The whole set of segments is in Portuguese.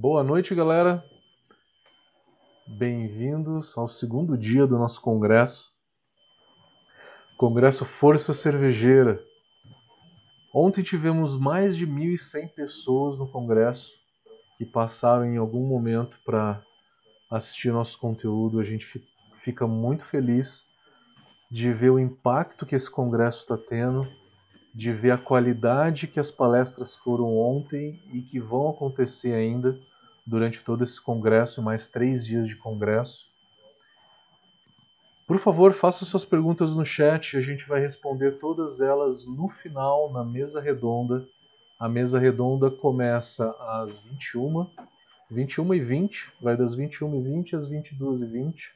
Boa noite, galera. Bem-vindos ao segundo dia do nosso congresso. Congresso Força Cervejeira. Ontem tivemos mais de 1.100 pessoas no congresso que passaram em algum momento para assistir nosso conteúdo. A gente fica muito feliz de ver o impacto que esse congresso está tendo, de ver a qualidade que as palestras foram ontem e que vão acontecer ainda durante todo esse congresso, mais três dias de congresso. Por favor, faça suas perguntas no chat, a gente vai responder todas elas no final, na mesa redonda. A mesa redonda começa às 21, 21 e 20, vai das 21 e 20 às 22 e 20.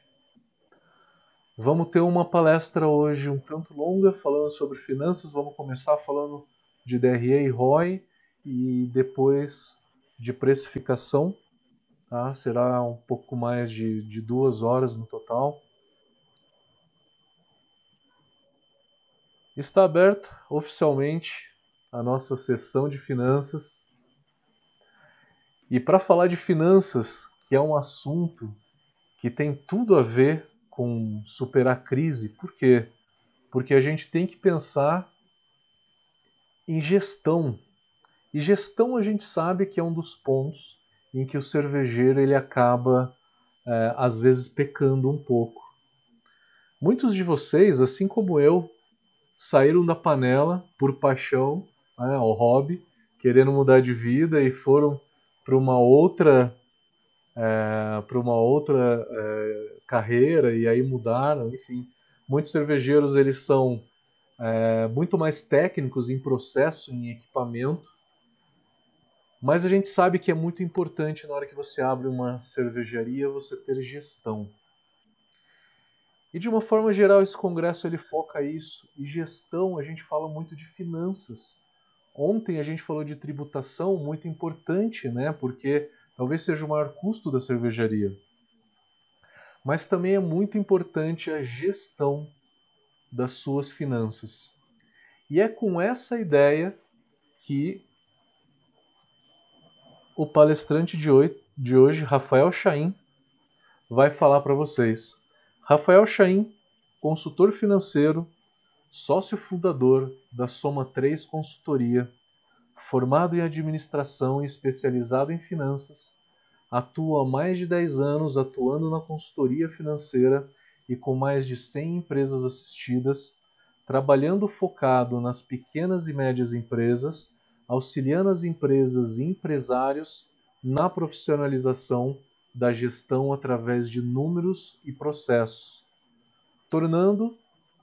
Vamos ter uma palestra hoje um tanto longa, falando sobre finanças. Vamos começar falando de DRE e ROI e depois de precificação. Tá? Será um pouco mais de, de duas horas no total. Está aberta oficialmente a nossa sessão de finanças. E para falar de finanças, que é um assunto que tem tudo a ver com superar a crise. Por quê? Porque a gente tem que pensar em gestão. E gestão a gente sabe que é um dos pontos em que o cervejeiro ele acaba é, às vezes pecando um pouco. Muitos de vocês, assim como eu, saíram da panela por paixão, né, ao hobby, querendo mudar de vida e foram para uma outra é, para uma outra é, carreira e aí mudaram, enfim. Muitos cervejeiros eles são é, muito mais técnicos em processo, em equipamento, mas a gente sabe que é muito importante na hora que você abre uma cervejaria você ter gestão. E de uma forma geral esse congresso ele foca isso. E gestão, a gente fala muito de finanças. Ontem a gente falou de tributação, muito importante, né? Porque talvez seja o maior custo da cervejaria. Mas também é muito importante a gestão das suas finanças. E é com essa ideia que o palestrante de hoje, Rafael Chaim, vai falar para vocês. Rafael Chaim, consultor financeiro, sócio fundador da Soma 3 Consultoria Formado em administração e especializado em finanças, atua há mais de 10 anos atuando na consultoria financeira e com mais de 100 empresas assistidas, trabalhando focado nas pequenas e médias empresas, auxiliando as empresas e empresários na profissionalização da gestão através de números e processos, tornando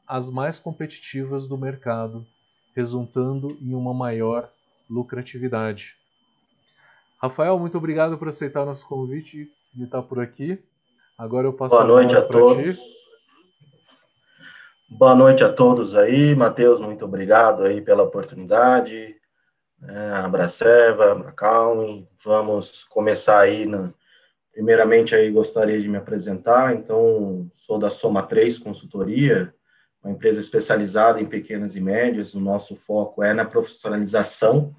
as mais competitivas do mercado, resultando em uma maior lucratividade. Rafael, muito obrigado por aceitar nosso convite de estar por aqui. Agora eu passo Boa noite a, todos. Ti. Boa noite a todos aí. Matheus, muito obrigado aí pela oportunidade. É, Abraceva, Abracalme. Vamos começar aí. Na... Primeiramente aí gostaria de me apresentar. Então, sou da Soma 3 Consultoria uma empresa especializada em pequenas e médias. O nosso foco é na profissionalização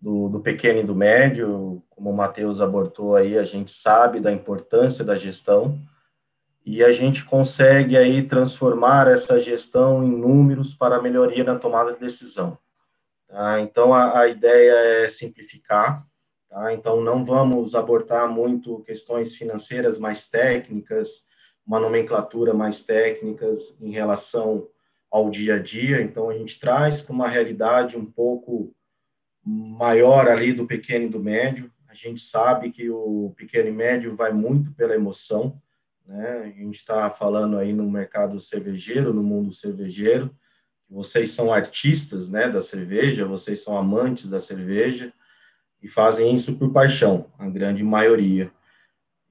do, do pequeno e do médio. Como o Matheus abordou aí, a gente sabe da importância da gestão e a gente consegue aí transformar essa gestão em números para a melhoria na tomada de decisão. Tá? Então, a, a, ideia é simplificar. Tá? Então, não vamos abordar muito questões financeiras mais técnicas, uma nomenclatura mais técnicas em relação ao dia a dia. Então, a gente traz para uma realidade um pouco maior ali do pequeno e do médio. A gente sabe que o pequeno e médio vai muito pela emoção. Né? A gente está falando aí no mercado cervejeiro, no mundo cervejeiro. Vocês são artistas né, da cerveja, vocês são amantes da cerveja e fazem isso por paixão, a grande maioria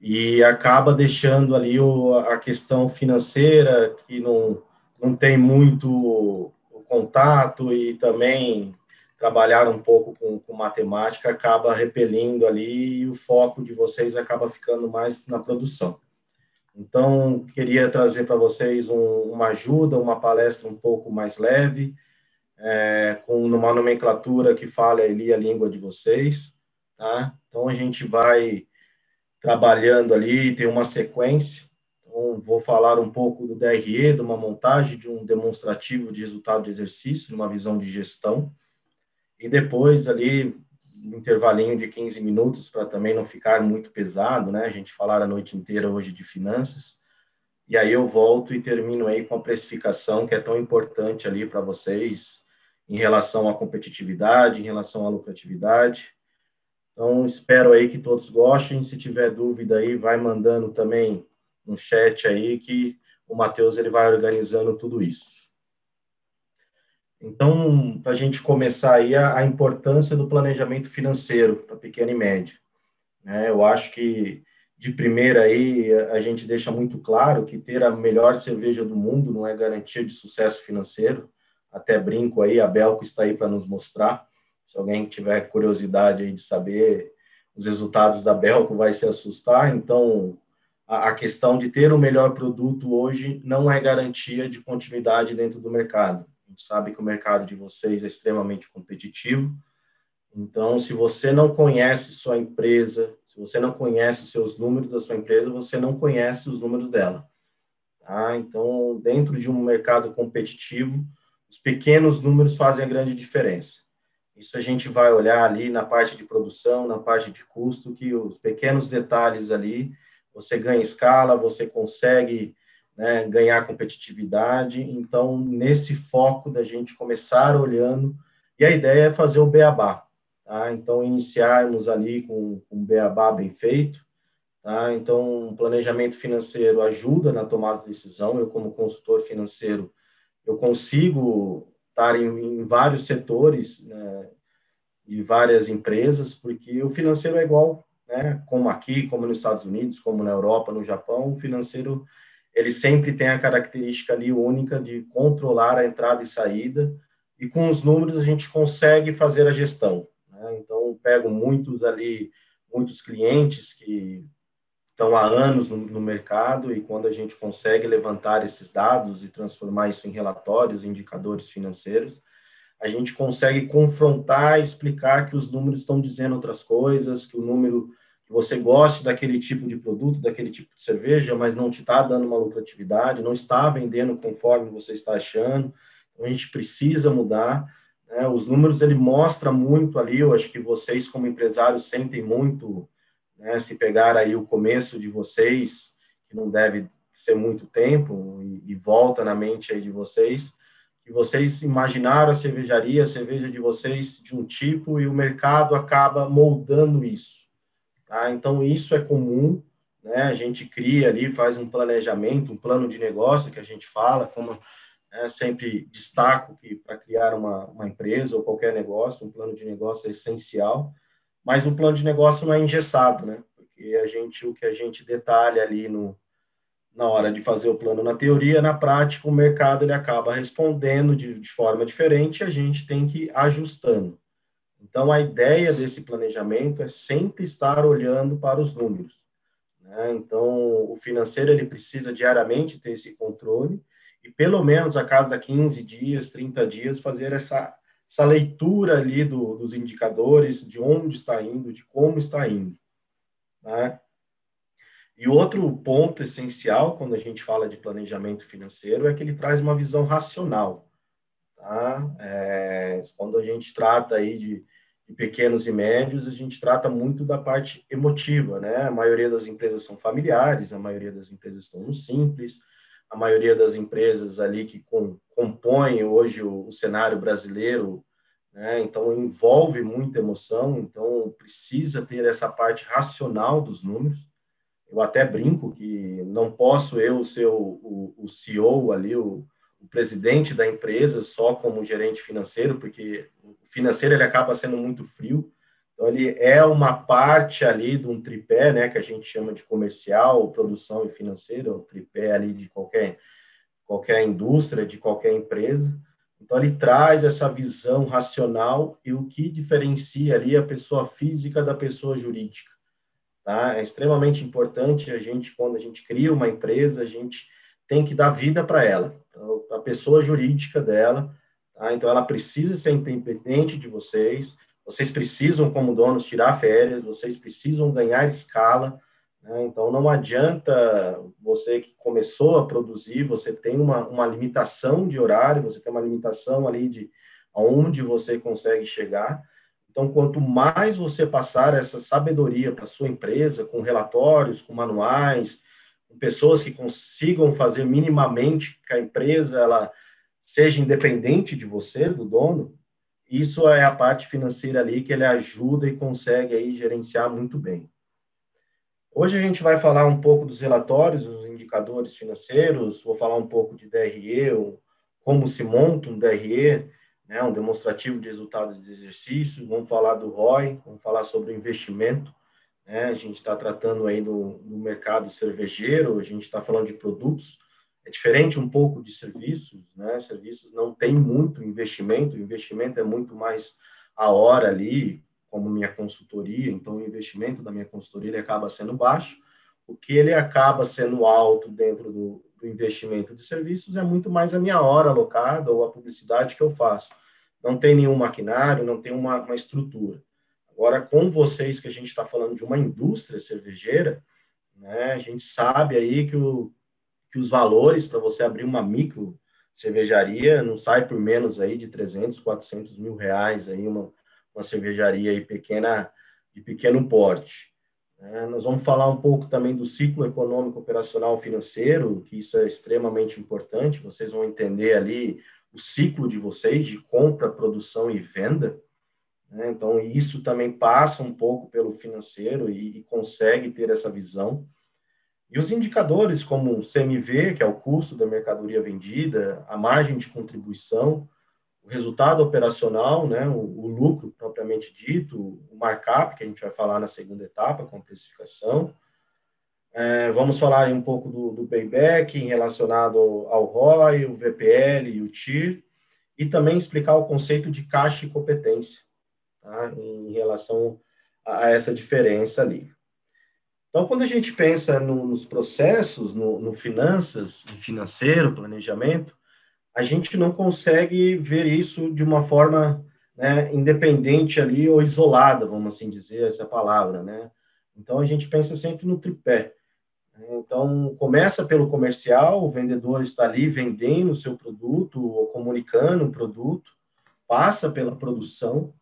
e acaba deixando ali o, a questão financeira, que não, não tem muito contato e também trabalhar um pouco com, com matemática acaba repelindo ali e o foco de vocês acaba ficando mais na produção. Então, queria trazer para vocês um, uma ajuda, uma palestra um pouco mais leve, é, com uma nomenclatura que fale ali a língua de vocês, tá? Então a gente vai trabalhando ali, tem uma sequência. Então, vou falar um pouco do DRE, de uma montagem de um demonstrativo de resultado de exercício, uma visão de gestão. E depois ali, intervalinho de 15 minutos, para também não ficar muito pesado, né? A gente falar a noite inteira hoje de finanças. E aí eu volto e termino aí com a precificação, que é tão importante ali para vocês, em relação à competitividade, em relação à lucratividade. Então, espero aí que todos gostem. Se tiver dúvida aí, vai mandando também um chat aí que o Matheus ele vai organizando tudo isso. Então, para a gente começar aí, a, a, importância do planejamento financeiro para pequena e média. É, eu acho que, de primeira aí, a gente deixa muito claro que ter a melhor cerveja do mundo não é garantia de sucesso financeiro. Até brinco aí, a Belco está aí para nos mostrar. Se alguém tiver curiosidade aí de saber os resultados da Belco, vai se assustar. Então, a, a questão de ter o melhor produto hoje não é garantia de continuidade dentro do mercado. A gente sabe que o mercado de vocês é extremamente competitivo. Então, se você não conhece sua empresa, se você não conhece seus números da sua empresa, você não conhece os números dela. Tá? Então, dentro de um mercado competitivo, os pequenos números fazem a grande diferença. Isso a gente vai olhar ali na parte de produção, na parte de custo, que os pequenos detalhes ali você ganha escala, você consegue né, ganhar competitividade. Então, nesse foco da gente começar olhando, e a ideia é fazer o beabá. Tá? Então, iniciarmos ali com um beabá bem feito. Tá? Então, planejamento financeiro ajuda na tomada de decisão. Eu, como consultor financeiro, eu consigo estar em, em vários setores né, e várias empresas, porque o financeiro é igual né, como aqui, como nos Estados Unidos, como na Europa, no Japão, o financeiro ele sempre tem a característica ali única de controlar a entrada e saída, e com os números a gente consegue fazer a gestão. Né? Então, pego muitos ali, muitos clientes que estão há anos no, no, mercado, e quando a gente consegue levantar esses dados e transformar isso em relatórios, indicadores financeiros, a gente consegue confrontar explicar que os números estão dizendo outras coisas, que o número que você goste daquele tipo de produto, daquele tipo de cerveja, mas não te está dando uma lucratividade, não está vendendo conforme você está achando. Então, a gente precisa mudar. Né? Os números ele mostra muito ali. Eu acho que vocês como empresários sentem muito, né? se pegar aí o começo de vocês, que não deve ser muito tempo e, e volta na mente aí de vocês que vocês imaginaram a cervejaria, a cerveja de vocês de um tipo e o mercado acaba moldando isso. Tá? Então, isso é comum, né? a gente cria ali, faz um planejamento, um plano de negócio que a gente fala, como né, sempre destaco que para criar uma, uma empresa ou qualquer negócio, um plano de negócio é essencial, mas o plano de negócio não é engessado, né? porque a gente, o que a gente detalha ali no, na hora de fazer o plano na teoria, na prática o mercado ele acaba respondendo de, de forma diferente, a gente tem que ir ajustando. Então a ideia desse planejamento é sempre estar olhando para os números. Né? Então o financeiro ele precisa diariamente ter esse controle e pelo menos a cada 15 dias, 30 dias fazer essa essa leitura ali do, dos indicadores, de onde está indo, de como está indo. Né? E outro ponto essencial quando a gente fala de planejamento financeiro é que ele traz uma visão racional. Tá? É, quando a gente trata aí de, de, pequenos e médios, a gente trata muito da parte emotiva, né? A maioria das empresas são familiares, a maioria das empresas estão no simples, a maioria das empresas ali que com, compõem hoje o, o cenário brasileiro, né? Então envolve muita emoção, então precisa ter essa parte racional dos números eu até brinco que não posso eu ser o, o, o CEO ali, o, o, presidente da empresa só como gerente financeiro, porque o financeiro ele acaba sendo muito frio. Então ele é uma parte ali de um tripé, né, que a gente chama de comercial, produção e financeiro, o tripé ali de qualquer qualquer indústria, de qualquer empresa. Então ele traz essa visão racional e o que diferencia ali a pessoa física da pessoa jurídica. Tá? É extremamente importante a gente, quando a gente cria uma empresa, a gente tem que dar vida para ela, então, a pessoa jurídica dela. Tá? Então, ela precisa ser independente de vocês, vocês precisam, como donos, tirar férias, vocês precisam ganhar escala. Né? Então, não adianta você que começou a produzir, você tem uma, uma limitação de horário, você tem uma limitação ali de aonde você consegue chegar. Então, quanto mais você passar essa sabedoria para sua empresa, com relatórios, com manuais, pessoas que consigam fazer minimamente que a empresa ela seja independente de você, do dono, isso é a parte financeira ali que ele ajuda e consegue aí gerenciar muito bem. Hoje a gente vai falar um pouco dos relatórios, dos indicadores financeiros, vou falar um pouco de DRE, como se monta um DRE, né, um demonstrativo de resultados de exercício, vamos falar do ROI, vamos falar sobre o investimento, né, a gente está tratando aí do, do mercado cervejeiro, a gente está falando de produtos, é diferente um pouco de serviços, né? Serviços não tem muito investimento, o investimento é muito mais a hora ali, como minha consultoria, então o investimento da minha consultoria ele acaba sendo baixo, o que ele acaba sendo alto dentro do, do investimento de serviços é muito mais a minha hora alocada ou a publicidade que eu faço. Não tem nenhum maquinário, não tem uma, uma estrutura. Agora, com vocês que a gente está falando de uma indústria cervejeira, né, a gente sabe aí que o, que os valores para você abrir uma micro cervejaria não sai por menos aí de 300, 400 mil reais aí uma, uma cervejaria aí pequena de pequeno porte. É, nós vamos falar um pouco também do ciclo econômico operacional financeiro, que isso é extremamente importante. Vocês vão entender ali o ciclo de vocês de compra, produção e venda. Né? Então isso também passa um pouco pelo financeiro e, e consegue ter essa visão. E os indicadores como o CMV, que é o custo da mercadoria vendida, a margem de contribuição, o resultado operacional, né, o, o, lucro propriamente dito, o markup, que a gente vai falar na segunda etapa, com a precificação. É, vamos falar um pouco do, do payback relacionado ao, ROI, o VPL e o TIR, e também explicar o conceito de caixa e competência, tá, em relação a essa diferença ali. Então, quando a gente pensa no, nos processos, no, no finanças, financeiro, planejamento, a gente não consegue ver isso de uma forma né, independente ali ou isolada, vamos assim dizer essa palavra, né? Então a gente pensa sempre no tripé. Então começa pelo comercial, o vendedor está ali vendendo o seu produto ou comunicando o produto, passa pela produção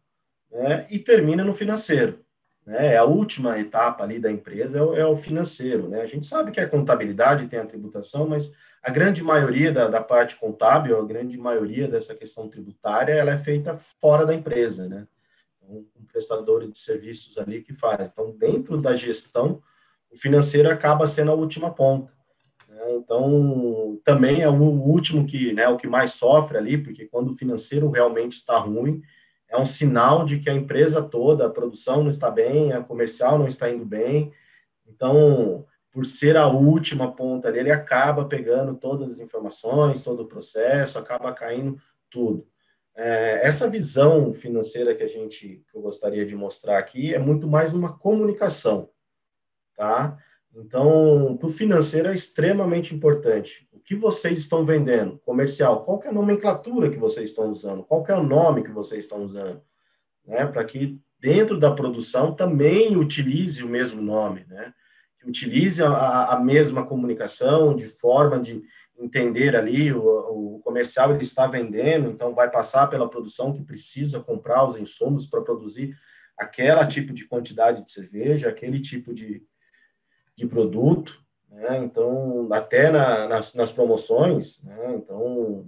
né, e termina no financeiro né, é a última etapa ali da empresa é o, é o, financeiro, né? A gente sabe que a contabilidade tem a tributação, mas a grande maioria da, da, parte contábil, a grande maioria dessa questão tributária, ela é feita fora da empresa, né? Então, um prestador de serviços ali que faz. Então, dentro da gestão, o financeiro acaba sendo a última ponta. Né? Então, também é o último que, né, o que mais sofre ali, porque quando o financeiro realmente está ruim, é um sinal de que a empresa toda, a produção não está bem, a comercial não está indo bem. Então, por ser a última ponta ali, ele acaba pegando todas as informações, todo o processo, acaba caindo tudo. É, essa visão financeira que a gente, que eu gostaria de mostrar aqui, é muito mais uma comunicação, tá? Então, para o financeiro é extremamente importante. O que vocês estão vendendo? Comercial. Qual é a nomenclatura que vocês estão usando? Qual é o nome que vocês estão usando? Né? Para que dentro da produção também utilize o mesmo nome, né? Que utilize a, a mesma comunicação de forma de entender ali o, o comercial ele está vendendo, então vai passar pela produção que precisa comprar os insumos para produzir aquela tipo de quantidade de cerveja, aquele tipo de, de produto, né? Então, até na, nas, nas, promoções, né? Então,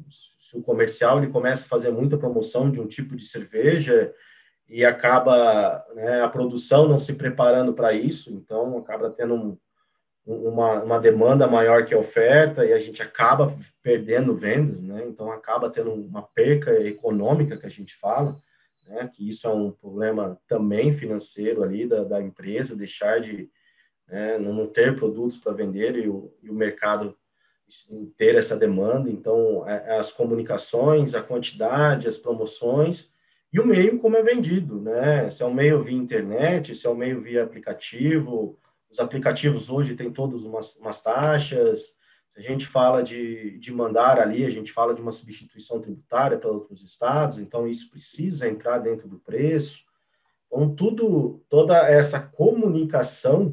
se o comercial ele começa a fazer muita promoção de um tipo de cerveja e acaba né, a produção não se preparando para isso, então acaba tendo um, uma, uma demanda maior que a oferta e a gente acaba perdendo vendas, né? Então acaba tendo uma perca econômica que a gente fala, né? Que isso é um problema também financeiro ali da, da empresa deixar de né, não ter produtos para vender e o, e o, mercado ter essa demanda. Então, é, é, as comunicações, a quantidade, as promoções e o meio como é vendido, né? Se é um meio via internet, se é um meio via aplicativo. Os aplicativos hoje têm todas umas, umas taxas. Se a gente fala de, de mandar ali, a gente fala de uma substituição tributária para outros estados, então isso precisa entrar dentro do preço. Então, tudo, toda essa comunicação,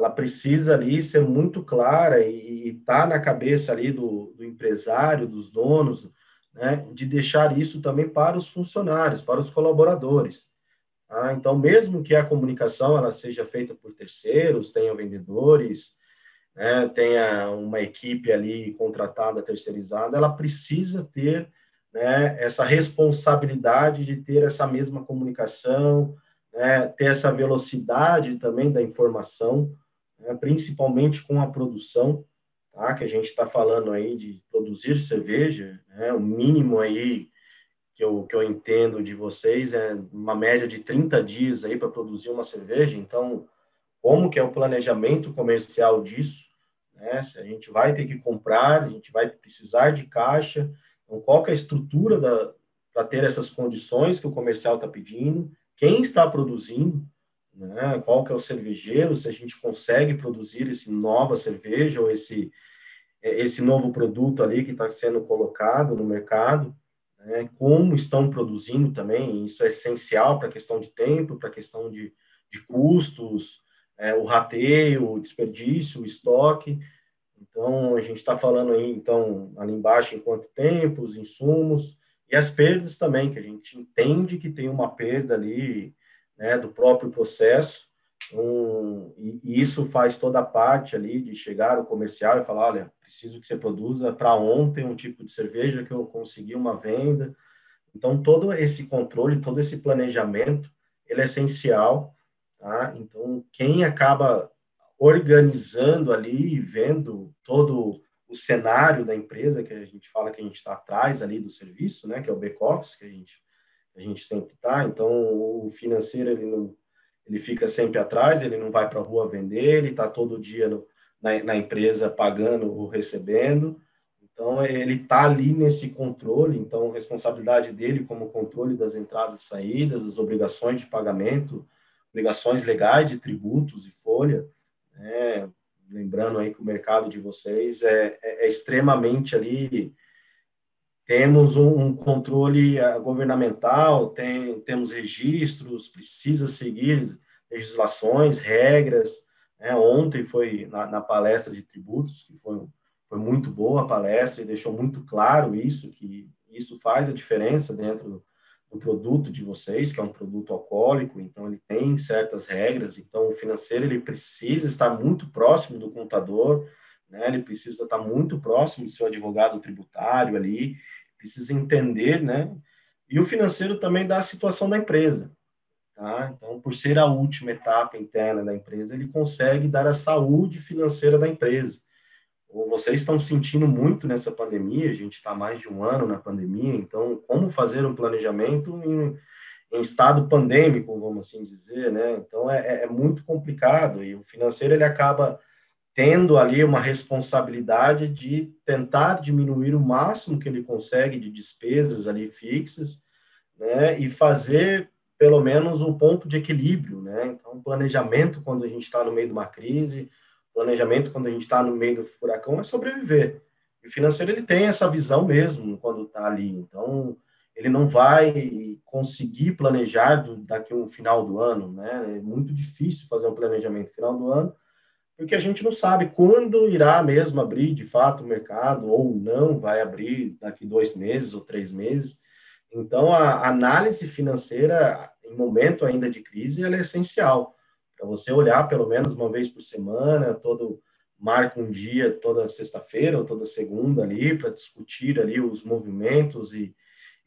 ela precisa ali ser muito clara e estar tá na cabeça ali do, do empresário, dos donos, né, de deixar isso também para os funcionários, para os colaboradores. Tá? Então, mesmo que a comunicação ela seja feita por terceiros, tenha vendedores, né, tenha uma equipe ali contratada, terceirizada, ela precisa ter né, essa responsabilidade de ter essa mesma comunicação, né, ter essa velocidade também da informação, né, principalmente com a produção, tá, que a gente está falando aí de produzir cerveja, né, o mínimo aí que eu, que eu entendo de vocês é uma média de 30 dias aí para produzir uma cerveja, então como que é o planejamento comercial disso, né, se a gente vai ter que comprar, a gente vai precisar de caixa, então, qual é a estrutura para ter essas condições que o comercial está pedindo? Quem está produzindo? Né? Qual que é o cervejeiro? Se a gente consegue produzir esse nova cerveja ou esse esse novo produto ali que está sendo colocado no mercado, né? como estão produzindo também, isso é essencial para a questão de tempo, para a questão de, de custos, é, o rateio, o desperdício, o estoque, então, a gente está falando aí, então, ali embaixo, em quanto tempo, os insumos, e as perdas também, que a gente entende que tem uma perda ali, né, do próprio processo, um, e, e, isso faz toda a parte ali de chegar ao comercial e falar, olha, preciso que você produza para ontem um tipo de cerveja que eu consegui uma venda. Então, todo esse controle, todo esse planejamento, ele é essencial, tá? Então, quem acaba organizando ali e vendo todo o cenário da empresa, que a gente fala que a gente está atrás ali do serviço, né, que é o back-office, que a gente, a gente sempre está. Então, o financeiro, ele, não, ele fica sempre atrás, ele não vai para a rua vender, ele está todo dia no, na, na, empresa pagando ou recebendo. Então, ele está ali nesse controle. Então, responsabilidade dele como controle das entradas e saídas, das obrigações de pagamento, obrigações legais de tributos e folha, né? Lembrando aí que o mercado de vocês é, é, é extremamente ali temos um, controle ah, governamental, tem, temos registros, precisa seguir legislações, regras. Né? Ontem foi na, na, palestra de tributos, que foi, foi muito boa a palestra e deixou muito claro isso, que isso faz a diferença dentro do produto de vocês, que é um produto alcoólico, então ele tem certas regras, então o financeiro ele precisa estar muito próximo do contador, né? Ele precisa estar muito próximo do seu advogado tributário ali, precisa entender, né? E o financeiro também dá a situação da empresa, tá? Então, por ser a última etapa interna da empresa, ele consegue dar a saúde financeira da empresa vocês estão sentindo muito nessa pandemia, a gente está mais de um ano na pandemia, então como fazer um planejamento em, em estado pandêmico, vamos assim dizer, né? Então é, é, é, muito complicado e o financeiro ele acaba tendo ali uma responsabilidade de tentar diminuir o máximo que ele consegue de despesas ali fixas, né? E fazer pelo menos um ponto de equilíbrio, né? Então planejamento quando a gente está no meio de uma crise planejamento, quando a gente está no meio do furacão, é sobreviver. E o financeiro ele tem essa visão mesmo quando está ali. Então, ele não vai conseguir planejar do, daqui um final do ano, né? É muito difícil fazer um planejamento final do ano, porque a gente não sabe quando irá mesmo abrir de fato o mercado ou não vai abrir daqui dois meses ou três meses. Então, a análise financeira em momento ainda de crise ela é essencial para você olhar pelo menos uma vez por semana, todo marca um dia toda sexta-feira ou toda segunda ali para discutir ali os movimentos e,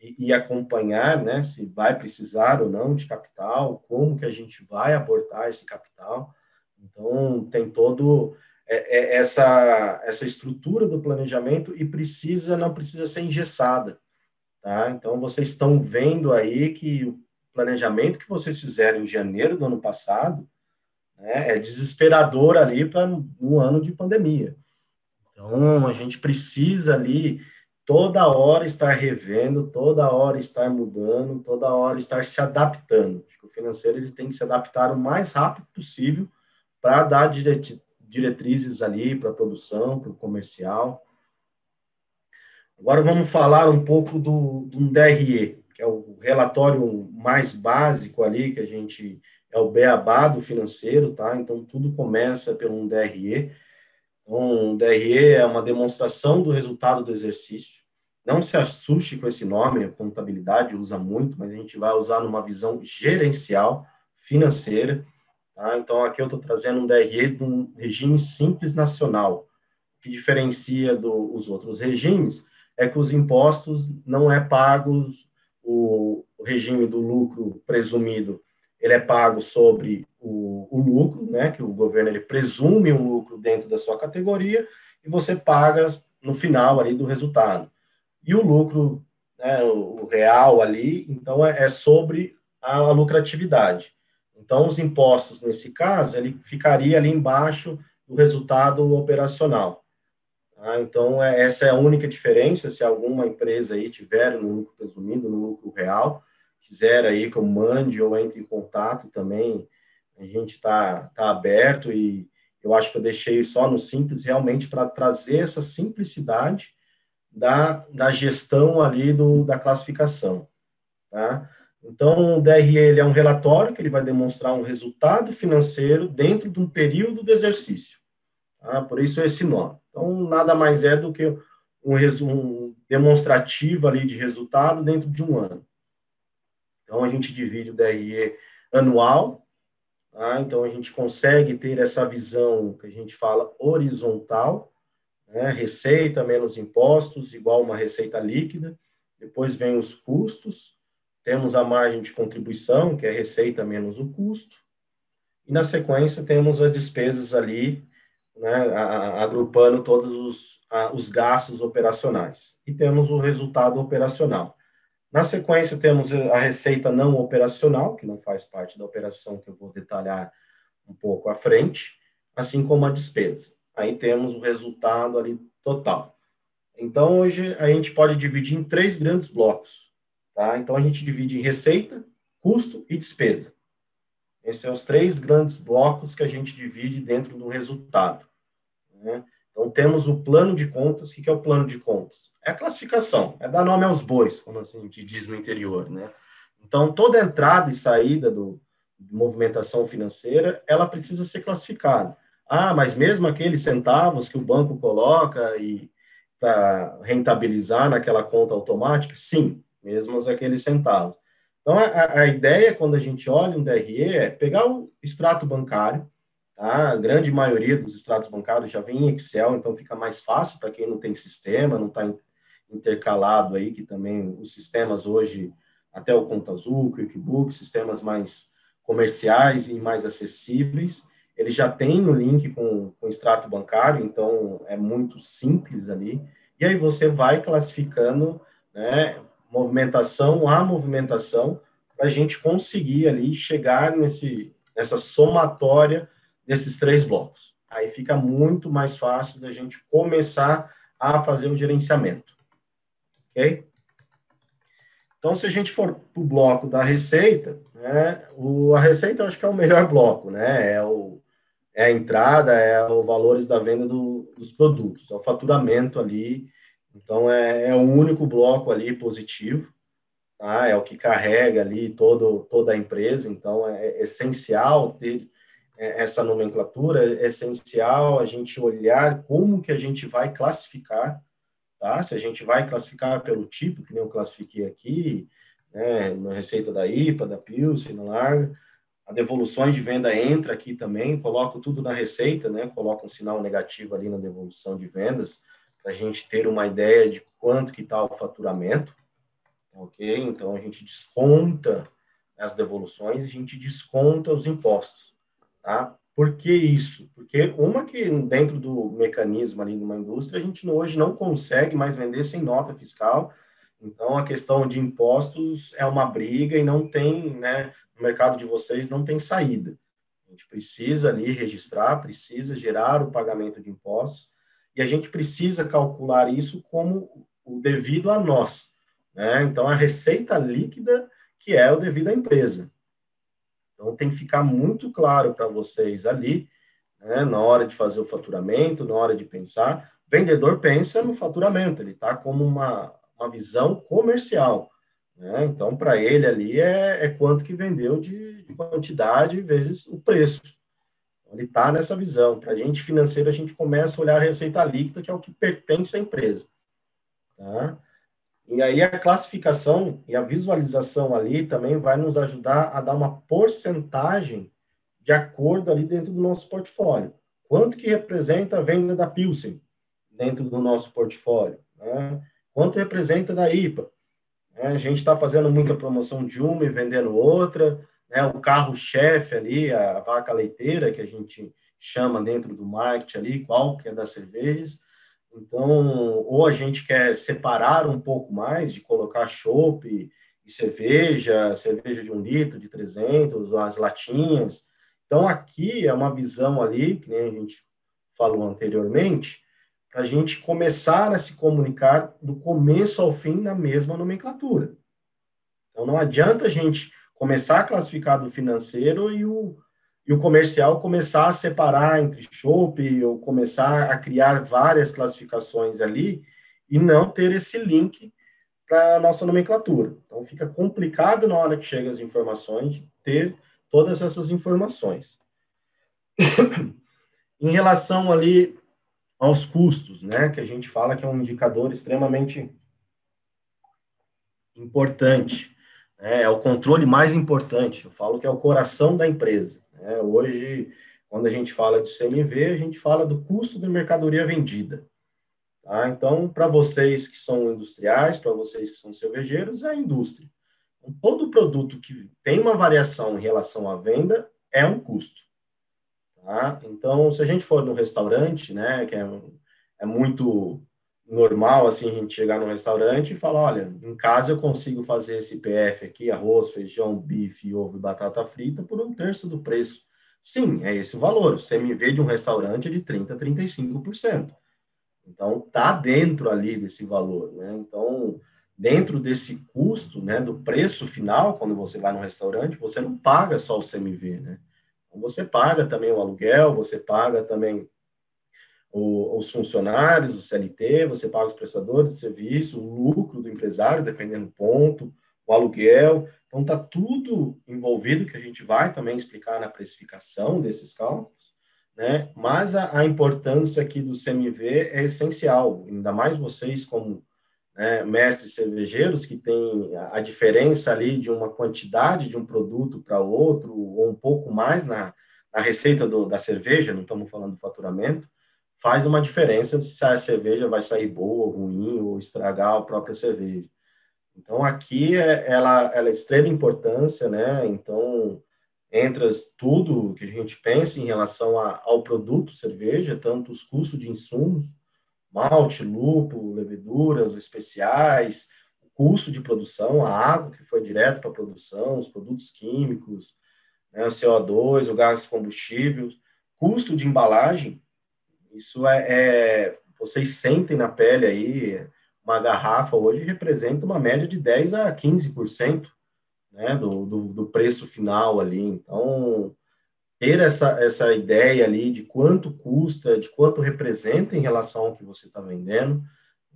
e, e, acompanhar, né, se vai precisar ou não de capital, como que a gente vai aportar esse capital. Então tem todo é, é, essa essa estrutura do planejamento e precisa não precisa ser engessada, tá? Então vocês estão vendo aí que o planejamento que vocês fizeram em janeiro do ano passado né? É desesperador ali para um ano de pandemia. Então, a gente precisa ali toda hora estar revendo, toda hora estar mudando, toda hora estar se adaptando. O financeiro ele tem que se adaptar o mais rápido possível para dar diretrizes ali para a produção, para o comercial. Agora vamos falar um pouco do, do DRE, que é o relatório mais básico ali, que a gente é o beabá do financeiro, tá? Então, tudo começa pelo um DRE. Então, o DRE é uma demonstração do resultado do exercício. Não se assuste com esse nome, a contabilidade usa muito, mas a gente vai usar numa visão gerencial, financeira. Tá? Então, aqui eu estou trazendo um DRE de um regime simples nacional. O que diferencia dos outros regimes é que os impostos não é pagos, o, o regime do lucro presumido ele é pago sobre o, o, lucro, né, que o governo ele presume um lucro dentro da sua categoria e você paga no final ali do resultado. E o lucro, né, o, real ali, então é, é sobre a, a, lucratividade. Então os impostos nesse caso ele ficaria ali embaixo do resultado operacional. Tá? Então é, essa é a única diferença. Se alguma empresa aí tiver no lucro presumido, no lucro real, quiser aí que eu mande ou entre em contato também, a gente está tá aberto e eu acho que eu deixei só no simples realmente para trazer essa simplicidade da, da gestão ali do, da classificação, tá? Então, o DRE ele é um relatório que ele vai demonstrar um resultado financeiro dentro de um período de exercício, tá? Por isso esse nome. Então, nada mais é do que um, um demonstrativo ali de resultado dentro de um ano. Então, a gente divide o DRE anual, tá? então a gente consegue ter essa visão que a gente fala horizontal, né? receita menos impostos, igual uma receita líquida, depois vem os custos, temos a margem de contribuição, que é receita menos o custo, e na sequência temos as despesas ali, né, agrupando todos os, os gastos operacionais. E temos o resultado operacional. Na sequência, temos a receita não operacional, que não faz parte da operação, que eu vou detalhar um pouco à frente, assim como a despesa. Aí temos o resultado ali total. Então, hoje, a gente pode dividir em três grandes blocos. Tá? Então, a gente divide em receita, custo e despesa. Esses são os três grandes blocos que a gente divide dentro do resultado. Né? Então, temos o plano de contas. O que é o plano de contas? é a classificação, é dar nome aos bois, como a gente diz no interior, né? Então, toda entrada e saída do, de movimentação financeira, ela precisa ser classificada. Ah, mas mesmo aqueles centavos que o banco coloca e para rentabilizar naquela conta automática, sim, mesmo aqueles centavos. Então, a, a, ideia, quando a gente olha um DRE, é pegar o extrato bancário, tá? a grande maioria dos extratos bancários já vem em Excel, então fica mais fácil para quem não tem sistema, não está intercalado aí, que também os sistemas hoje, até o Conta Azul, QuickBooks, sistemas mais comerciais e mais acessíveis, ele já tem o link com, o extrato bancário, então é muito simples ali. E aí você vai classificando, né, movimentação a movimentação, para a gente conseguir ali chegar nesse, nessa somatória desses três blocos. Aí fica muito mais fácil da gente começar a fazer o gerenciamento ok? Então, se a gente for para o bloco da receita, né, o, a receita eu acho que é o melhor bloco, né? É, o, é a entrada, é os valores da venda do, dos produtos, é o faturamento ali. Então, é, é o único bloco ali positivo, tá? É o que carrega ali todo, toda a empresa. Então, é, é essencial ter é, essa nomenclatura, é essencial a gente olhar como que a gente vai classificar Tá? Se a gente vai classificar pelo tipo, que nem eu classifiquei aqui, né, na receita da IPA, da Pilsen, na Larga, a devoluções de venda entra aqui também, coloco tudo na receita, né, coloco um sinal negativo ali na devolução de vendas, para a gente ter uma ideia de quanto que está o faturamento, ok? Então, a gente desconta as devoluções, a gente desconta os impostos, tá? Por que isso? Porque uma que dentro do mecanismo ali de uma indústria, a gente hoje não consegue mais vender sem nota fiscal. Então, a questão de impostos é uma briga e não tem, né, no mercado de vocês não tem saída. A gente precisa ali registrar, precisa gerar o pagamento de impostos e a gente precisa calcular isso como o devido a nós. Né? Então, a receita líquida que é o devido à empresa. Então, tem que ficar muito claro para vocês ali, né, na hora de fazer o faturamento, na hora de pensar. O vendedor pensa no faturamento, ele está como uma, uma visão comercial. Né? Então, para ele ali é, é, quanto que vendeu de, de quantidade vezes o preço. Ele está nessa visão. Para a gente financeiro, a gente começa a olhar a receita líquida, que é o que pertence à empresa. Tá? E aí a classificação e a visualização ali também vai nos ajudar a dar uma porcentagem de acordo ali dentro do nosso portfólio. Quanto que representa a venda da Pilsen dentro do nosso portfólio? Né? Quanto representa da IPA? A gente está fazendo muita promoção de uma e vendendo outra. Né? O carro-chefe ali, a vaca leiteira, que a gente chama dentro do marketing ali, qual que é das cervejas. Então, ou a gente quer separar um pouco mais, de colocar chopp e cerveja, cerveja de um litro, de 300, as latinhas. Então, aqui é uma visão ali, que nem a gente falou anteriormente, para a gente começar a se comunicar do começo ao fim na mesma nomenclatura. Então, não adianta a gente começar a financeiro e o, e o comercial começar a separar entre shopping ou começar a criar várias classificações ali e não ter esse link para a nossa nomenclatura. Então, fica complicado na hora que chegam as informações ter todas essas informações. em relação ali aos custos, né, que a gente fala que é um indicador extremamente importante, né, é o controle mais importante. Eu falo que é o coração da empresa. Né? Hoje, quando a gente fala de CMV, a gente fala do custo da mercadoria vendida. Tá? Então, para vocês que são industriais, para vocês que são cervejeiros, é a indústria. Então, todo produto que tem uma variação em relação à venda é um custo. Tá? Então, se a gente for no restaurante, né, que é, é muito normal assim a gente chegar no restaurante e falar, olha, em casa eu consigo fazer esse PF aqui, arroz, feijão, bife, ovo e batata frita por um terço do preço. Sim, é esse o valor. O CMV de um restaurante de 30 a 35%. Então tá dentro ali desse valor, né? Então, dentro desse custo, né, do preço final, quando você vai no restaurante, você não paga só o CMV, né? Então, você paga também o aluguel, você paga também o, os funcionários, o CLT, você paga os prestadores de serviço, o lucro do empresário, dependendo do ponto, o aluguel. Então, está tudo envolvido, que a gente vai também explicar na precificação desses cálculos, né? Mas a, a importância aqui do CMV é essencial, ainda mais vocês como né, mestres cervejeiros, que tem a, a diferença ali de uma quantidade de um produto para outro, ou um pouco mais na, na receita do, da cerveja, não estamos falando do faturamento, faz uma diferença se a cerveja vai sair boa, ruim, ou estragar a própria cerveja. Então, aqui é, ela, ela é de extrema importância, né? Então, entra tudo que a gente pensa em relação a, ao produto cerveja, tanto os custos de insumos, malte, lúpulo, leveduras especiais, o custo de produção, a água que foi direto para a produção, os produtos químicos, né, o CO2, o gás combustível, custo de embalagem, isso é, é, vocês sentem na pele aí, uma garrafa hoje representa uma média de 10 a 15% né, do, do, do, preço final ali. Então, ter essa, essa ideia ali de quanto custa, de quanto representa em relação ao que você está vendendo.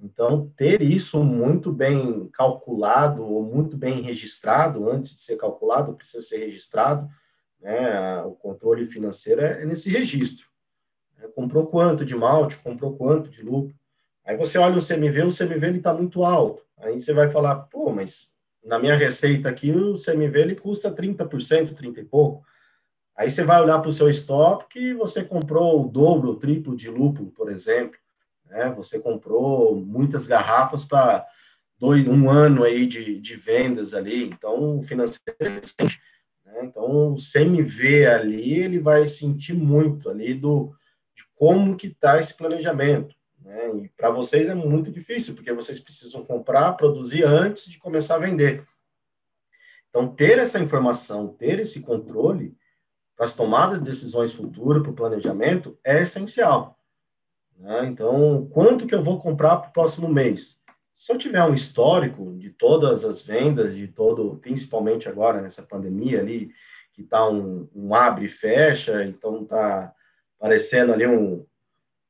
Então, ter isso muito bem calculado ou muito bem registrado, antes de ser calculado, precisa ser registrado, né, o controle financeiro é nesse registro. É, comprou quanto de malte, comprou quanto de lucro. Aí você olha o CMV, o CMV está muito alto. Aí você vai falar, pô, mas na minha receita aqui o CMV ele custa 30%, 30 e pouco. Aí você vai olhar para o seu estoque que você comprou o dobro, o triplo de lúpulo, por exemplo. Né? Você comprou muitas garrafas para dois, um ano aí de, de vendas ali. Então, o financeiro é né? Então, o CMV ali, ele vai sentir muito ali do, como que está esse planejamento. Né? E para vocês é muito difícil, porque vocês precisam comprar, produzir antes de começar a vender. Então, ter essa informação, ter esse controle para as tomadas de decisões futuras, para o planejamento, é essencial. Né? Então, quanto que eu vou comprar para o próximo mês? Se eu tiver um histórico de todas as vendas, de todo, principalmente agora nessa pandemia ali, que está um, um abre e fecha, então está parecendo ali um,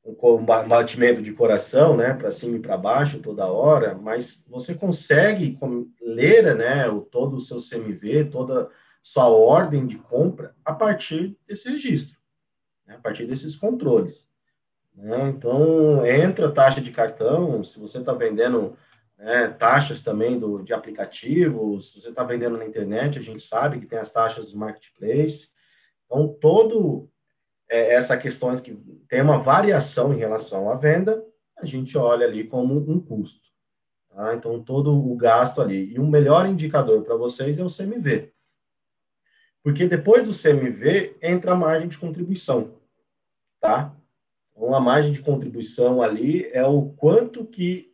um batimento de coração, né, para cima e para baixo toda hora, mas você consegue ler, né, o, todo o seu CMV, toda sua ordem de compra a partir desse registro, né, a partir desses controles. Né? Então, entra taxa de cartão, se você está vendendo né, taxas também do, de aplicativos, se você está vendendo na internet, a gente sabe que tem as taxas do marketplace. Então, todo é, essa questão que tem uma variação em relação à venda, a gente olha ali como um custo. Tá? Então, todo o gasto ali. E o melhor indicador para vocês é o CMV. Porque depois do CMV entra a margem de contribuição. Tá? Então, a margem de contribuição ali é o quanto que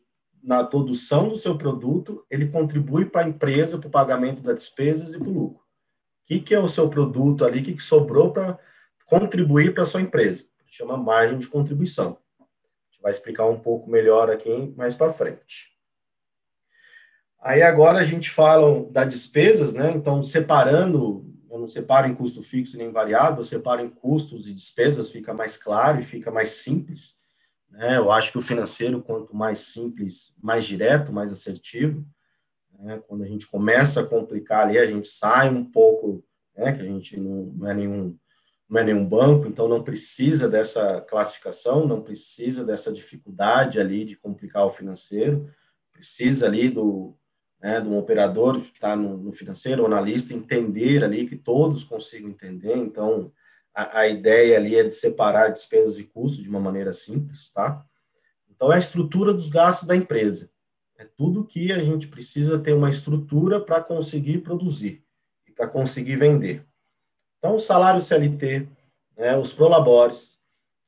na produção do seu produto ele contribui para a empresa, para o pagamento das despesas e para o lucro. O que, que é o seu produto ali, o que, que sobrou para contribuir para a sua empresa. Chama margem de contribuição. A gente vai explicar um pouco melhor aqui mais para frente. Aí agora a gente fala das despesas, né? Então, separando, eu não separo em custo fixo nem variável, eu separo em custos e despesas, fica mais claro e fica mais simples. Né? Eu acho que o financeiro, quanto mais simples, mais direto, mais assertivo. Né? Quando a gente começa a complicar ali, a gente sai um pouco, né? que a gente não, não é nenhum não é nenhum banco, então não precisa dessa classificação, não precisa dessa dificuldade ali de complicar o financeiro, precisa ali do, né, de um operador que está no, no, financeiro, o analista, entender ali que todos consigam entender, então a, a, ideia ali é de separar despesas e custos de uma maneira simples, tá? Então é a estrutura dos gastos da empresa, é tudo que a gente precisa ter uma estrutura para conseguir produzir e para conseguir vender. Então, o salário CLT, né, os prolabores,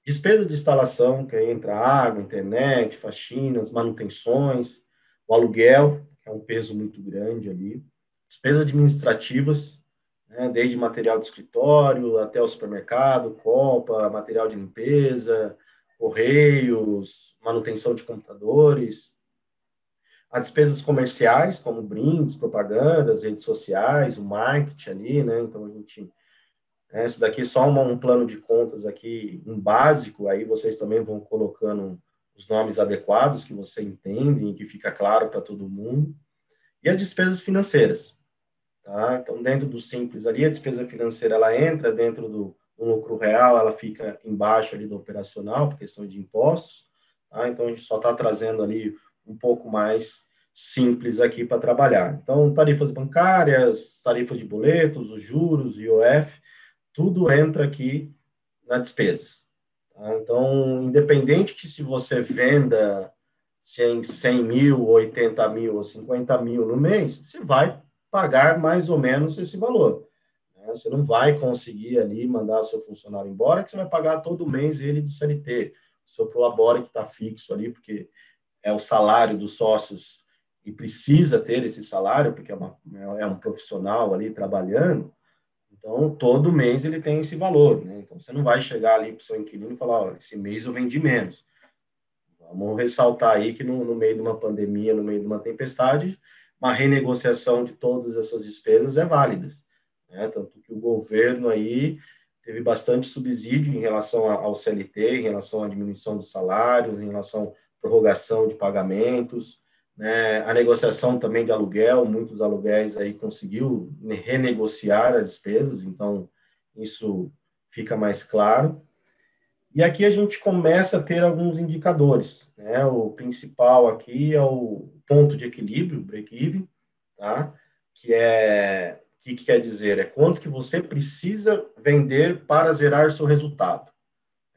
despesa de instalação, que entra água, internet, faxinas, manutenções, o aluguel, que é um peso muito grande ali, despesas administrativas, né, desde material de escritório até o supermercado, copa, material de limpeza, correios, manutenção de computadores, as despesas comerciais, como brindes, propagandas, redes sociais, o marketing ali, né? Então a gente é, isso daqui é só uma, um plano de contas aqui, um básico, aí vocês também vão colocando os nomes adequados que você entende e que fica claro para todo mundo. E as despesas financeiras. Tá? Então, dentro do simples ali, a despesa financeira ela entra dentro do, do lucro real, ela fica embaixo ali do operacional, por questão de impostos. Tá? Então, a gente só está trazendo ali um pouco mais simples aqui para trabalhar. Então, tarifas bancárias, tarifas de boletos, os juros, IOF, tudo entra aqui na despesa. Tá? Então, independente que se você venda 100, 100 mil, 80 mil ou 50 mil no mês, você vai pagar mais ou menos esse valor. Né? Você não vai conseguir ali mandar seu funcionário embora, que você vai pagar todo mês ele de CLT. Seu prolabore que está fixo ali, porque é o salário dos sócios e precisa ter esse salário, porque é, uma, é um profissional ali trabalhando, então, todo mês ele tem esse valor, né? Então, você não vai chegar ali para o seu inquilino e falar, esse mês eu vendi menos. Vamos ressaltar aí que no, no, meio de uma pandemia, no meio de uma tempestade, uma renegociação de todas essas despesas é válida. Né? Tanto que o governo aí teve bastante subsídio em relação ao CLT, em relação à diminuição dos salários, em relação à prorrogação de pagamentos, né? A negociação também de aluguel, muitos aluguéis aí conseguiu renegociar as despesas, então isso fica mais claro. E aqui a gente começa a ter alguns indicadores. Né? O principal aqui é o ponto de equilíbrio, break-even, tá? que é o que, que quer dizer? É quanto que você precisa vender para zerar seu resultado.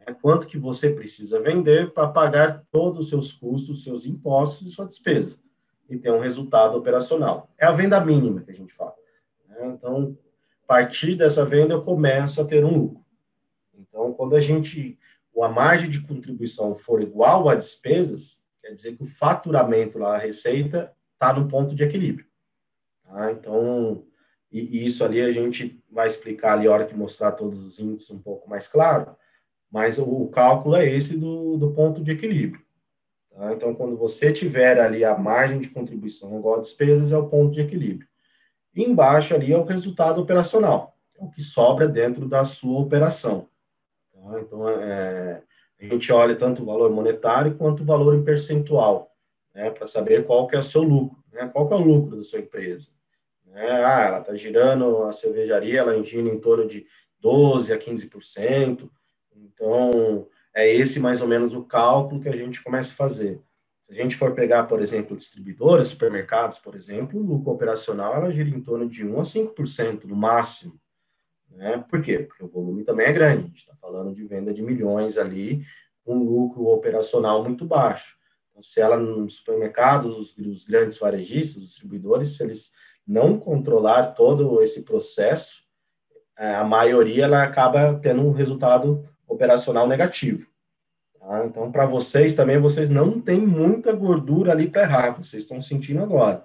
É quanto que você precisa vender para pagar todos os seus custos, seus impostos e sua despesa e ter um resultado operacional. É a venda mínima que a gente fala. Né? Então, a partir dessa venda eu começo a ter um lucro. Então, quando a gente, a margem de contribuição for igual a despesas, quer dizer que o faturamento lá, a receita, está no ponto de equilíbrio. Tá? Então, e, e, isso ali a gente vai explicar ali a hora que mostrar todos os índices um pouco mais claro, mas o, cálculo é esse do, do ponto de equilíbrio. Tá? Então, quando você tiver ali a margem de contribuição igual a despesas, é o ponto de equilíbrio. Embaixo ali é o resultado operacional, é o que sobra dentro da sua operação. Tá? Então, é, a gente olha tanto o valor monetário quanto o valor em percentual, né, para saber qual que é o seu lucro, né, qual que é o lucro da sua empresa. Né? Ah, ela está girando a cervejaria, ela gira em torno de 12% a 15%. Então, é esse mais ou menos o cálculo que a gente começa a fazer. Se a gente for pegar, por exemplo, distribuidoras, supermercados, por exemplo, o lucro operacional ela gira em torno de 1 a 5% no máximo. Né? Por quê? Porque o volume também é grande. A gente está falando de venda de milhões ali, com lucro operacional muito baixo. Então, se ela nos supermercados, os, os grandes varejistas, os distribuidores, se eles não controlar todo esse processo, é, a maioria ela acaba tendo um resultado operacional negativo. Tá? Então, para vocês também, vocês não têm muita gordura ali para errar, vocês estão sentindo agora.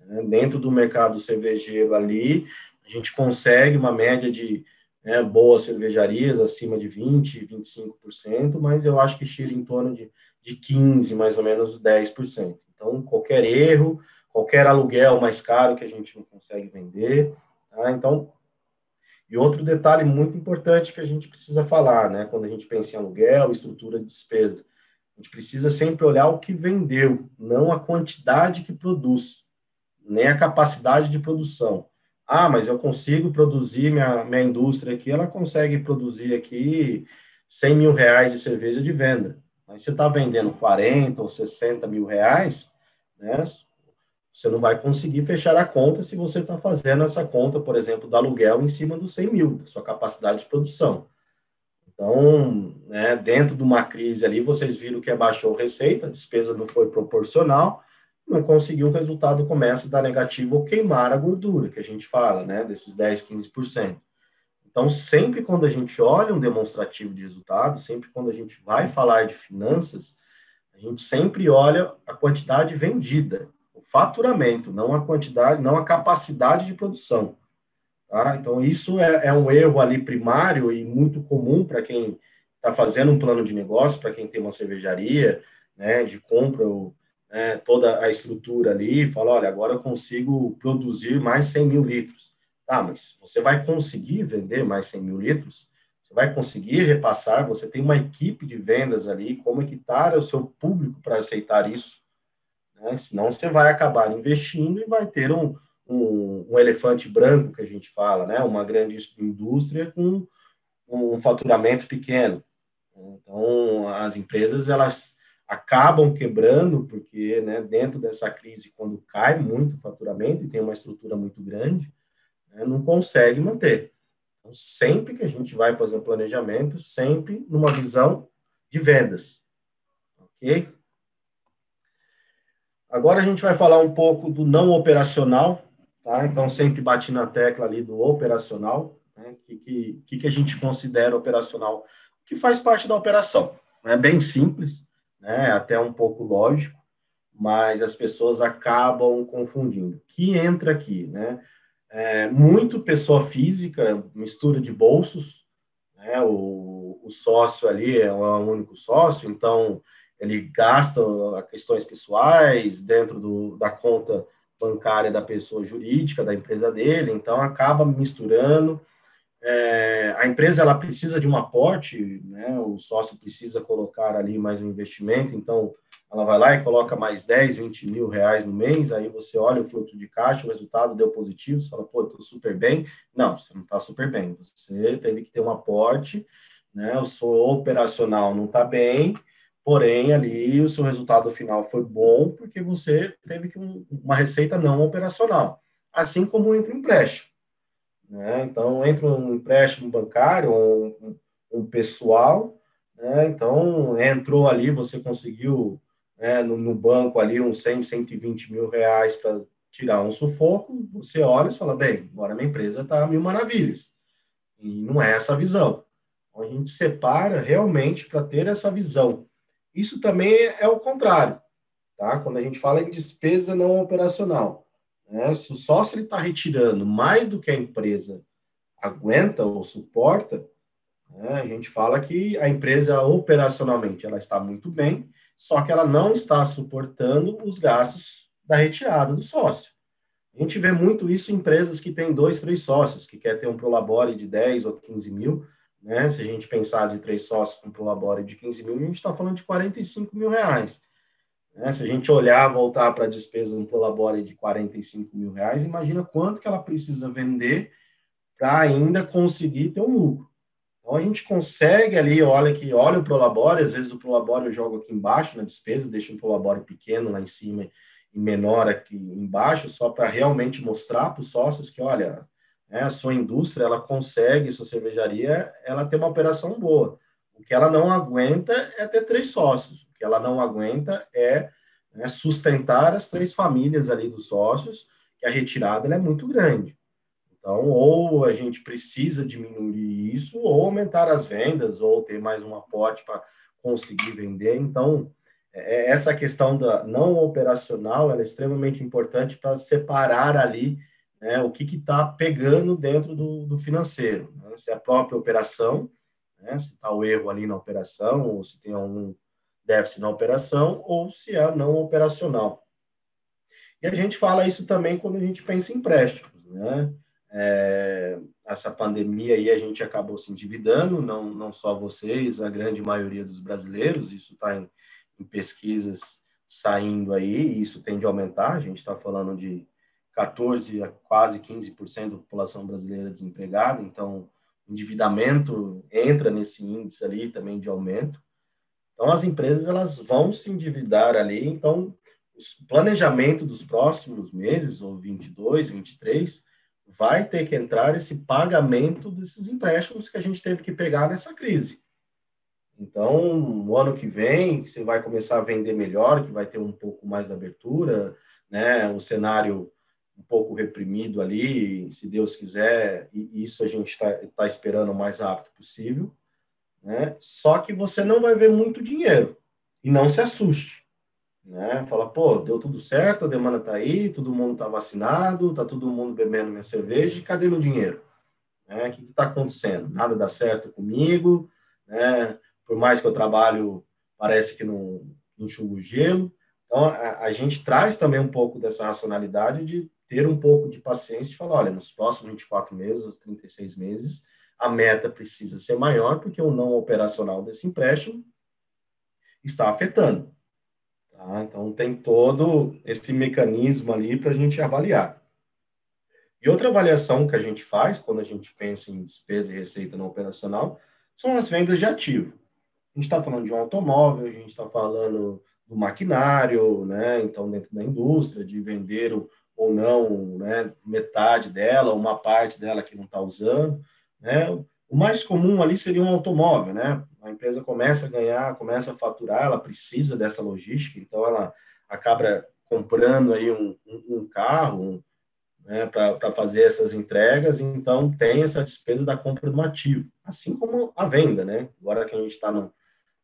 Né? Dentro do mercado cervejeiro ali, a gente consegue uma média de né, boas cervejarias, acima de 20%, 25%, mas eu acho que chega em torno de, de 15%, mais ou menos 10%. Então, qualquer erro, qualquer aluguel mais caro que a gente não consegue vender. Tá? Então, e outro detalhe muito importante que a gente precisa falar, né? Quando a gente pensa em aluguel, estrutura de despesa, a gente precisa sempre olhar o que vendeu, não a quantidade que produz, nem a capacidade de produção. Ah, mas eu consigo produzir, minha, minha indústria aqui, ela consegue produzir aqui 100 mil reais de cerveja de venda. Mas você está vendendo 40 ou 60 mil reais, né? Você não vai conseguir fechar a conta se você está fazendo essa conta, por exemplo, do aluguel em cima dos 100 mil, da sua capacidade de produção. Então, né, dentro de uma crise ali, vocês viram que abaixou a receita, a despesa não foi proporcional, não conseguiu, o resultado começa a dar negativo ou queimar a gordura, que a gente fala, né, desses 10, 15%. Então, sempre quando a gente olha um demonstrativo de resultado, sempre quando a gente vai falar de finanças, a gente sempre olha a quantidade vendida faturamento, não a quantidade, não a capacidade de produção. Tá? Então, isso é, é, um erro ali primário e muito comum para quem está fazendo um plano de negócio, para quem tem uma cervejaria, né, de compra né, toda a estrutura ali, fala, olha, agora eu consigo produzir mais 100 mil litros. Tá, mas você vai conseguir vender mais 100 mil litros? Você vai conseguir repassar? Você tem uma equipe de vendas ali, como é que está o seu público para aceitar isso? Né? Senão você vai acabar investindo e vai ter um, um, um, elefante branco, que a gente fala, né? uma grande indústria com um faturamento pequeno. Então, as empresas, elas acabam quebrando, porque né, dentro dessa crise, quando cai muito o faturamento e tem uma estrutura muito grande, né, não consegue manter. Então, sempre que a gente vai fazer um planejamento, sempre numa visão de vendas. Ok? Agora a gente vai falar um pouco do não operacional, tá? Então sempre bati na tecla ali do operacional, né? Que, que, que a gente considera operacional, que faz parte da operação. É bem simples, né? Até um pouco lógico, mas as pessoas acabam confundindo. Que entra aqui, né? É, muito pessoa física, mistura de bolsos, né? O, o sócio ali é o único sócio, então ele gasta questões pessoais dentro do, da conta bancária da pessoa jurídica, da empresa dele, então acaba misturando. É, a empresa ela precisa de um aporte, né, o sócio precisa colocar ali mais um investimento, então ela vai lá e coloca mais 10, 20 mil reais no mês, aí você olha o fluxo de caixa, o resultado deu positivo, você fala, pô, estou super bem. Não, você não está super bem, você teve que ter um aporte, né, o seu operacional não está bem, Porém, ali o seu resultado final foi bom porque você teve um, uma receita não operacional, assim como entra um empréstimo. Né? Então, entra um empréstimo bancário, um, um pessoal, né? então entrou ali, você conseguiu né, no, no, banco ali uns 100, 120 mil reais para tirar um sufoco, você olha e fala, bem, agora minha empresa está mil maravilhas. E não é essa a visão. Então, a gente separa realmente para ter essa visão isso também é o contrário, tá? Quando a gente fala em despesa não operacional, né? se o sócio está retirando mais do que a empresa aguenta ou suporta, né? a gente fala que a empresa operacionalmente ela está muito bem, só que ela não está suportando os gastos da retirada do sócio. A gente vê muito isso em empresas que têm dois, três sócios, que quer ter um prolabore de 10 ou 15 mil, né? Se a gente pensar de três sócios com Prolabore de 15 mil, a gente está falando de 45 mil reais. Né? Se a gente olhar, voltar para a despesa do Prolabore de 45 mil reais, imagina quanto que ela precisa vender para ainda conseguir ter um lucro. Então a gente consegue ali, olha que olha o Prolabore, às vezes o Prolabore eu jogo aqui embaixo na despesa, deixo um Prolabore pequeno lá em cima e menor aqui embaixo, só para realmente mostrar para os sócios que, olha, né, a sua indústria, ela consegue, sua cervejaria, ela tem uma operação boa. O que ela não aguenta é ter três sócios. O que ela não aguenta é né, sustentar as três famílias ali dos sócios, que a retirada é muito grande. Então, ou a gente precisa diminuir isso, ou aumentar as vendas, ou ter mais um aporte para conseguir vender. Então, é, é, essa questão da não operacional é extremamente importante para separar ali né, o que está pegando dentro do, do financeiro. Né? Se é a própria operação, né, se está o erro ali na operação, ou se tem algum déficit na operação, ou se é não operacional. E a gente fala isso também quando a gente pensa em empréstimos. Né? É, essa pandemia aí a gente acabou se endividando, não, não só vocês, a grande maioria dos brasileiros, isso está em, em, pesquisas saindo aí, e isso tende a aumentar, a gente está falando de 14 a quase 15% da população brasileira desempregada, então endividamento entra nesse índice ali também de aumento. Então as empresas elas vão se endividar ali, então o planejamento dos próximos meses, ou 22, 23, vai ter que entrar esse pagamento desses empréstimos que a gente teve que pegar nessa crise. Então, no ano que vem, você vai começar a vender melhor, que vai ter um pouco mais de abertura, né? O cenário um pouco reprimido ali, se Deus quiser, e isso a gente está tá esperando o mais rápido possível, né? Só que você não vai ver muito dinheiro e não se assuste né? Fala, pô, deu tudo certo, a demanda está aí, todo mundo está vacinado, está todo mundo bebendo minha cerveja, e cadê meu dinheiro? Né? O que está acontecendo? Nada dá certo comigo, né? Por mais que eu trabalho, parece que não enxugo o gelo. Então, a, a, gente traz também um pouco dessa racionalidade de ter um pouco de paciência e falar, olha, nos próximos 24 meses, 36 meses, a meta precisa ser maior, porque o não operacional desse empréstimo está afetando. Tá? Então, tem todo esse mecanismo ali para a gente avaliar. E outra avaliação que a gente faz quando a gente pensa em despesa e receita não operacional são as vendas de ativo. A gente está falando de um automóvel, a gente está falando do maquinário, né? Então, dentro da indústria, de vender ou não né, metade dela, uma parte dela que não está usando. Né? O mais comum ali seria um automóvel, né? A empresa começa a ganhar, começa a faturar, ela precisa dessa logística, então ela acaba comprando aí um, um, carro né, para fazer essas entregas, então tem essa despesa da compra do ativo, assim como a venda, né? Agora que a gente está no,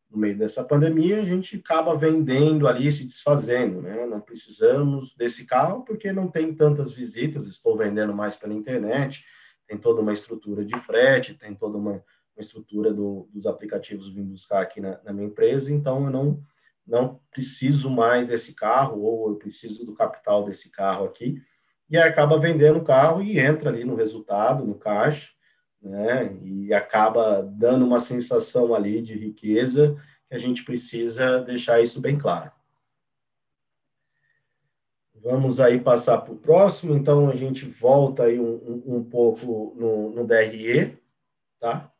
no meio dessa pandemia, a gente acaba vendendo ali, se desfazendo, né? Não precisamos desse carro porque não tem tantas visitas, estou vendendo mais pela internet, tem toda uma estrutura de frete, tem toda uma, uma estrutura do, dos aplicativos vindo buscar aqui na, na, minha empresa, então eu não, não preciso mais desse carro, ou eu preciso do capital desse carro aqui, e acaba vendendo o carro e entra ali no resultado, no caixa, né, e acaba dando uma sensação ali de riqueza que a gente precisa deixar isso bem claro. Vamos aí passar para o próximo, então a gente volta aí um, um, um pouco no, no, DRE, tá?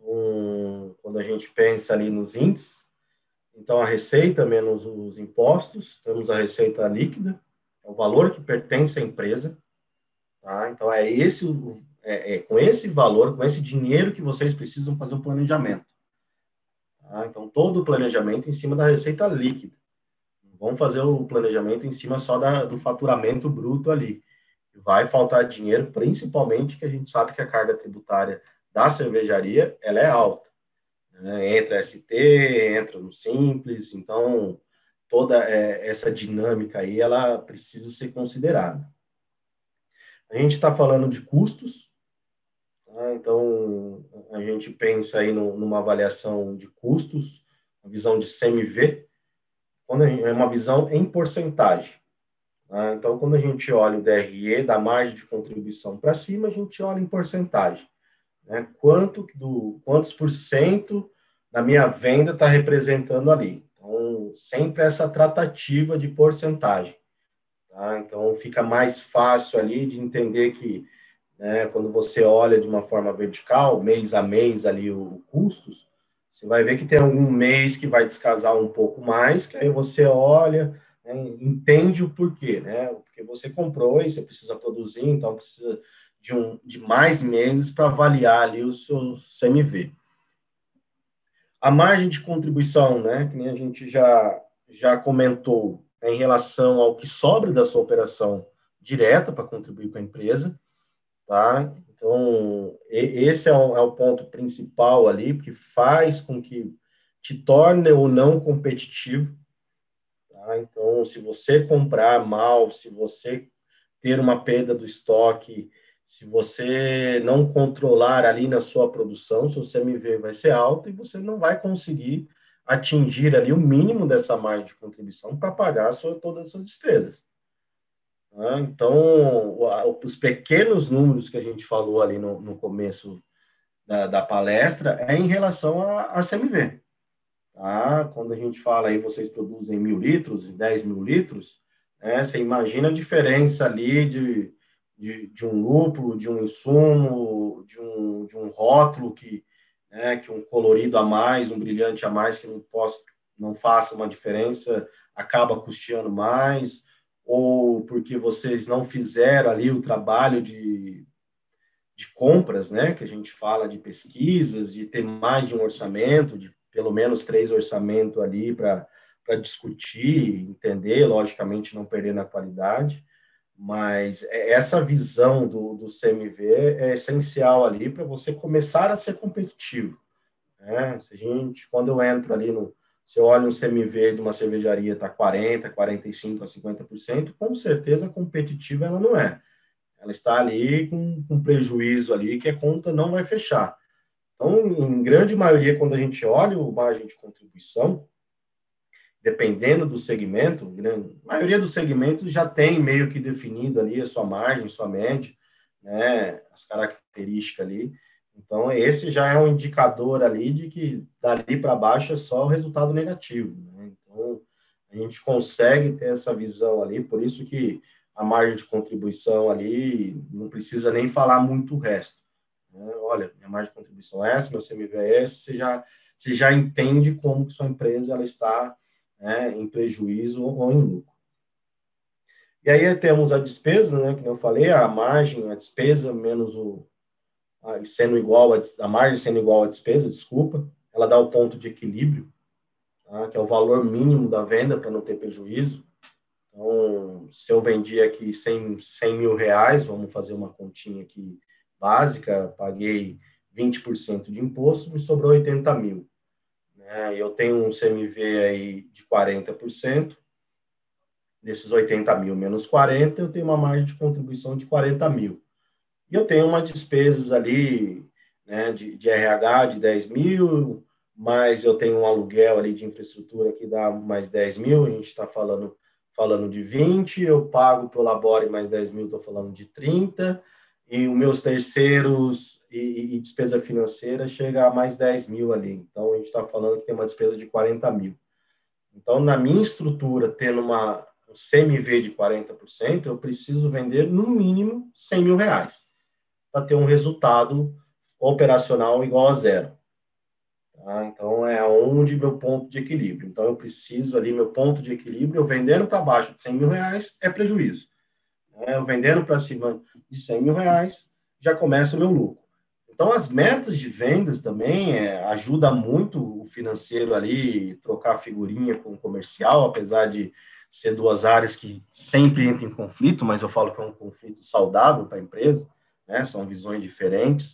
Um, quando a gente pensa ali nos índices, então a receita menos os impostos, temos a receita líquida, é o valor que pertence à empresa, tá? Então é esse, é, é com esse valor, com esse dinheiro que vocês precisam fazer o planejamento. Tá? Então todo o planejamento em cima da receita líquida. Vamos fazer o planejamento em cima só da, do faturamento bruto ali. Vai faltar dinheiro, principalmente que a gente sabe que a carga tributária da cervejaria ela é alta. Né? Entra ST, entra no Simples, então toda é, essa dinâmica aí ela precisa ser considerada. A gente está falando de custos, tá? então a gente pensa aí numa avaliação de custos, uma visão de CMV, quando gente, é uma visão em porcentagem. Né? Então, quando a gente olha o DRE, da margem de contribuição para cima, a gente olha em porcentagem. né? Quanto do quantos por cento da minha venda está representando ali? Então, sempre essa tratativa de porcentagem. Tá? Então, fica mais fácil ali de entender que né, quando você olha de uma forma vertical, mês a mês ali o, custos, você vai ver que tem algum mês que vai descasar um pouco mais, que aí você olha, né, entende o porquê, né? Porque você comprou e você precisa produzir, então precisa de, um, de mais meses para avaliar ali o seu CMV. A margem de contribuição, né, que nem a gente já, já comentou, é em relação ao que sobra da sua operação direta para contribuir com a empresa, tá? Então, esse é o, é o ponto principal ali, que faz com que te torne ou não competitivo. Tá? Então, se você comprar mal, se você ter uma perda do estoque, se você não controlar ali na sua produção, seu CMV vai ser alto e você não vai conseguir atingir ali o mínimo dessa margem de contribuição para pagar sua, todas as suas despesas. Né? Então, os pequenos números que a gente falou ali no, no começo da, da, palestra é em relação a CMV. Tá? Quando a gente fala aí, vocês produzem mil litros, 10 mil litros, né? você imagina a diferença ali de, de, de, um lúpulo, de um insumo, de um, de um rótulo que, né, que um colorido a mais, um brilhante a mais que não, possa, não faça uma diferença, acaba custeando mais, ou porque vocês não fizeram ali o trabalho de, de compras, né, que a gente fala de pesquisas, de ter mais de um orçamento, de pelo menos três orçamentos ali para discutir, entender, logicamente não perder na qualidade, mas é, essa visão do, do CMV é essencial ali para você começar a ser competitivo. Né? Se a gente, quando eu entro ali no, você olha um CMV de uma cervejaria, está 40%, 45% a 50%, com certeza competitiva ela não é. Ela está ali com, com prejuízo ali que a conta não vai fechar. Então, em grande maioria, quando a gente olha o margem de contribuição, dependendo do segmento, a maioria dos segmentos já tem meio que definido ali a sua margem, sua média, né, as características ali. Então, esse já é um indicador ali de que dali para baixo é só o resultado negativo. Né? Então, a gente consegue ter essa visão ali, por isso que a margem de contribuição ali não precisa nem falar muito o resto. Né? Olha, minha margem de contribuição é essa, meu CMV é esse, você já, você já entende como que sua empresa ela está né, em prejuízo ou em lucro. E aí temos a despesa, né, que eu falei, a margem, a despesa menos o, sendo igual a, a margem sendo igual à despesa, desculpa, ela dá o ponto de equilíbrio, tá? que é o valor mínimo da venda para não ter prejuízo. Então, se eu vendi aqui 100, 100 mil reais, vamos fazer uma continha aqui básica, paguei 20% de imposto, me sobrou 80 mil. Né? Eu tenho um CMV aí de 40%, desses 80 mil menos 40, eu tenho uma margem de contribuição de 40 mil. Eu tenho umas despesas ali né, de, de RH de 10 mil, mas eu tenho um aluguel ali de infraestrutura que dá mais 10 mil, a gente está falando, falando de 20, eu pago para o Labore mais 10 mil, estou falando de 30, e os meus terceiros e, e, despesa financeira chega a mais 10 mil ali. Então, a gente está falando que tem uma despesa de 40 mil. Então, na minha estrutura, tendo uma um CMV de 40%, eu preciso vender no mínimo 100 mil reais para ter um resultado operacional igual a zero. Tá? Então, é onde meu ponto de equilíbrio. Então, eu preciso ali, meu ponto de equilíbrio, eu vendendo para baixo de 100 mil reais, é prejuízo. É, eu vendendo para cima de 100 mil reais, já começa o meu lucro. Então, as metas de vendas também é, ajuda muito o financeiro ali, trocar figurinha com o comercial, apesar de ser duas áreas que sempre entram em conflito, mas eu falo que é um conflito saudável para a empresa né? São visões diferentes.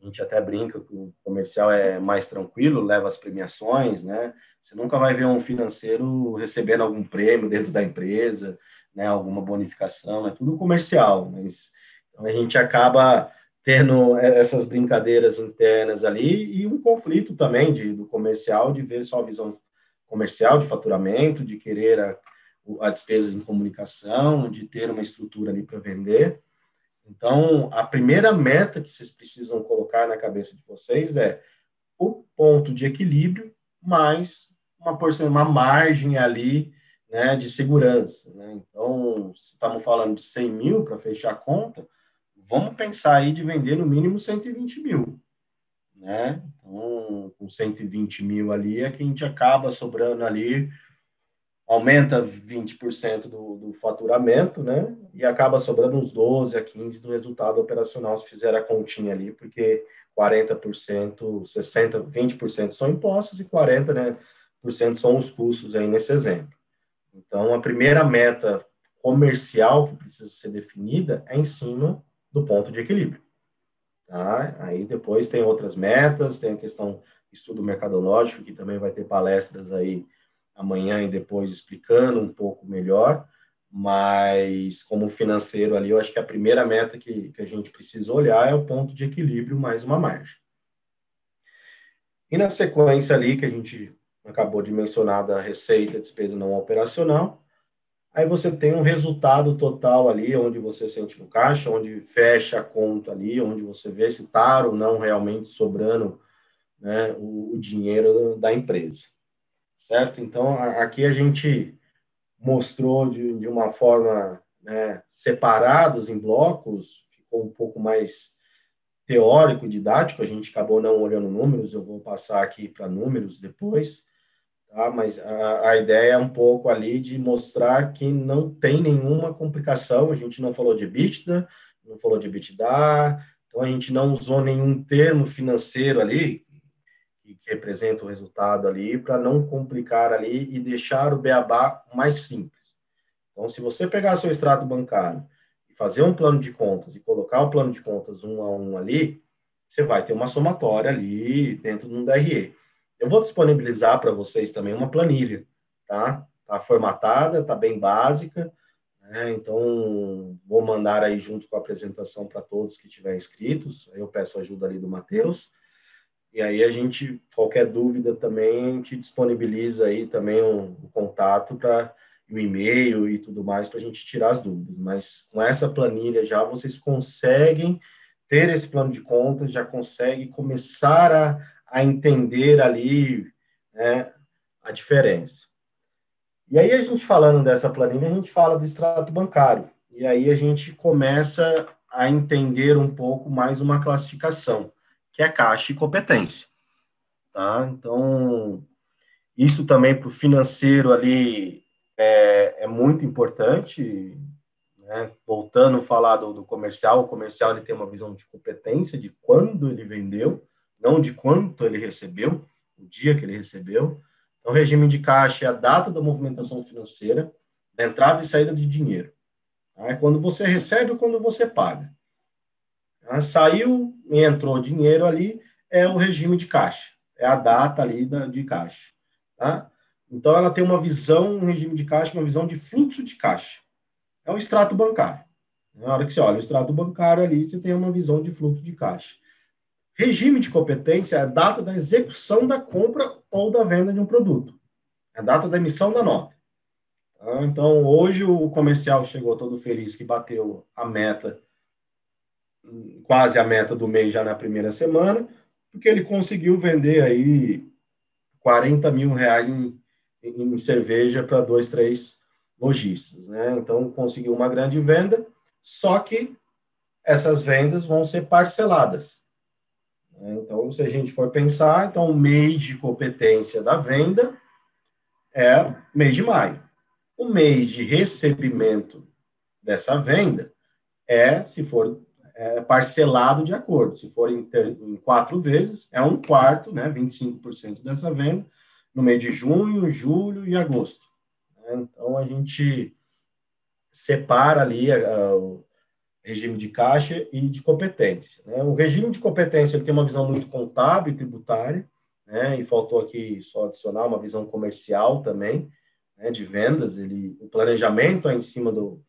A gente até brinca que o comercial é mais tranquilo, leva as premiações, né? Você nunca vai ver um financeiro recebendo algum prêmio dentro da empresa, né? Alguma bonificação, é tudo comercial, mas então a gente acaba tendo essas brincadeiras internas ali e um conflito também de, do comercial de ver só a visão comercial de faturamento, de querer a, a despesa em comunicação, de ter uma estrutura ali para vender Então, a primeira meta que vocês precisam colocar na cabeça de vocês é o ponto de equilíbrio mais uma, porção, uma margem ali né, de segurança. Né? Então, se estamos falando de 100 mil para fechar a conta, vamos pensar aí de vender no mínimo 120 mil. Né? Então, com 120 mil ali é que a gente acaba sobrando ali aumenta 20% do, do faturamento, né? E acaba sobrando uns 12 a 15 do resultado operacional se fizer a continha ali, porque 40%, 60, 20% são impostos e 40%, né, são os custos aí nesse exemplo. Então, a primeira meta comercial que precisa ser definida é em cima do ponto de equilíbrio. Tá? Aí depois tem outras metas, tem a questão estudo mercadológico, que também vai ter palestras aí amanhã e depois explicando um pouco melhor, mas como financeiro ali, eu acho que a primeira meta que, que a gente precisa olhar é o ponto de equilíbrio mais uma margem. E na sequência ali que a gente acabou de mencionar da receita, despesa não operacional, aí você tem um resultado total ali, onde você sente no caixa, onde fecha a conta ali, onde você vê se está ou não realmente sobrando né, o, o dinheiro da empresa certo? Então, aqui a gente mostrou de, de uma forma né, separados em blocos, ficou um pouco mais teórico, didático, a gente acabou não olhando números, eu vou passar aqui para números depois, tá? mas a, a, ideia é um pouco ali de mostrar que não tem nenhuma complicação, a gente não falou de EBITDA, não falou de EBITDA, então a gente não usou nenhum termo financeiro ali, que, representa o resultado ali, para não complicar ali e deixar o beabá mais simples. Então, se você pegar seu extrato bancário e fazer um plano de contas e colocar o plano de contas um a um ali, você vai ter uma somatória ali dentro de um DRE. Eu vou disponibilizar para vocês também uma planilha, tá? Tá formatada, tá bem básica, né? Então, vou mandar aí junto com a apresentação para todos que tiverem inscritos. Eu peço ajuda ali do Matheus. E aí a gente, qualquer dúvida também, a gente disponibiliza aí também o, um, contato para o e-mail e tudo mais para a gente tirar as dúvidas. Mas com essa planilha já vocês conseguem ter esse plano de contas, já conseguem começar a, a entender ali né, a diferença. E aí a gente falando dessa planilha, a gente fala do extrato bancário. E aí a gente começa a entender um pouco mais uma classificação que é caixa e competência. Tá? Então, isso também para o financeiro ali é, é muito importante. Né? Voltando a falar do, do, comercial, o comercial ele tem uma visão de competência, de quando ele vendeu, não de quanto ele recebeu, o dia que ele recebeu. Então, regime de caixa é a data da movimentação financeira, da entrada e saída de dinheiro. Tá? É quando você recebe ou quando você paga. Tá? Saiu e entrou dinheiro ali, é o regime de caixa, é a data ali da, de caixa. Tá? Então, ela tem uma visão, um regime de caixa, uma visão de fluxo de caixa. É um extrato bancário. Na hora que você olha o extrato bancário ali, você tem uma visão de fluxo de caixa. Regime de competência é a data da execução da compra ou da venda de um produto. É a data da emissão da nota. Tá? Então, hoje o comercial chegou todo feliz que bateu a meta quase a meta do mês já na primeira semana, porque ele conseguiu vender aí 40 mil reais em, em cerveja para dois, três lojistas, né? Então conseguiu uma grande venda, só que essas vendas vão ser parceladas. Né? Então, se a gente for pensar, então o mês de competência da venda é mês de maio. O mês de recebimento dessa venda é, se for é, parcelado de acordo. Se for em, em, quatro vezes, é um quarto, né, 25% dessa venda, no mês de junho, julho e agosto. Né? Então, a gente separa ali o regime de caixa e de competência. Né? O regime de competência ele tem uma visão muito contábil e tributária, né? e faltou aqui só adicionar uma visão comercial também, né, de vendas. Ele, o planejamento é em cima do,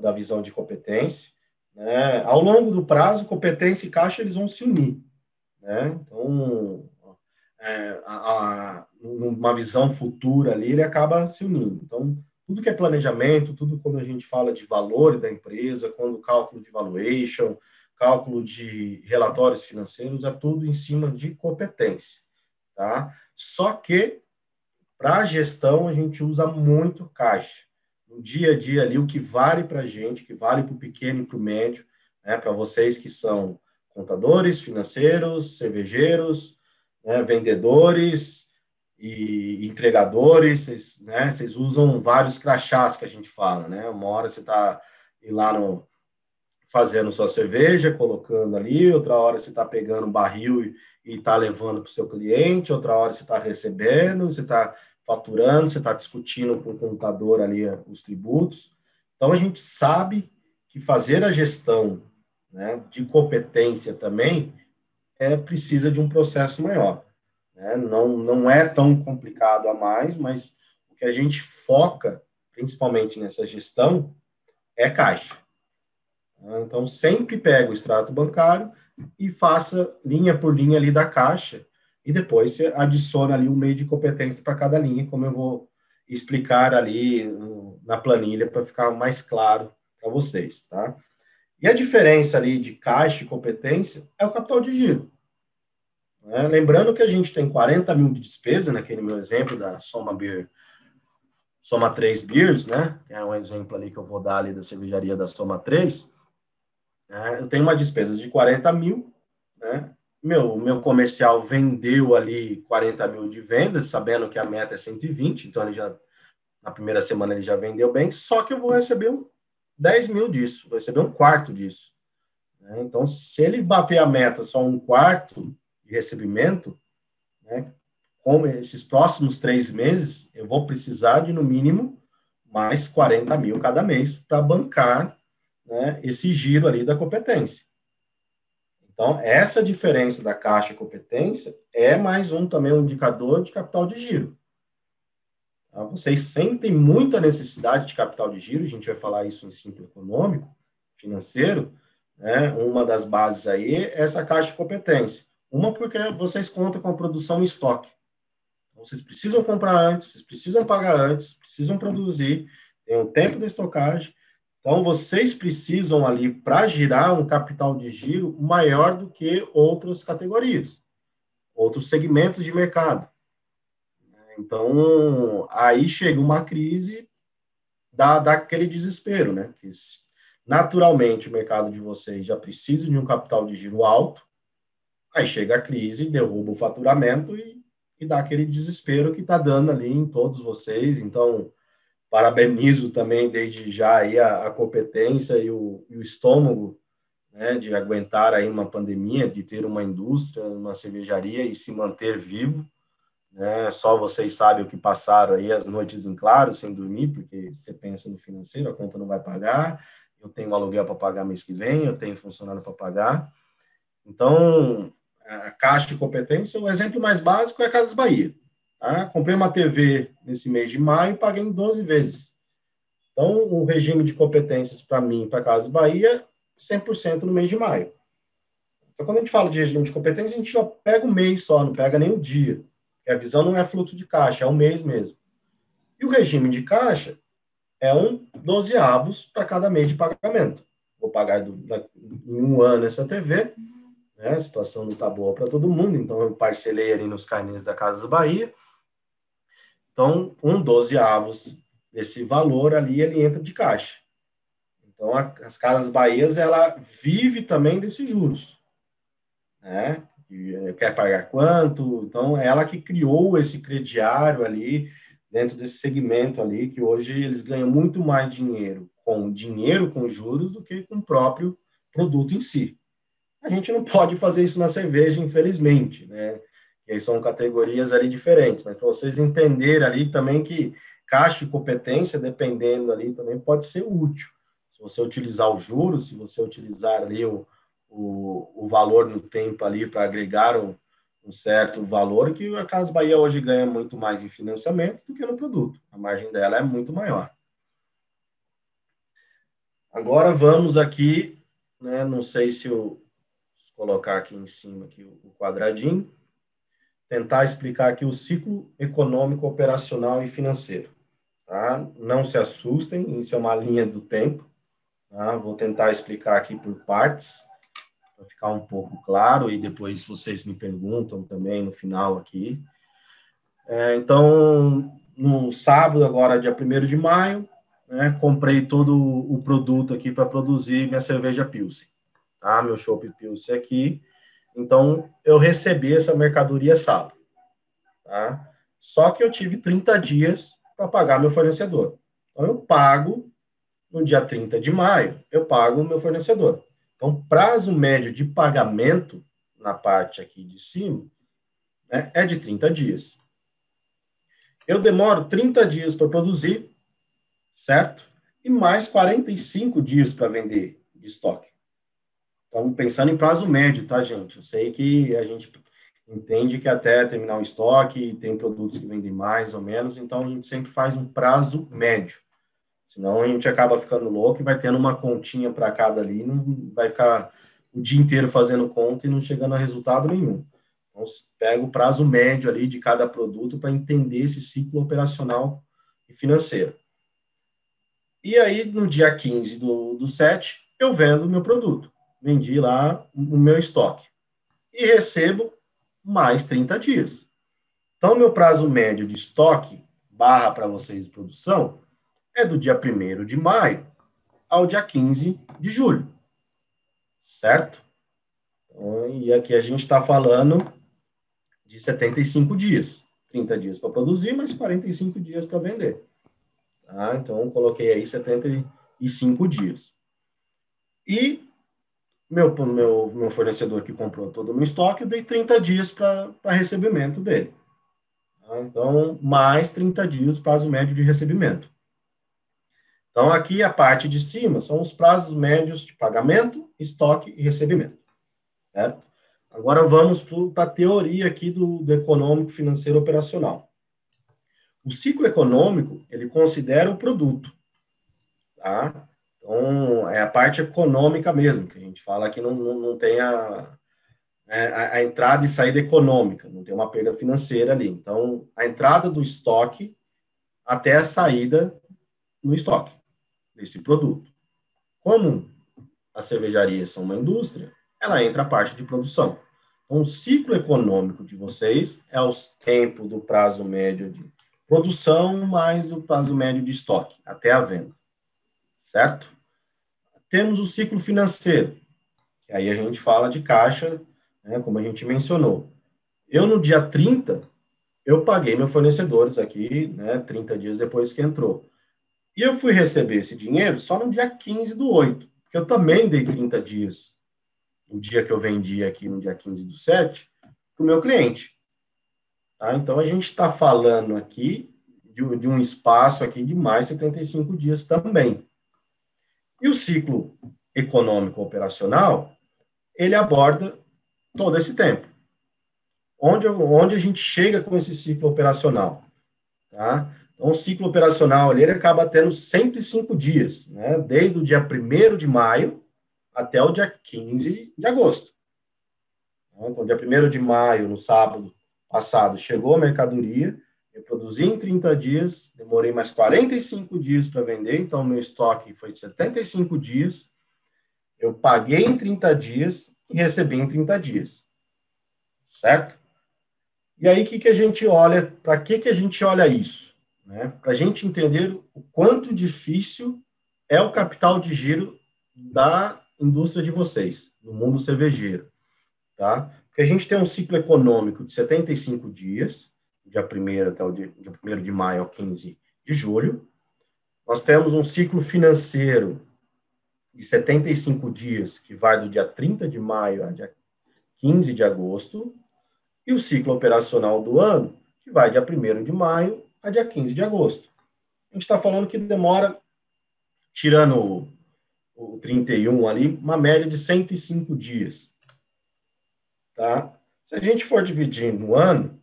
da visão de competência. Né? Ao longo do prazo, competência e caixa eles vão se unir. Né? Então, é, a, a, uma visão futura ali, ele acaba se unindo. Então, tudo que é planejamento, tudo quando a gente fala de valor da empresa, quando cálculo de valuation, cálculo de relatórios financeiros, é tudo em cima de competência, tá? Só que para a gestão a gente usa muito caixa. No dia a dia ali, o que vale para a gente, que vale para o pequeno e para o médio, né, para vocês que são contadores, financeiros, cervejeiros, né, vendedores e entregadores, vocês, né, vocês usam vários crachás que a gente fala, né? Uma hora você está lá no fazendo sua cerveja, colocando ali, outra hora você está pegando um barril e está levando para o seu cliente, outra hora você está recebendo, você está faturando, você está discutindo com o contador ali os tributos. Então a gente sabe que fazer a gestão né, de competência também é precisa de um processo maior. Né? Não, não é tão complicado a mais, mas o que a gente foca, principalmente nessa gestão, é caixa. Então, sempre pega o extrato bancário e faça linha por linha ali da caixa e depois você adiciona ali um meio de competência para cada linha, como eu vou explicar ali na planilha para ficar mais claro para vocês, tá? E a diferença ali de caixa e competência é o capital de giro. Né? Lembrando que a gente tem 40 mil de despesa, naquele meu exemplo da Soma Beer, Soma 3 Beers, né? É um exemplo ali que eu vou dar ali da cervejaria da Soma 3. Né? Eu tenho uma despesa de 40 mil, né? Meu, meu comercial vendeu ali 40 mil de vendas, sabendo que a meta é 120, então ele já, na primeira semana ele já vendeu bem, só que eu vou receber 10 mil disso, vou receber um quarto disso. Né? Então, se ele bater a meta só um quarto de recebimento, né, como esses próximos três meses, eu vou precisar de, no mínimo, mais 40 mil cada mês para bancar né, esse giro ali da competência. Então, essa diferença da caixa competência é mais um também um indicador de capital de giro. Tá? Vocês sentem muita necessidade de capital de giro, a gente vai falar isso em ciclo econômico, financeiro, né? uma das bases aí é essa caixa competência. Uma porque vocês contam com a produção em estoque. Então, vocês precisam comprar antes, vocês precisam pagar antes, precisam produzir, tem o tempo da estocagem, então, vocês precisam ali, para girar um capital de giro maior do que outras categorias, outros segmentos de mercado. Então, aí chega uma crise, dá, dá aquele desespero, né? Que naturalmente o mercado de vocês já precisa de um capital de giro alto, aí chega a crise, derruba o faturamento e, e dá aquele desespero que está dando ali em todos vocês. Então, parabenizo também desde já aí a, a competência e o, e o estômago né, de aguentar aí uma pandemia, de ter uma indústria, uma cervejaria e se manter vivo. Né? Só vocês sabem o que passaram aí as noites em claro, sem dormir, porque você pensa no financeiro, a conta não vai pagar, eu tenho aluguel para pagar mês que vem, eu tenho funcionário para pagar. Então, a caixa de competência, o exemplo mais básico é a Casas Bahia. Ah, comprei uma TV nesse mês de maio e paguei em 12 vezes. Então, o regime de competências para mim, para Casa Bahia, 100% no mês de maio. Então, quando a gente fala de regime de competência, a gente só pega o mês só, não pega nem o dia. a visão não é fluxo de caixa, é o mês mesmo. E o regime de caixa é um 12 avos para cada mês de pagamento. Vou pagar do, da, em um ano essa TV, né? a situação não está boa para todo mundo, então eu parcelei ali nos carnês da Casa Bahia, então, um dozeavos desse valor ali, ele entra de caixa. Então, a, as Casas Bahias, ela vive também desses juros. Né? E, eh, quer pagar quanto? Então, ela que criou esse crediário ali, dentro desse segmento ali, que hoje eles ganham muito mais dinheiro com dinheiro com juros do que com o próprio produto em si. A gente não pode fazer isso na cerveja, infelizmente, né? E aí são categorias ali diferentes, mas para vocês entenderem ali também que caixa e competência, dependendo ali, também pode ser útil. Se você utilizar os juros, se você utilizar ali o, o, o valor no tempo ali para agregar um, um, certo valor, que a Casa Bahia hoje ganha muito mais em financiamento do que no produto. A margem dela é muito maior. Agora vamos aqui, né, não sei se eu colocar aqui em cima aqui o quadradinho tentar explicar aqui o ciclo econômico, operacional e financeiro. Tá? Não se assustem, isso é uma linha do tempo. Tá? Vou tentar explicar aqui por partes, para ficar um pouco claro, e depois vocês me perguntam também no final aqui. É, então, no sábado, agora, dia 1 de maio, né, comprei todo o produto aqui para produzir minha cerveja Pilsen. Tá? Meu chopp Pilsen aqui. Então, eu recebi essa mercadoria sábado. Tá? Só que eu tive 30 dias para pagar meu fornecedor. Então, eu pago no dia 30 de maio, eu pago o meu fornecedor. Então, prazo médio de pagamento, na parte aqui de cima, né, é de 30 dias. Eu demoro 30 dias para produzir, certo? E mais 45 dias para vender de estoque. Então, pensando em prazo médio, tá, gente? Eu sei que a gente entende que até terminar o estoque tem produtos que vendem mais ou menos, então a gente sempre faz um prazo médio. Senão a gente acaba ficando louco e vai tendo uma continha para cada ali, não vai ficar o dia inteiro fazendo conta e não chegando a resultado nenhum. Então, pega o prazo médio ali de cada produto para entender esse ciclo operacional e financeiro. E aí, no dia 15 do, do 7, eu vendo meu produto. Vendi lá o meu estoque. E recebo mais 30 dias. Então, meu prazo médio de estoque, barra para vocês de produção, é do dia 1 de maio ao dia 15 de julho. Certo? Então, e aqui a gente está falando de 75 dias. 30 dias para produzir, mas 45 dias para vender. Tá? Então, coloquei aí 75 dias. E meu, meu, meu fornecedor que comprou todo o meu estoque, eu dei 30 dias para recebimento dele. Tá? Então, mais 30 dias prazo médio de recebimento. Então, aqui a parte de cima são os prazos médios de pagamento, estoque e recebimento. Certo? Agora vamos para a teoria aqui do, do econômico financeiro operacional. O ciclo econômico, ele considera o produto, tá? Então, é a parte econômica mesmo, que a gente fala que não, não, não tem a, é, a, a, entrada e saída econômica, não tem uma perda financeira ali. Então, a entrada do estoque até a saída no estoque desse produto. Como as cervejarias são uma indústria, ela entra a parte de produção. Então, o ciclo econômico de vocês é o tempo do prazo médio de produção mais o prazo médio de estoque, até a venda. Certo? Temos o ciclo financeiro, que aí a gente fala de caixa, né, como a gente mencionou. Eu, no dia 30, eu paguei meus fornecedores aqui, né, 30 dias depois que entrou. E eu fui receber esse dinheiro só no dia 15 do 8, porque eu também dei 30 dias, no dia que eu vendi aqui, no dia 15 do 7, para o meu cliente. Tá? Então, a gente está falando aqui de, de, um espaço aqui de mais 75 dias também. E o ciclo econômico operacional, ele aborda todo esse tempo. Onde, onde a gente chega com esse ciclo operacional? Tá? Então, o ciclo operacional ele acaba tendo 105 dias, né? desde o dia 1 de maio até o dia 15 de agosto. Então, dia 1 de maio, no sábado passado, chegou a mercadoria, eu produzi em 30 dias, demorei mais 45 dias para vender, então meu estoque foi de 75 dias, eu paguei em 30 dias e recebi em 30 dias. Certo? E aí, o que, que a gente olha, para que, que a gente olha isso? né, para a gente entender o quanto difícil é o capital de giro da indústria de vocês, no mundo cervejeiro. Tá? Porque a gente tem um ciclo econômico de 75 dias, dia 1 até o dia, dia 1 de maio ao 15 de julho. Nós temos um ciclo financeiro de 75 dias, que vai do dia 30 de maio ao dia 15 de agosto, e o ciclo operacional do ano, que vai dia 1 de maio a dia 15 de agosto. A gente está falando que demora, tirando o, o 31 ali, uma média de 105 dias. Tá? Se a gente for dividir no ano,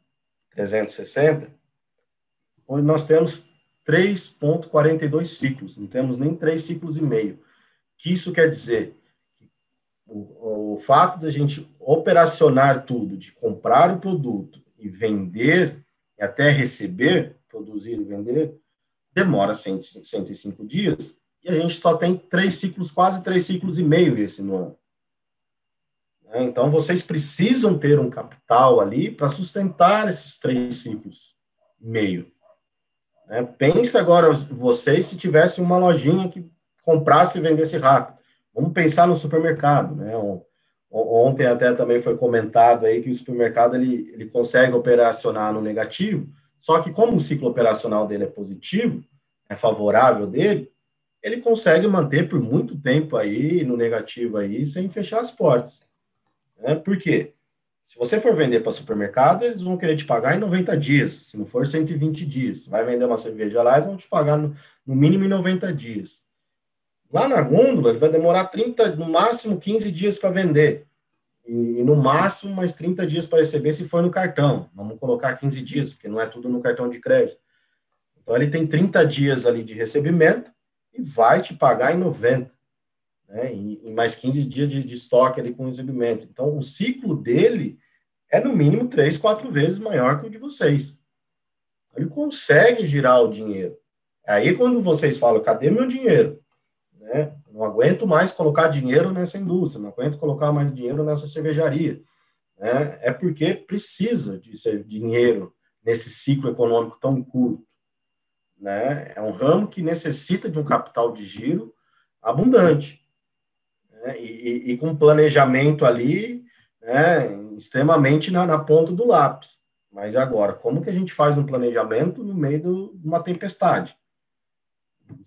360, onde nós temos 3,42 ciclos, não temos nem 3 ciclos e meio. que isso quer dizer? O, o fato de a gente operacionar tudo, de comprar o produto e vender e até receber, produzir e vender, demora 105 dias e a gente só tem três ciclos, quase três ciclos e meio esse no ano. Né? Então, vocês precisam ter um capital ali para sustentar esses três ciclos e meio. Né? Pensa agora vocês se tivesse uma lojinha que comprasse e vendesse rápido. Vamos pensar no supermercado, né? Ontem até também foi comentado aí que o supermercado ele, ele consegue operacionar no negativo, só que como o ciclo operacional dele é positivo, é favorável dele, ele consegue manter por muito tempo aí no negativo aí sem fechar as portas. Né? Por quê? Se você for vender para supermercado, eles vão querer te pagar em 90 dias, se não for 120 dias. Vai vender uma cerveja lá, eles vão te pagar no, no mínimo em 90 dias. Lá na gôndola, ele vai demorar 30, no máximo 15 dias para vender. E, e, no máximo mais 30 dias para receber se for no cartão. Vamos colocar 15 dias, porque não é tudo no cartão de crédito. Então ele tem 30 dias ali de recebimento e vai te pagar em 90. Né? E, mais 15 dias de, de estoque ali com recebimento. Então o ciclo dele é no mínimo 3, 4 vezes maior que o de vocês. Ele consegue girar o dinheiro. Aí quando vocês falam, cadê meu dinheiro? Né? Não aguento mais colocar dinheiro nessa indústria, não aguento colocar mais dinheiro nessa cervejaria. Né? É porque precisa de dinheiro nesse ciclo econômico tão curto. Né? É um ramo que necessita de um capital de giro abundante. Né? E, e, com planejamento ali né, extremamente na, na, ponta do lápis. Mas agora, como que a gente faz um planejamento no meio do, de uma tempestade?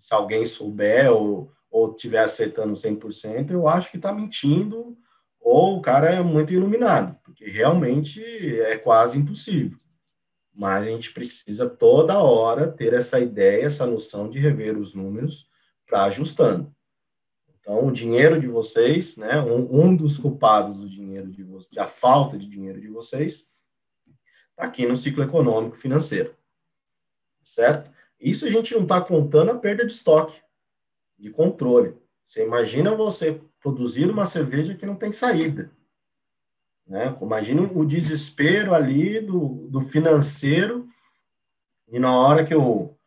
Se alguém souber ou, ou estiver acertando 100%, eu acho que está mentindo ou o cara é muito iluminado, porque realmente é quase impossível. Mas a gente precisa toda hora ter essa ideia, essa noção de rever os números para ajustando. Então, o dinheiro de vocês, né, um, um dos culpados do dinheiro de vocês, da falta de dinheiro de vocês, está aqui no ciclo econômico financeiro. Certo? Isso a gente não está contando a perda de estoque de controle. Você imagina você produzir uma cerveja que não tem saída. Né? Imagina o desespero ali do, do financeiro e na hora que, eu,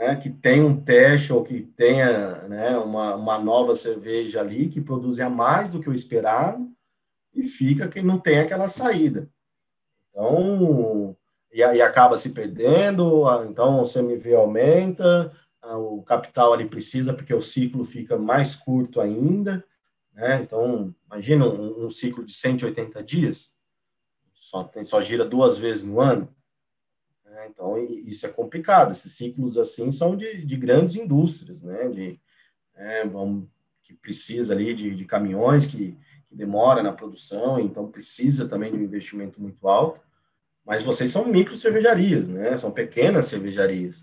né, que tem um teste ou que tenha né, uma, uma nova cerveja ali que produza mais do que o esperado e fica que não tem aquela saída. Então, e, e acaba se perdendo, então o CMV aumenta, o capital ali precisa, porque o ciclo fica mais curto ainda. Né? Então, imagina um, um, ciclo de 180 dias, só, tem, só gira duas vezes no ano. Né? Então, isso é complicado. Esses ciclos assim são de, de grandes indústrias, né? de, é, vamos, que precisa ali de, de caminhões que, que demora na produção, então precisa também de um investimento muito alto. Mas vocês são micro cervejarias, né? São pequenas cervejarias.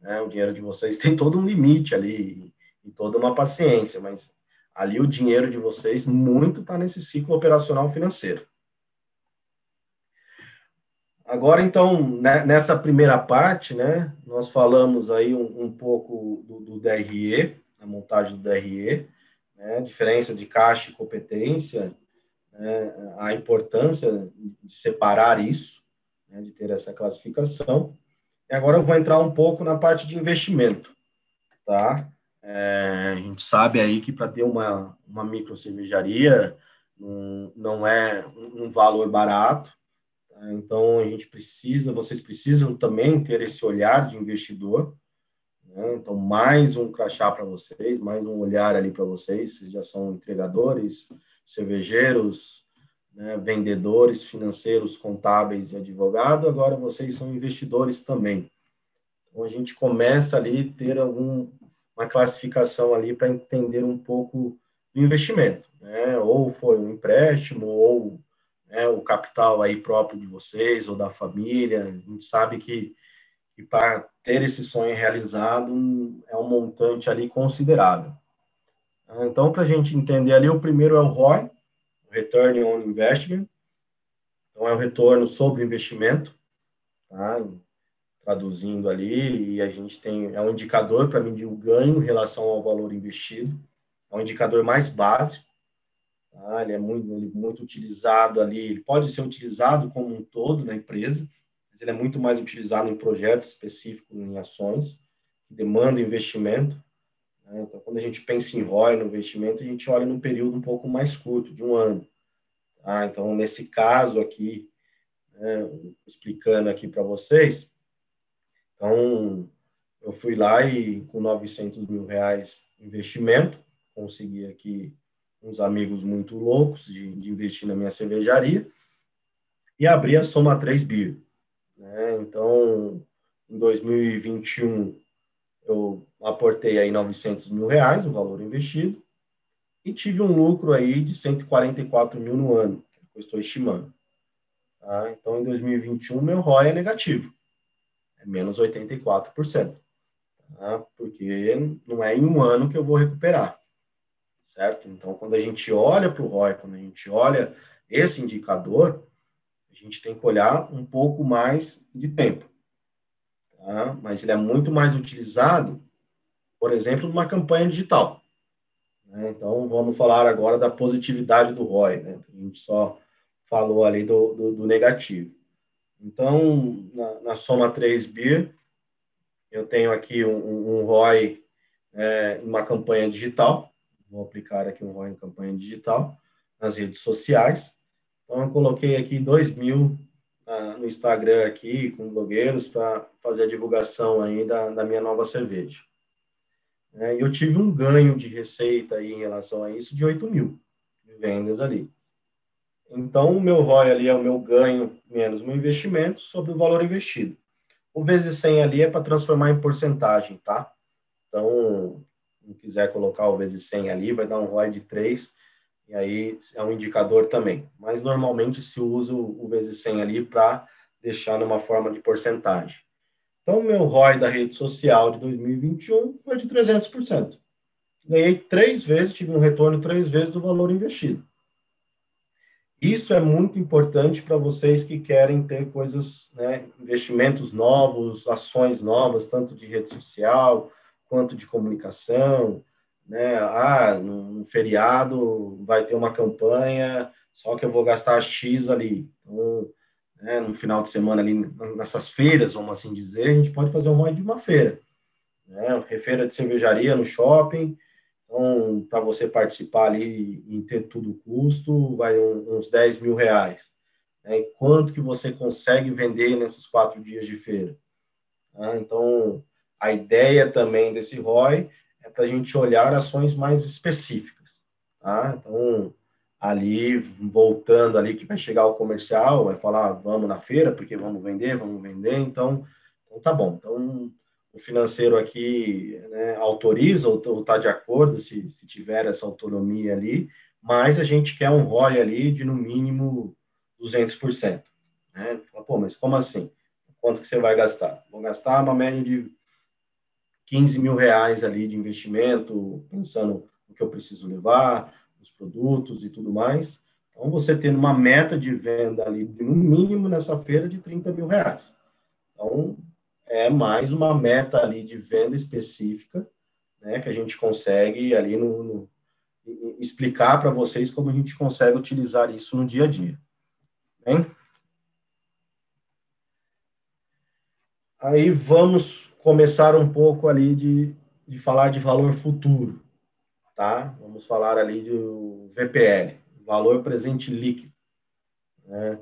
Né? O dinheiro de vocês tem todo um limite ali e toda uma paciência, mas ali o dinheiro de vocês muito está nesse ciclo operacional financeiro. Agora, então, né, nessa primeira parte, né, nós falamos aí um, um pouco do, do, DRE, a montagem do DRE, né, diferença de caixa e competência, né, a importância de separar isso, né, de ter essa classificação. E agora eu vou entrar um pouco na parte de investimento, tá? É, a gente sabe aí que para ter uma, uma micro cervejaria não, não é um valor barato? Então a gente precisa, vocês precisam também ter esse olhar de investidor, né? então mais um crachá para vocês, mais um olhar ali para vocês, vocês já são entregadores, cervejeiros, né, vendedores financeiros, contábeis e advogado, agora vocês são investidores também. Então a gente começa ali ter algum, uma classificação ali para entender um pouco do investimento, né? ou foi um empréstimo, ou né, o capital aí próprio de vocês ou da família. A gente sabe que, que para ter esse sonho realizado é um montante ali considerável. Então, para a gente entender ali, o primeiro é o ROI, Return on Investment. Então, é o retorno sobre investimento, tá? traduzindo ali, e a gente tem, é um indicador para medir o ganho em relação ao valor investido, é um indicador mais básico, tá? ele é muito, é muito utilizado ali, ele pode ser utilizado como um todo na empresa, mas ele é muito mais utilizado em projetos específicos, em ações, que demandam investimento. Né? Então, quando a gente pensa em ROI no investimento, a gente olha num período um pouco mais curto, de um ano. Tá? Então, nesse caso aqui, né, explicando aqui para vocês, então, eu fui lá e com 900 mil reais investimento, consegui aqui uns amigos muito loucos de, de investir na minha cervejaria e abri a Soma 3 Beer. Né? Então, em 2021, eu aportei aí 900 mil reais, o valor investido, e tive um lucro aí de 144 mil no ano, que eu estou estimando. Tá? Então, em 2021, meu ROI é negativo, é menos 84%, tá? porque não é em um ano que eu vou recuperar, certo? Então, quando a gente olha para o ROI, quando a gente olha esse indicador, a gente tem que olhar um pouco mais de tempo, tá? mas ele é muito mais utilizado, por exemplo, numa campanha digital. Né? Então, vamos falar agora da positividade do ROI, né? a gente só falou ali do, do, do negativo. Então, na, na, soma 3 BIR, eu tenho aqui um, um ROI é, em uma campanha digital, vou aplicar aqui um ROI em campanha digital, nas redes sociais. Então, eu coloquei aqui 2 mil uh, no Instagram aqui, com blogueiros, para fazer a divulgação aí da, da minha nova cerveja. É, eu tive um ganho de receita aí em relação a isso de 8 mil de vendas ali. Então, o meu ROI ali é o meu ganho menos meu investimento sobre o valor investido. O vezes 100 ali é para transformar em porcentagem, tá? Então, se quiser colocar o vezes 100 ali, vai dar um ROI de 3, e aí é um indicador também. Mas normalmente se usa o vezes 100 ali para deixar numa forma de porcentagem. Então, meu ROI da rede social de 2021 foi de 300%. Ganhei três vezes, tive um retorno três vezes do valor investido. Isso é muito importante para vocês que querem ter coisas, né, investimentos novos, ações novas, tanto de rede social quanto de comunicação. Né? Ah, num feriado vai ter uma campanha, só que eu vou gastar X ali. Então, né, no final de semana ali, nessas feiras, vamos assim dizer, a gente pode fazer um ROI de uma feira. Né? Feira de cervejaria no shopping, então, para você participar ali e ter tudo custo, vai uns 10 mil reais. E quanto que você consegue vender nesses quatro dias de feira? Tá? Então, a ideia também desse ROI é para a gente olhar ações mais específicas. Tá? Então, ali, voltando ali, que vai chegar o comercial, vai falar, vamos na feira, porque vamos vender, vamos vender, então, então tá bom. Então, o financeiro aqui né, autoriza ou está de acordo se, se, tiver essa autonomia ali, mas a gente quer um ROI ali de no mínimo 200%. Né? Fala, Pô, mas como assim? Quanto que você vai gastar? Vou gastar uma média de 15 mil reais ali de investimento, pensando no que eu preciso levar, os produtos e tudo mais. Então, você tendo uma meta de venda ali, no mínimo nessa feira, de 30 mil reais. Então, é mais uma meta ali de venda específica, né, que a gente consegue ali no, no explicar para vocês como a gente consegue utilizar isso no dia a dia. Bem? Aí vamos começar um pouco ali de, de falar de valor futuro, tá? Vamos falar ali do VPL, valor presente líquido, né?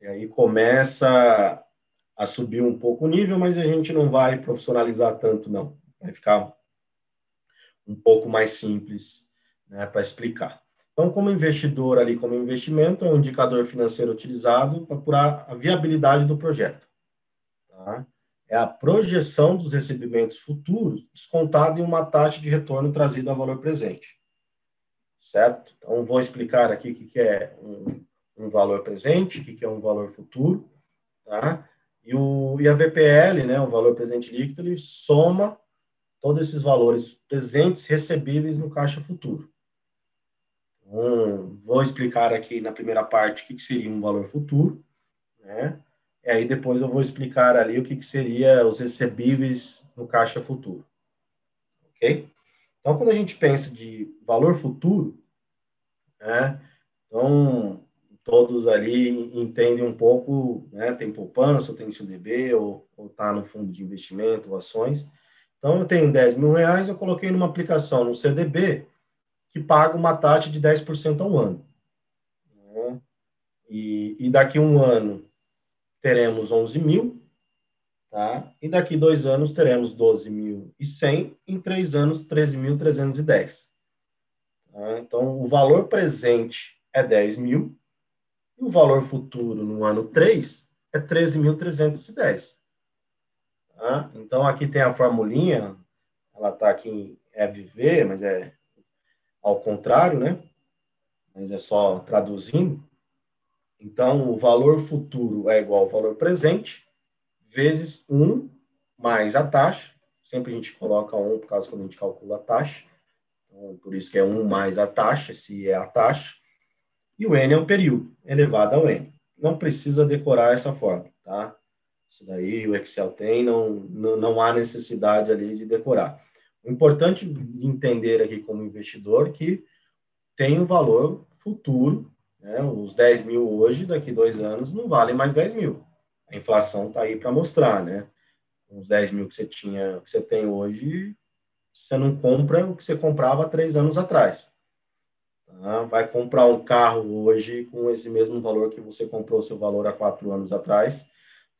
E aí começa a subir um pouco o nível, mas a gente não vai profissionalizar tanto, não. Vai ficar um pouco mais simples né, para explicar. Então, como investidor ali, como investimento, é um indicador financeiro utilizado para apurar a viabilidade do projeto. Tá? É a projeção dos recebimentos futuros descontado em uma taxa de retorno trazida a valor presente. Certo? Então, vou explicar aqui o que é um, um valor presente, o que é um valor futuro. Tá? E, o, e a VPL, né, o valor presente líquido, ele soma todos esses valores presentes recebíveis no caixa futuro. Então, vou explicar aqui na primeira parte o que seria um valor futuro, né? E aí depois eu vou explicar ali o que, que seria os recebíveis no caixa futuro. Ok? Então, quando a gente pensa de valor futuro, né? Então, todos ali entendem um pouco, né, tem poupança, ou tem CDB, ou está no fundo de investimento, ou ações. Então, eu tenho 10 mil reais, eu coloquei numa aplicação no CDB que paga uma taxa de 10% ao ano. Né? E, e daqui um ano teremos 11 mil, tá? e daqui dois anos teremos 12.100, em três anos 13.310. Tá? Então, o valor presente é 10 mil, e o valor futuro no ano 3 é 13.310. Tá? Então, aqui tem a formulinha, ela está aqui em EVV, mas é ao contrário, né? Mas é só traduzindo. Então, o valor futuro é igual ao valor presente, vezes 1 mais a taxa. Sempre a gente coloca 1 por causa que a gente calcula a taxa. Então, por isso que é 1 mais a taxa, se é a taxa. E o N é o período, elevado ao N. Não precisa decorar essa forma, tá? Isso daí o Excel tem, não, não, não há necessidade ali de decorar. O importante de entender aqui como investidor que tem um valor futuro, né? os 10 mil hoje, daqui dois anos, não valem mais 10 mil. A inflação está aí para mostrar, né? Os 10 mil que você tinha, que você tem hoje, você não compra o que você comprava três anos atrás. Tá? Vai comprar um carro hoje com esse mesmo valor que você comprou seu valor há quatro anos atrás,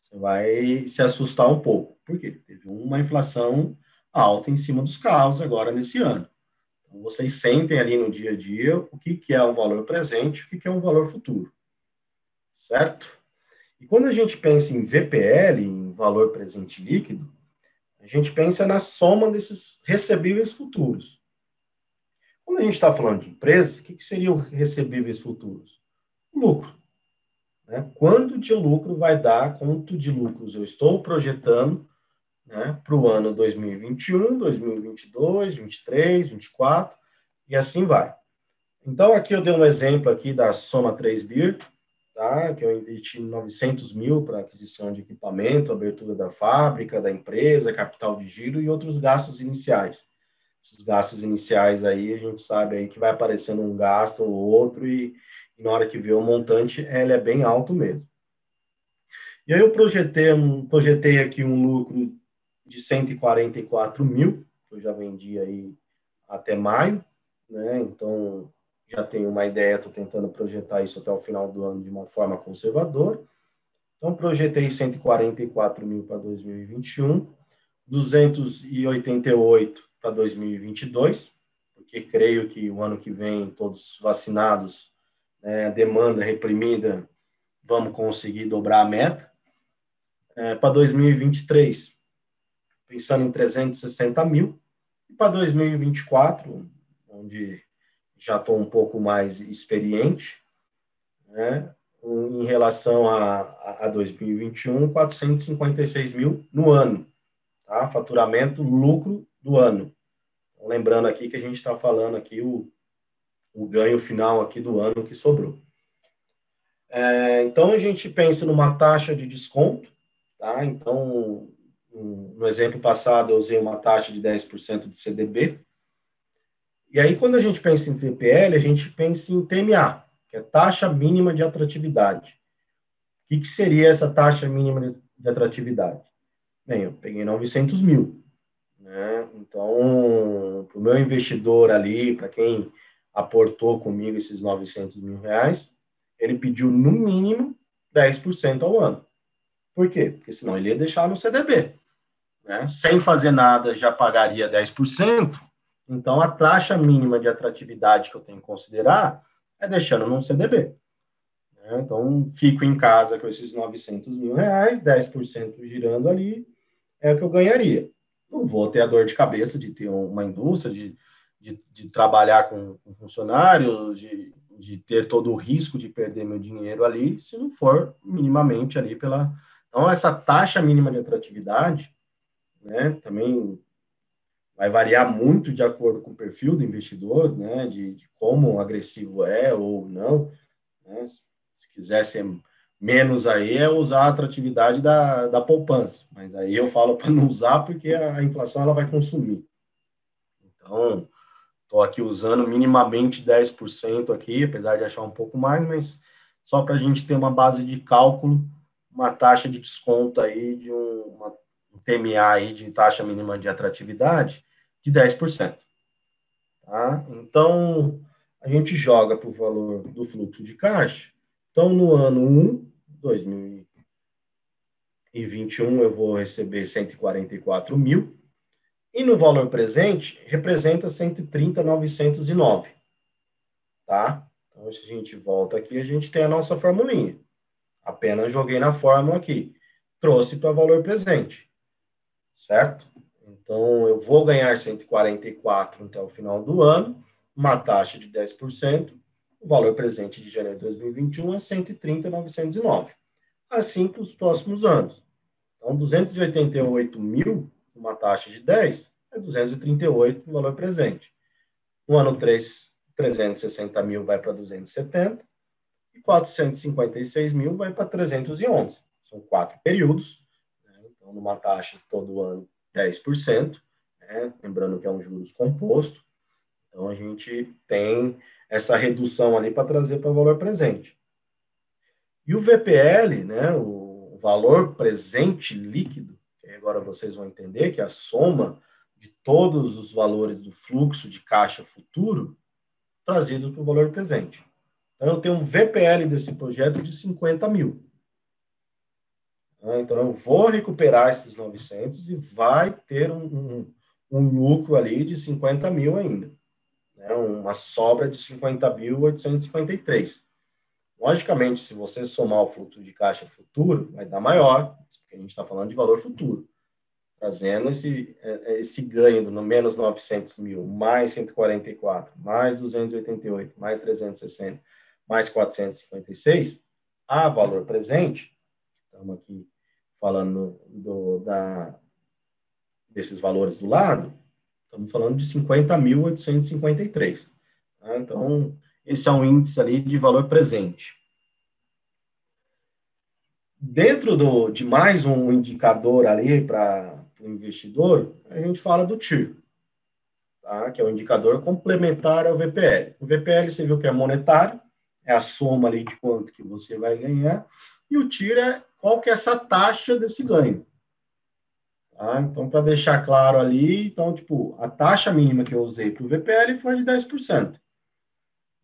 você vai se assustar um pouco. Por quê? Teve uma inflação alta em cima dos carros agora nesse ano. Vocês sentem ali no dia a dia o que, que é um valor presente e o que, que é um valor futuro. Certo? E quando a gente pensa em VPL, em valor presente líquido, a gente pensa na soma desses recebíveis futuros. Quando a gente está falando de empresas, o que, que seriam recebíveis futuros? Lucro. Né? Quanto de lucro vai dar, quanto de lucros eu estou projetando né, para o ano 2021, 2022, 2023, 2024 e assim vai. Então, aqui eu dei um exemplo aqui da Soma 3 BIR, tá, que eu investi 900 mil para aquisição de equipamento, abertura da fábrica, da empresa, capital de giro e outros gastos iniciais. Esses gastos iniciais aí, a gente sabe aí que vai aparecendo um gasto ou outro e, e na hora que vê o montante, ele é bem alto mesmo. E aí eu projetei, projetei aqui um lucro de 144 mil, eu já vendi aí até maio, né? Então, já tenho uma ideia, estou tentando projetar isso até o final do ano de uma forma conservadora. Então, projetei 144 mil para 2021, 288 para 2022, porque creio que o ano que vem, todos vacinados, né, demanda reprimida, vamos conseguir dobrar a meta. É, para 2023, pensando em 360 mil. E para 2024, onde já estou um pouco mais experiente, né, em relação a, a 2021, 456 mil no ano, tá? Faturamento, lucro do ano. Então, lembrando aqui que a gente está falando aqui o, o ganho final aqui do ano que sobrou. É, então a gente pensa numa taxa de desconto, tá? Então no exemplo passado, eu usei uma taxa de 10% de CDB. E aí, quando a gente pensa em TPL, a gente pensa em TMA, que é taxa mínima de atratividade. O que, que seria essa taxa mínima de atratividade? Bem, eu peguei 900 mil. Né? Então, para o meu investidor ali, para quem aportou comigo esses 900 mil reais, ele pediu no mínimo 10% ao ano. Por quê? Porque senão ele ia deixar no CDB né, sem fazer nada já pagaria 10%, então a taxa mínima de atratividade que eu tenho que considerar é deixando num CDB. Né? Então, fico em casa com esses 900 mil reais, 10% girando ali, é o que eu ganharia. Não vou ter a dor de cabeça de ter uma indústria, de, de, de trabalhar com, com funcionários, de, de ter todo o risco de perder meu dinheiro ali, se não for minimamente ali pela. Então, essa taxa mínima de atratividade né? Também vai variar muito de acordo com o perfil do investidor, né? De, de como agressivo é ou não. Né? Se quiser ser menos aí, é usar a atratividade da, da poupança. Mas aí eu falo para não usar porque a inflação ela vai consumir. Então, estou aqui usando minimamente 10% aqui, apesar de achar um pouco mais, mas só para a gente ter uma base de cálculo, uma taxa de desconto aí de um, uma um TMA aí de taxa mínima de atratividade de 10%. Tá? Então, a gente joga para o valor do fluxo de caixa. Então, no ano 1, 2021, eu vou receber 144 mil. E no valor presente, representa 130,909. Tá? Então, se a gente volta aqui, a gente tem a nossa formulinha. Apenas joguei na fórmula aqui. Trouxe para valor presente. Certo? Então, eu vou ganhar 144 até o final do ano, uma taxa de 10%. O valor presente de janeiro de 2021 é 130,909. Assim para os próximos anos. Então, 288 mil, uma taxa de 10, é 238 o valor presente. No ano 3, 360 mil vai para 270 e 456 mil vai para 311. São quatro períodos. Então, numa taxa todo ano 10%, né? lembrando que é um juros composto. Então, a gente tem essa redução ali para trazer para o valor presente. E o VPL, né, o valor presente líquido, que agora vocês vão entender que é a soma de todos os valores do fluxo de caixa futuro trazido para o valor presente. Então, eu tenho um VPL desse projeto de 50 mil. Né? Então, eu vou recuperar esses 900 e vai ter um, um, um lucro ali de 50 mil ainda. Né? Uma sobra de 50.853. Logicamente, se você somar o fluxo de caixa futuro, vai dar maior, porque a gente está falando de valor futuro. Trazendo esse, é, é, esse ganho no menos 900 mil, mais 144, mais 288, mais 360, mais 456, a valor presente, estamos aqui falando do, da, desses valores do lado, estamos falando de 50.853. Tá? Então, esse é um índice ali de valor presente. Dentro do, de mais um indicador ali para o investidor, a gente fala do TIR, tá? que é o um indicador complementar ao VPL. O VPL você viu que é monetário, é a soma ali de quanto que você vai ganhar, e o TIR é qual que é essa taxa desse ganho. Tá? Então, para deixar claro ali, então, tipo, a taxa mínima que eu usei para o VPL foi de 10%.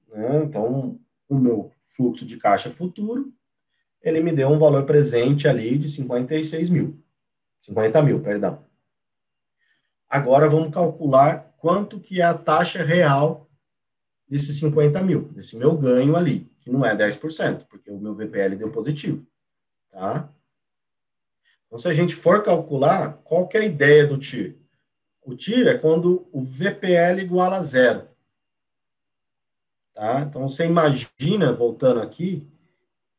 Né? Então, o meu fluxo de caixa futuro, ele me deu um valor presente ali de 56 mil. 50 mil, perdão. Agora vamos calcular quanto que é a taxa real desses 50 mil, desse meu ganho ali, que não é 10%, porque o meu VPL deu positivo. Tá? Então, se a gente for calcular, qual que é a ideia do TIR? O TIR é quando o VPL igual a zero. Tá? Então, você imagina, voltando aqui,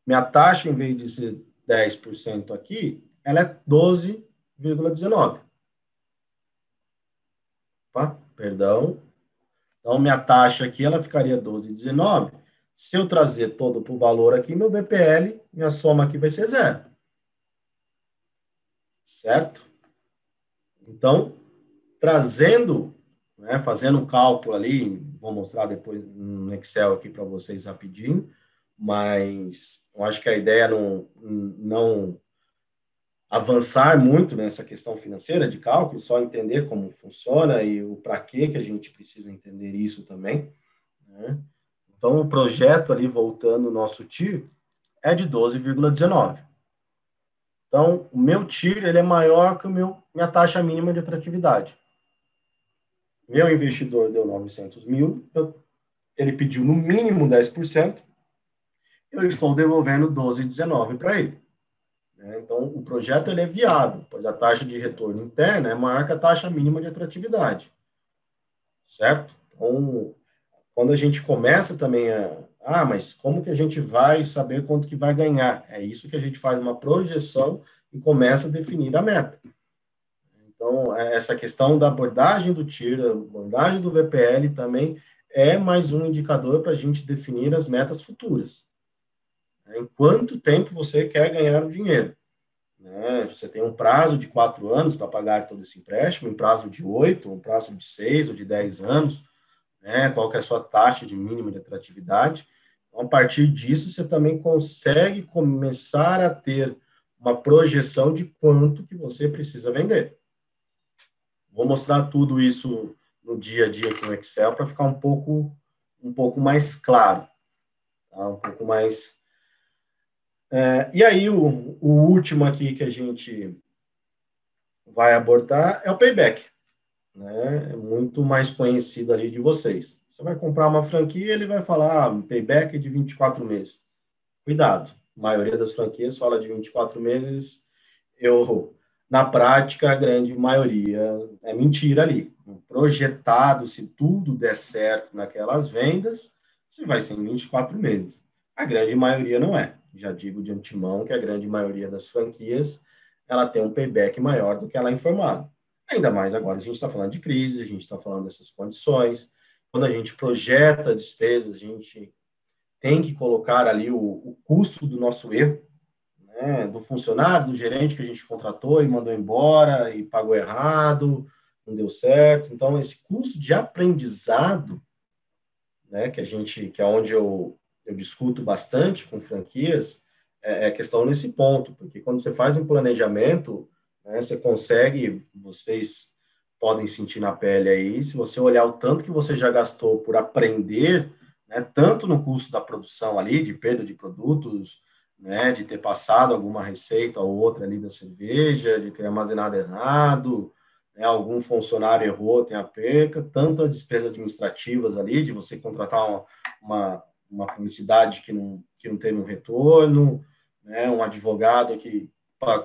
minha taxa, em vez de ser 10% aqui, ela é 12,19. Tá? Perdão. Então, minha taxa aqui, ela ficaria 12,19. Se eu trazer todo para o valor aqui, meu VPL, minha soma aqui vai ser zero. Certo? Então, trazendo, né, fazendo um cálculo ali, vou mostrar depois no Excel aqui para vocês rapidinho, mas eu acho que a ideia não, não avançar muito nessa questão financeira de cálculo, só entender como funciona e o para que que a gente precisa entender isso também. Né? Então, o projeto ali, voltando o nosso TIR, é de 12,19. Então, o meu TIR ele é maior que o meu, minha taxa mínima de atratividade. Meu investidor deu 900 mil, eu, ele pediu no mínimo 10%, eu estou devolvendo 12,19 para ele. Né? Então, o projeto ele é viável, pois a taxa de retorno interna é maior que a taxa mínima de atratividade. Certo? Então, quando a gente começa também a, ah, mas como que a gente vai saber quanto que vai ganhar? É isso que a gente faz uma projeção e começa a definir a meta. Então, é, essa questão da abordagem do TIR, abordagem do VPL também é mais um indicador para a gente definir as metas futuras. Em quanto tempo você quer ganhar o dinheiro? Né? Você tem um prazo de quatro anos para pagar todo esse empréstimo, um prazo de oito, um prazo de seis ou de dez anos né? qual é a sua taxa de mínima de atratividade. Então, a partir disso, você também consegue começar a ter uma projeção de quanto que você precisa vender. Vou mostrar tudo isso no dia a dia com o Excel para ficar um pouco um pouco mais claro, tá? um pouco mais. É, e aí o, o último aqui que a gente vai abordar é o payback, né? É muito mais conhecido ali de vocês. Você vai comprar uma franquia, ele vai falar ah, payback de 24 meses. Cuidado, a maioria das franquias fala de 24 meses. Eu, na prática, a grande maioria é mentira ali. Projetado, se tudo der certo naquelas vendas, você vai ser em 24 meses. A grande maioria não é. Já digo de antemão que a grande maioria das franquias ela tem um payback maior do que ela é informada. Ainda mais agora, a gente está falando de crise, a gente está falando dessas condições. Quando a gente projeta despesas, a gente tem que colocar ali o, o custo do nosso erro, né, do funcionário, do gerente que a gente contratou e mandou embora e pagou errado, não deu certo. Então, esse custo de aprendizado, né, que a gente, que é onde eu, eu discuto bastante com franquias, é, é questão nesse ponto, porque quando você faz um planejamento, né, você consegue, vocês podem sentir na pele aí, se você olhar o tanto que você já gastou por aprender né, tanto no custo da produção ali, de perda de produtos, né, de ter passado alguma receita ou outra ali da cerveja, de ter armazenado errado, né, algum funcionário errou, tem a perca, tanto as despesas administrativas ali, de você contratar uma, uma, uma publicidade que não, que não teve um retorno, né, um advogado que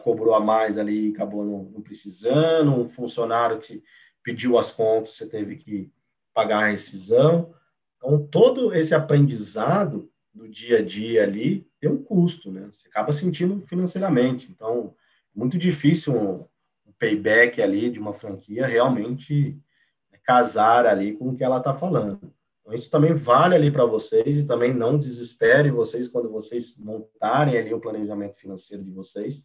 cobrou a mais ali e acabou não, não precisando, um funcionário que pediu as contas, você teve que pagar a rescisão. Então, todo esse aprendizado do dia a dia ali tem um custo, né? Você acaba sentindo financeiramente. Então, é muito difícil um, um payback ali de uma franquia realmente casar ali com o que ela está falando. Então, isso também vale ali para vocês e também não desesperem vocês quando vocês montarem ali o planejamento financeiro de vocês.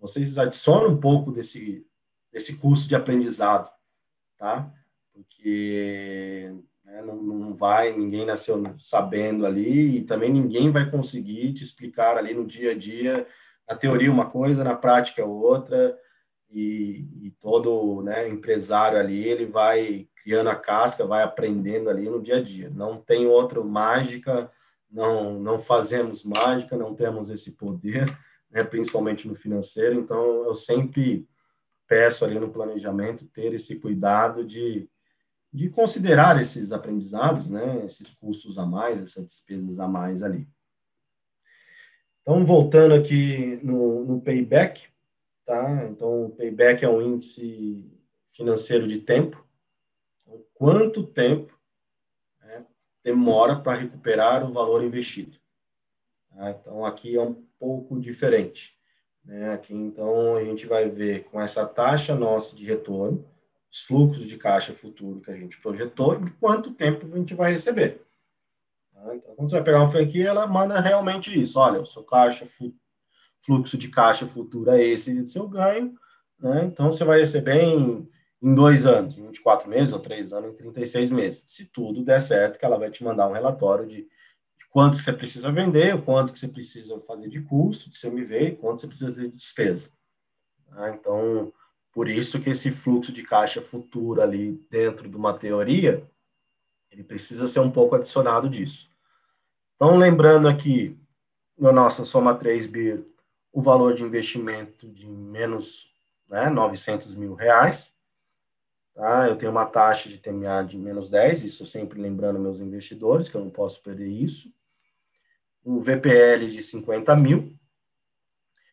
Vocês adicionam um pouco desse, desse custo de aprendizado, tá? Porque né? Não, não vai, ninguém nasceu sabendo ali e também ninguém vai conseguir te explicar ali no dia a dia, na teoria uma coisa, na prática outra, e, e todo né, empresário ali, ele vai criando a casca, vai aprendendo ali no dia a dia. Não tem outra mágica, não, não fazemos mágica, não temos esse poder, né, principalmente no financeiro, então eu sempre peço ali no planejamento ter esse cuidado de de considerar esses aprendizados, né, esses custos a mais, essas despesas a mais ali. Então, voltando aqui no, no payback, tá? Então, o payback é um índice financeiro de tempo. Então, quanto tempo né, demora para recuperar o valor investido? Tá? Então, aqui é um pouco diferente. Né? Aqui, então, a gente vai ver com essa taxa nossa de retorno, os fluxos de caixa futuro que a gente projetou e quanto tempo a gente vai receber. Tá? Então, quando você vai pegar uma franquia, ela manda realmente isso. Olha, o seu caixa, fluxo de caixa futuro é esse seu ganho, né? então você vai receber em, em dois anos, em 24 meses, ou três anos, em 36 meses. Se tudo der certo, que ela vai te mandar um relatório de quanto você precisa vender, o quanto você precisa fazer de custo, de CMV, quanto você precisa de despesa. Tá? Então, por isso que esse fluxo de caixa futuro ali dentro de uma teoria, ele precisa ser um pouco adicionado disso. Então, lembrando aqui, na nossa soma 3 BIR, o valor de investimento de menos né, 900 mil reais. Tá? Eu tenho uma taxa de TMA de menos 10, isso sempre lembrando meus investidores, que eu não posso perder isso. O VPL de 50 mil,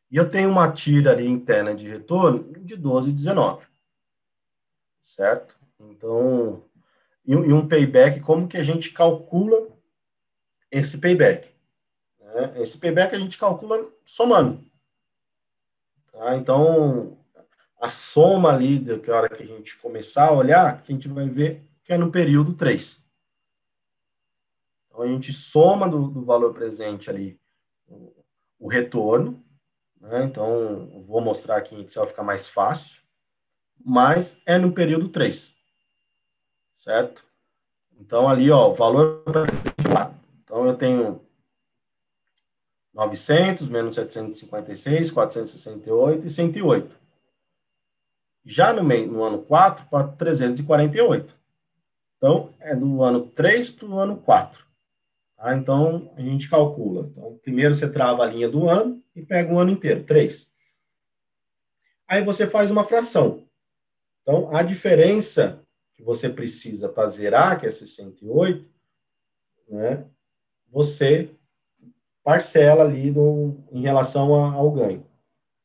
e eu tenho uma tira ali interna de retorno de 12,19. Certo? Então, e um payback, como que a gente calcula esse payback? Né? Esse payback a gente calcula somando. Tá? Então, a soma ali, da hora que a gente começar a olhar, a gente vai ver que é no período 3. Então, a gente soma do, do valor presente ali o, o retorno, né? Então, vou mostrar aqui em Excel, fica mais fácil. Mas é no período 3. Certo? Então, ali, ó, o valor Então, eu tenho 900 menos 756, 468 e 108. Já no, meio, no ano 4, para 348. Então, é do ano 3 para o ano 4. Tá? Então, a gente calcula. Então, primeiro você trava a linha do ano e pega o ano inteiro, 3. Aí você faz uma fração. Então, a diferença que você precisa para zerar, que é 68, né, você parcela ali no, em relação ao ganho.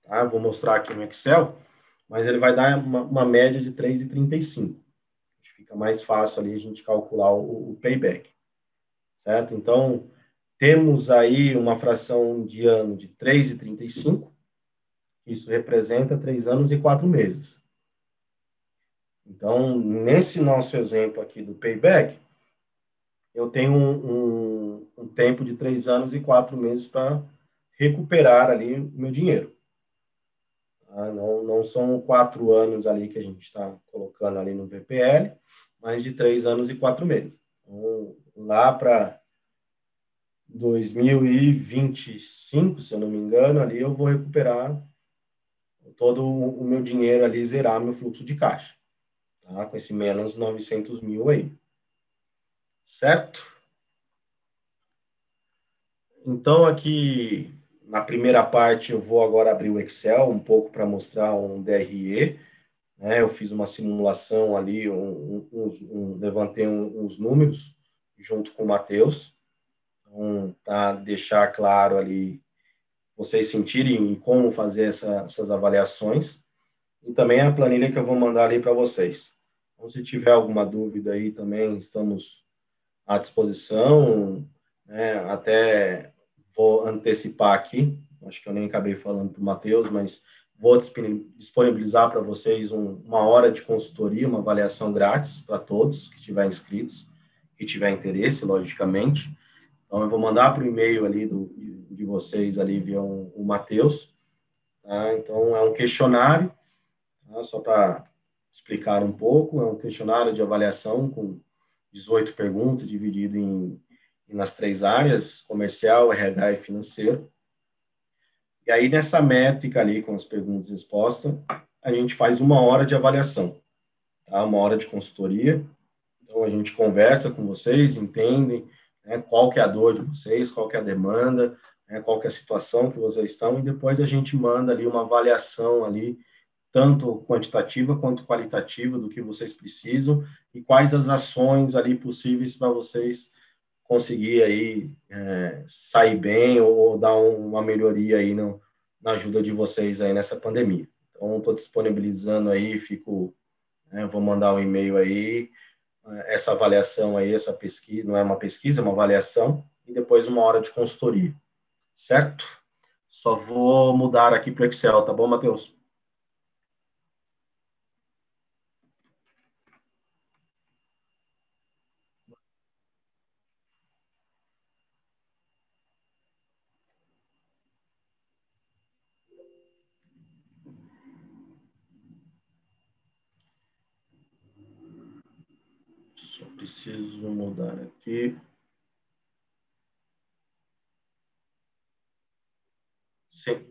Tá? Vou mostrar aqui no Excel, mas ele vai dar uma, uma média de 3,35. Fica mais fácil ali a gente calcular o, o payback. Certo? Então, temos aí uma fração de ano de 3,35. Isso representa 3 anos e 4 meses. Então, nesse nosso exemplo aqui do payback, eu tenho um, um, um tempo de três anos e quatro meses para recuperar ali o meu dinheiro. Tá? Não, não são quatro anos ali que a gente está colocando ali no VPL, mas de três anos e quatro meses. Então, lá para 2025, se eu não me engano, ali eu vou recuperar todo o meu dinheiro ali, zerar meu fluxo de caixa, tá? com esse menos 900 mil aí certo? Então, aqui na primeira parte, eu vou agora abrir o Excel um pouco para mostrar um DRE. Né? Eu fiz uma simulação ali, um, um, levantei uns números junto com o Matheus, então, para deixar claro ali, vocês sentirem como fazer essa, essas avaliações. E também a planilha que eu vou mandar ali para vocês. Então, se tiver alguma dúvida aí também, estamos à disposição. Né? Até vou antecipar aqui, acho que eu nem acabei falando para o Matheus, mas vou disponibilizar para vocês um, uma hora de consultoria, uma avaliação grátis para todos que estiverem inscritos, que tiver interesse, logicamente. Então, eu vou mandar para o e-mail ali do, de, vocês, ali via o, o Matheus. Tá? Então, é um questionário, tá? só para explicar um pouco, é um questionário de avaliação com 18 perguntas, dividido em, nas três áreas, comercial, RH e financeiro. E aí, nessa métrica ali, com as perguntas e respostas, a gente faz uma hora de avaliação, tá? uma hora de consultoria. Então, a gente conversa com vocês, entende né, qual que é a dor de vocês, qual que é a demanda, né, qual que é a situação que vocês estão, e depois a gente manda ali uma avaliação ali tanto quantitativa quanto qualitativa do que vocês precisam e quais as ações ali possíveis para vocês conseguir aí é, sair bem ou, dar um, uma melhoria aí no, na ajuda de vocês aí nessa pandemia. Então, estou disponibilizando aí, fico, né, vou mandar um e-mail aí, é, essa avaliação aí, essa pesquisa, não é uma pesquisa, é uma avaliação, e depois uma hora de consultoria, certo? Só vou mudar aqui para o Excel, tá bom, Matheus? preciso mudar aqui. Sim.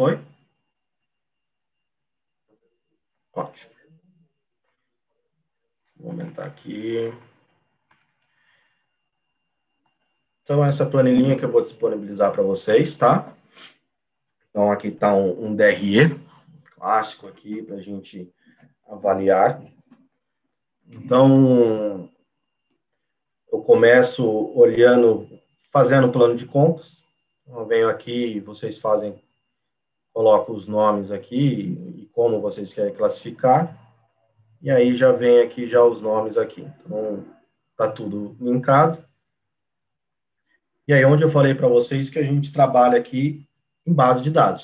Foi? Ótimo. Vou aumentar aqui. Então, essa planilhinha que eu vou disponibilizar para vocês, tá? Então, aqui está um, um DRE clássico aqui para a gente avaliar. Então, eu começo olhando, fazendo o plano de contas. Eu venho aqui, vocês fazem, coloco os nomes aqui e como vocês querem classificar. E aí já vem aqui já os nomes aqui. Então, tá tudo linkado. E aí, onde eu falei para vocês que a gente trabalha aqui em base de dados.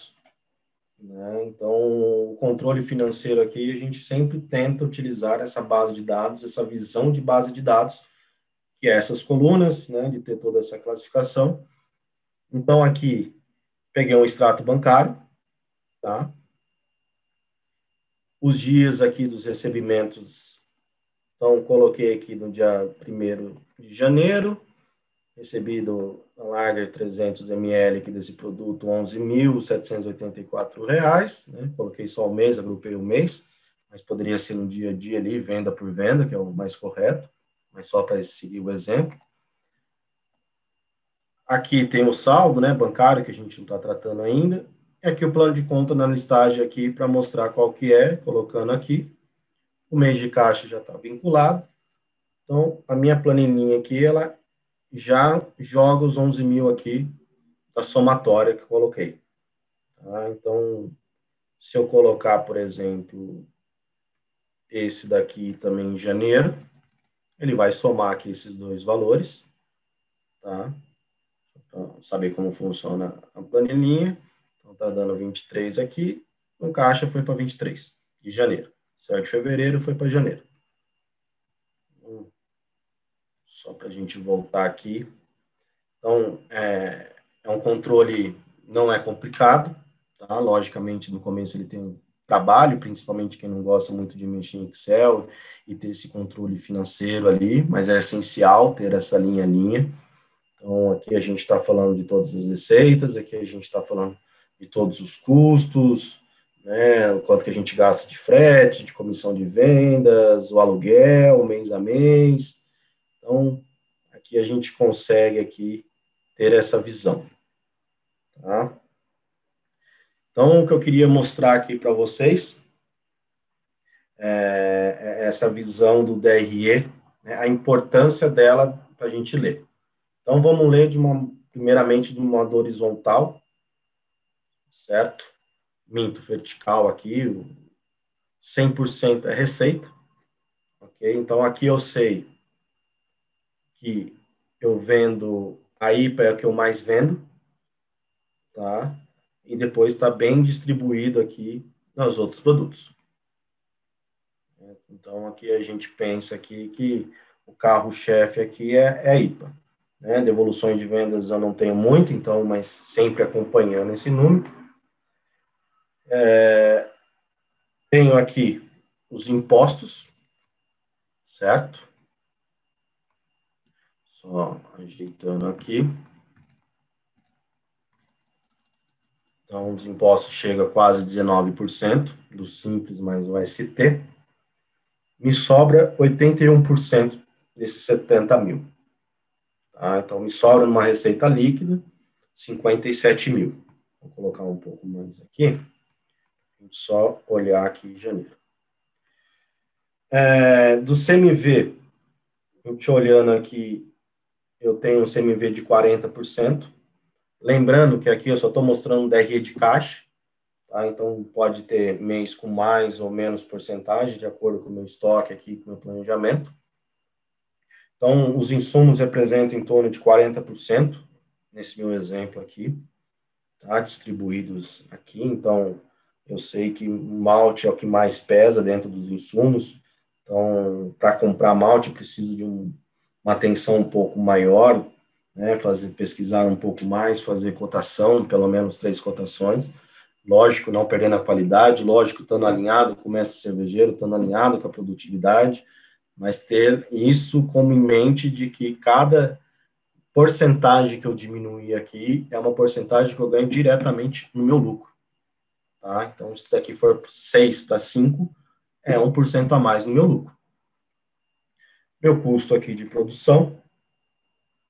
Né? Então, o controle financeiro aqui, a gente sempre tenta utilizar essa base de dados, essa visão de base de dados, que é essas colunas, né, de ter toda essa classificação. Então, aqui, peguei um extrato bancário, tá? os dias aqui dos recebimentos. Então, coloquei aqui no dia 1 de janeiro, recebido na Lager 300 ml aqui desse produto, R$ 11.784. Né? Coloquei só o mês, agrupei o mês, mas poderia ser no dia a dia ali, venda por venda, que é o mais correto, mas só para seguir o exemplo. Aqui tem o saldo né, bancário, que a gente não está tratando ainda. E aqui o plano de conta na listagem aqui para mostrar qual que é, colocando aqui. O mês de caixa já está vinculado. Então, a minha planilhinha aqui, ela já joga os 11 mil aqui da somatória que coloquei. Tá? Então, se eu colocar, por exemplo, esse daqui também em janeiro, ele vai somar aqui esses dois valores, tá? Saber como funciona a planilhinha. Então, tá dando 23 aqui, no caixa foi para 23 de janeiro. Certo? De fevereiro foi para janeiro. Hum. Só para a gente voltar aqui. Então, é, é um controle, não é complicado, tá? Logicamente, no começo ele tem um trabalho, principalmente quem não gosta muito de mexer em Excel e ter esse controle financeiro ali, mas é essencial ter essa linha a linha. Então, aqui a gente está falando de todas as receitas, aqui a gente está falando de todos os custos, né, o quanto que a gente gasta de frete, de comissão de vendas, o aluguel, mês a mês, então, aqui a gente consegue aqui ter essa visão. Tá? Então, o que eu queria mostrar aqui para vocês é, é essa visão do DRE, né, a importância dela para a gente ler. Então, vamos ler de uma, primeiramente de um modo horizontal, certo? Minto vertical aqui, 100% é receita, ok? Então, aqui eu sei que eu vendo, a IPA é a que eu mais vendo, tá? E depois está bem distribuído aqui nos outros produtos. Então, aqui a gente pensa aqui que o carro-chefe aqui é, é a IPA. Né? Devoluções de vendas eu não tenho muito, então, mas sempre acompanhando esse número. É, tenho aqui os impostos, certo? Só ajeitando aqui. Então, os impostos chegam a quase 19% do Simples mais o ST. Me sobra 81% desses 70 mil. Tá? Então, me sobra numa receita líquida 57 mil. Vou colocar um pouco mais aqui. Só olhar aqui janeiro. É, do CMV, eu te olhando aqui eu tenho um CMV de 40%. Lembrando que aqui eu só estou mostrando DRE de caixa, tá? então pode ter mês com mais ou menos porcentagem, de acordo com o meu estoque aqui, com o meu planejamento. Então, os insumos representam em torno de 40%, nesse meu exemplo aqui, tá? distribuídos aqui. Então, eu sei que malte é o que mais pesa dentro dos insumos. Então, para comprar malte, preciso de um uma atenção um pouco maior, né, fazer pesquisar um pouco mais, fazer cotação, pelo menos três cotações. Lógico, não perdendo a qualidade, lógico, estando alinhado com o mestre cervejeiro, estando alinhado com a produtividade, mas ter isso como em mente de que cada porcentagem que eu diminuir aqui é uma porcentagem que eu ganho diretamente no meu lucro. Tá? Então, se isso aqui for 6 para 5, é 1% a mais no meu lucro. Meu custo aqui de produção,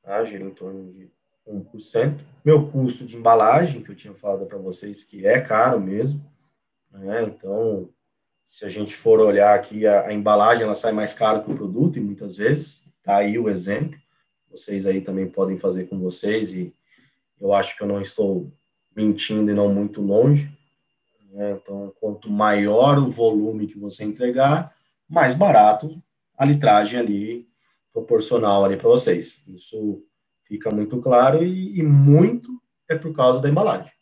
tá, gira em torno de 1%. Meu custo de embalagem, que eu tinha falado para vocês que é caro mesmo, né? então, se a gente for olhar aqui, a, a, embalagem ela sai mais cara que o produto, e muitas vezes, tá aí o exemplo, vocês aí também podem fazer com vocês, e eu acho que eu não estou mentindo e não muito longe, né? então, quanto maior o volume que você entregar, mais barato a litragem ali proporcional ali para vocês. Isso fica muito claro e, e, muito é por causa da embalagem.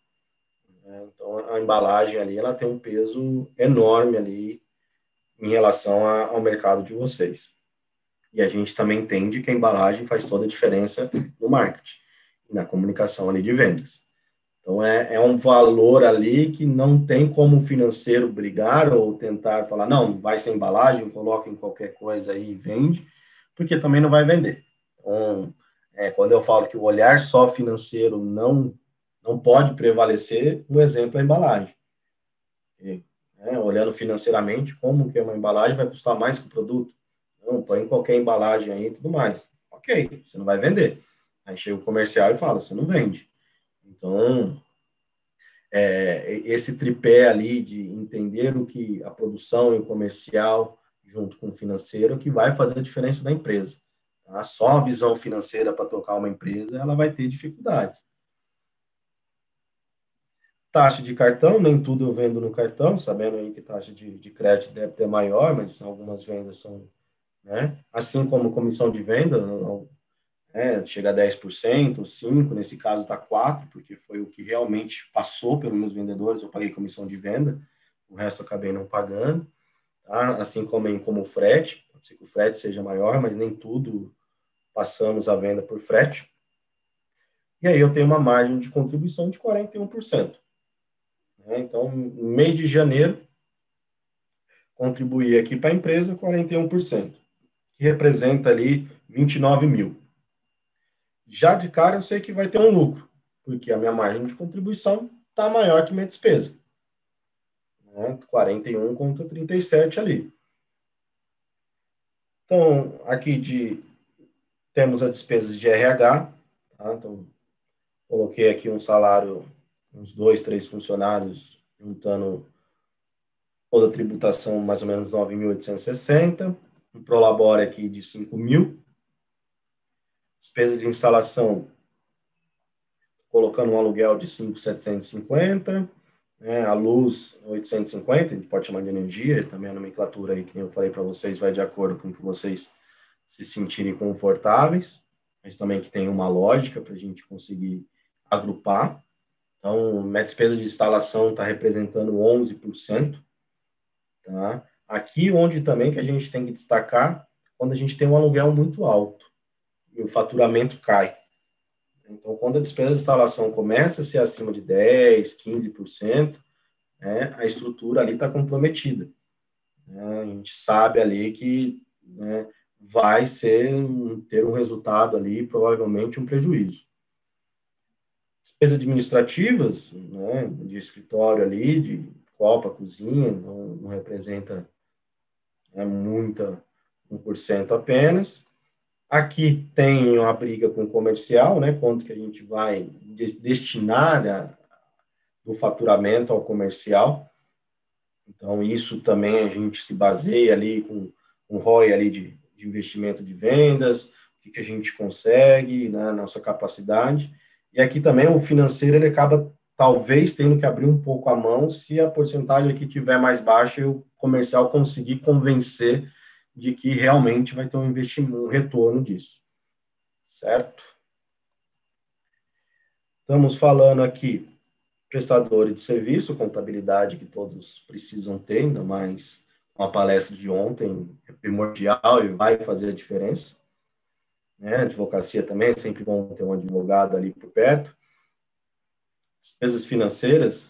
É, então a embalagem ali ela tem um peso enorme ali em relação a, ao mercado de vocês. E a gente também entende que a embalagem faz toda a diferença no marketing e na comunicação ali de vendas. Então, é, é um valor ali que não tem como o financeiro brigar ou tentar falar, não, vai ser embalagem, coloca em qualquer coisa aí e vende, porque também não vai vender. Então, é, quando eu falo que o olhar só financeiro não, não pode prevalecer, um exemplo é a embalagem. E, né, olhando financeiramente, como que uma embalagem vai custar mais que o produto? Não, põe qualquer embalagem aí e tudo mais. Ok, você não vai vender. Aí chega o comercial e fala, você não vende. Então, é, esse tripé ali de entender o que a produção e o comercial junto com o financeiro que vai fazer a diferença da empresa. Tá? Só a visão financeira para tocar uma empresa, ela vai ter dificuldades. Taxa de cartão, nem tudo eu vendo no cartão, sabendo aí que taxa de, de crédito deve ter maior, mas algumas vendas são, né? Assim como comissão de venda, né, chega a 10%, 5%, nesse caso está 4%, porque foi o que realmente passou pelos meus vendedores, eu paguei comissão de venda, o resto eu acabei não pagando, tá? assim como, como o frete, pode ser que o frete seja maior, mas nem tudo passamos a venda por frete. E aí eu tenho uma margem de contribuição de 41%. Né? Então, no mês de janeiro, contribuí aqui para a empresa 41%, que representa ali 29 mil. Já de cara eu sei que vai ter um lucro, porque a minha margem de contribuição está maior que minha despesa. Né? 41 contra 37 ali. Então, aqui de, temos as despesas de RH. Tá? Então, coloquei aqui um salário, uns dois, três funcionários, juntando toda a tributação, mais ou menos 9.860. Um prolabore aqui de 5 mil despesa de instalação, colocando um aluguel de 5,750, né, a luz 850, a gente pode chamar de energia, também a nomenclatura aí que eu falei para vocês vai de acordo com o que vocês se sentirem confortáveis, mas também que tem uma lógica para a gente conseguir agrupar. Então, minha despesa de instalação está representando 11%. Tá? Aqui onde também que a gente tem que destacar, quando a gente tem um aluguel muito alto e o faturamento cai. Então, quando a despesa de instalação começa a ser acima de 10%, 15%, né, a estrutura ali está comprometida. Né, a gente sabe ali que né, vai ser ter um resultado ali, provavelmente um prejuízo. Despesas administrativas, né, de escritório ali, de copa, cozinha, não, não representa é, muita, 1% apenas. Aqui tem uma briga com o comercial, né? Quanto que a gente vai destinar a, do faturamento ao comercial. Então, isso também a gente se baseia ali com um ROI ali de, de, investimento de vendas, o que, que a gente consegue, né, nossa capacidade. E aqui também o financeiro, ele acaba talvez tendo que abrir um pouco a mão se a porcentagem aqui tiver mais baixa e o comercial conseguir convencer de que realmente vai ter um investimento, um retorno disso. Certo? Estamos falando aqui prestadores de serviço, contabilidade que todos precisam ter, ainda mais uma palestra de ontem é primordial e vai fazer a diferença. Né? Advocacia também é sempre bom ter um advogado ali por perto. Despesas financeiras,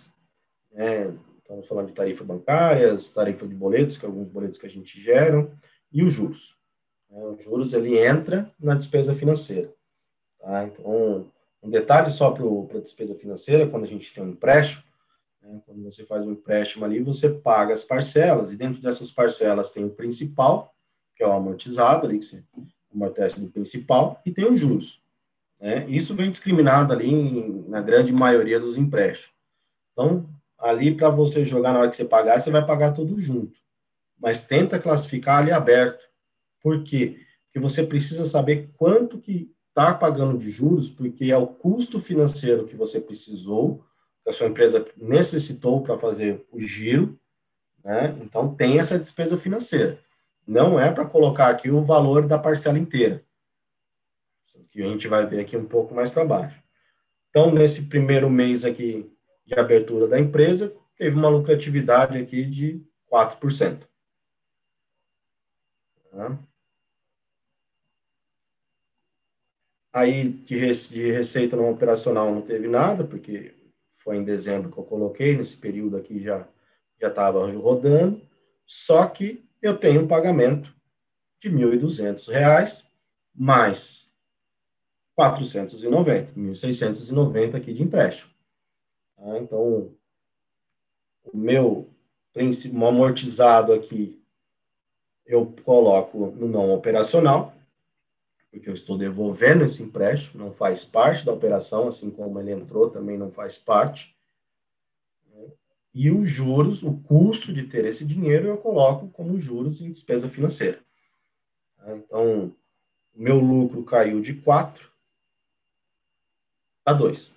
né? estamos falando de tarifa bancárias, tarifa de boletos, que é alguns boletos que a gente gera, e os juros. Né? Os juros ele entra na despesa financeira. Tá? Então, um detalhe só para a despesa financeira, quando a gente tem um empréstimo, né? quando você faz um empréstimo ali, você paga as parcelas, e dentro dessas parcelas tem o principal, que é o amortizado, ali, que você amortece do principal, e tem os juros. Né? Isso vem discriminado ali em, na grande maioria dos empréstimos. Então, ali para você jogar na hora que você pagar, você vai pagar tudo junto mas tenta classificar ali aberto. Por quê? Porque você precisa saber quanto que está pagando de juros, porque é o custo financeiro que você precisou, que a sua empresa necessitou para fazer o giro, né? Então tem essa despesa financeira. Não é para colocar aqui o valor da parcela inteira, que a gente vai ver aqui um pouco mais para baixo. Então, nesse primeiro mês aqui de abertura da empresa, teve uma lucratividade aqui de 4%. Tá? Aí, de, de receita não operacional não teve nada, porque foi em dezembro que eu coloquei, nesse período aqui já já estava rodando, só que eu tenho um pagamento de R$ 1.200 mais 490, 1.690 aqui de empréstimo. Tá? Então, o meu amortizado aqui eu coloco no não operacional, porque eu estou devolvendo esse empréstimo, não faz parte da operação, assim como ele entrou, também não faz parte. E os juros, o custo de ter esse dinheiro, eu coloco como juros em despesa financeira. Então, o meu lucro caiu de 4 a 2.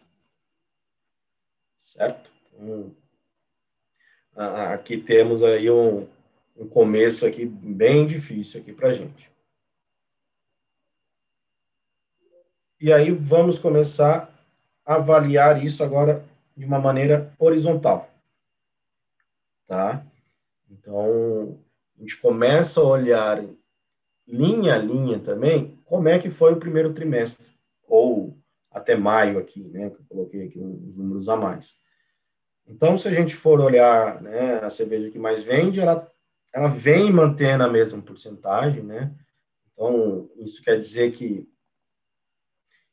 Certo? Então, aqui temos aí um, um começo aqui bem difícil aqui para gente. E aí vamos começar a avaliar isso agora de uma maneira horizontal, tá? Então a gente começa a olhar linha a linha também como é que foi o primeiro trimestre ou até maio aqui, né? Que eu coloquei aqui uns números a mais. Então, se a gente for olhar né, a cerveja que mais vende, ela ela vem mantendo a mesma porcentagem, né? Então, isso quer dizer que,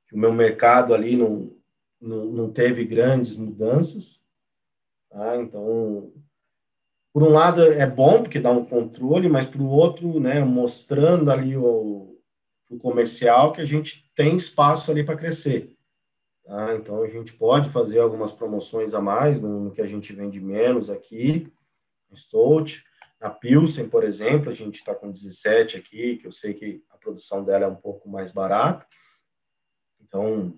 que o meu mercado ali não, não, não teve grandes mudanças. Tá? Então, por um lado é bom porque dá um controle, mas por outro, né, mostrando ali o, o comercial que a gente tem espaço ali para crescer. Tá? Então a gente pode fazer algumas promoções a mais no, no que a gente vende menos aqui, no Stout. A Pilsen, por exemplo, a gente está com 17 aqui, que eu sei que a produção dela é um pouco mais barata. Então,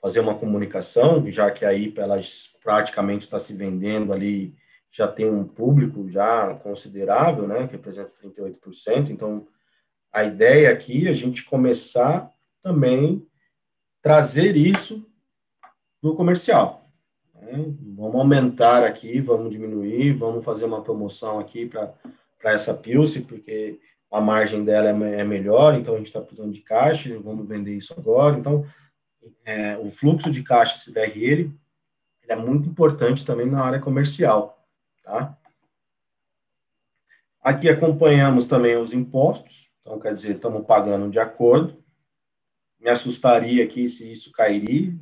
fazer uma comunicação, já que aí ela praticamente está se vendendo ali, já tem um público já considerável, né, que representa 38%. Então, a ideia aqui é a gente começar também trazer isso do comercial. Né? Vamos aumentar aqui, vamos diminuir, vamos fazer uma promoção aqui para essa Pilce, porque a margem dela é, é melhor, então a gente está precisando de caixa, vamos vender isso agora. Então, é, o fluxo de caixa, se der ele, ele é muito importante também na área comercial, tá? Aqui acompanhamos também os impostos, então quer dizer, estamos pagando de acordo. Me assustaria aqui se isso cairia,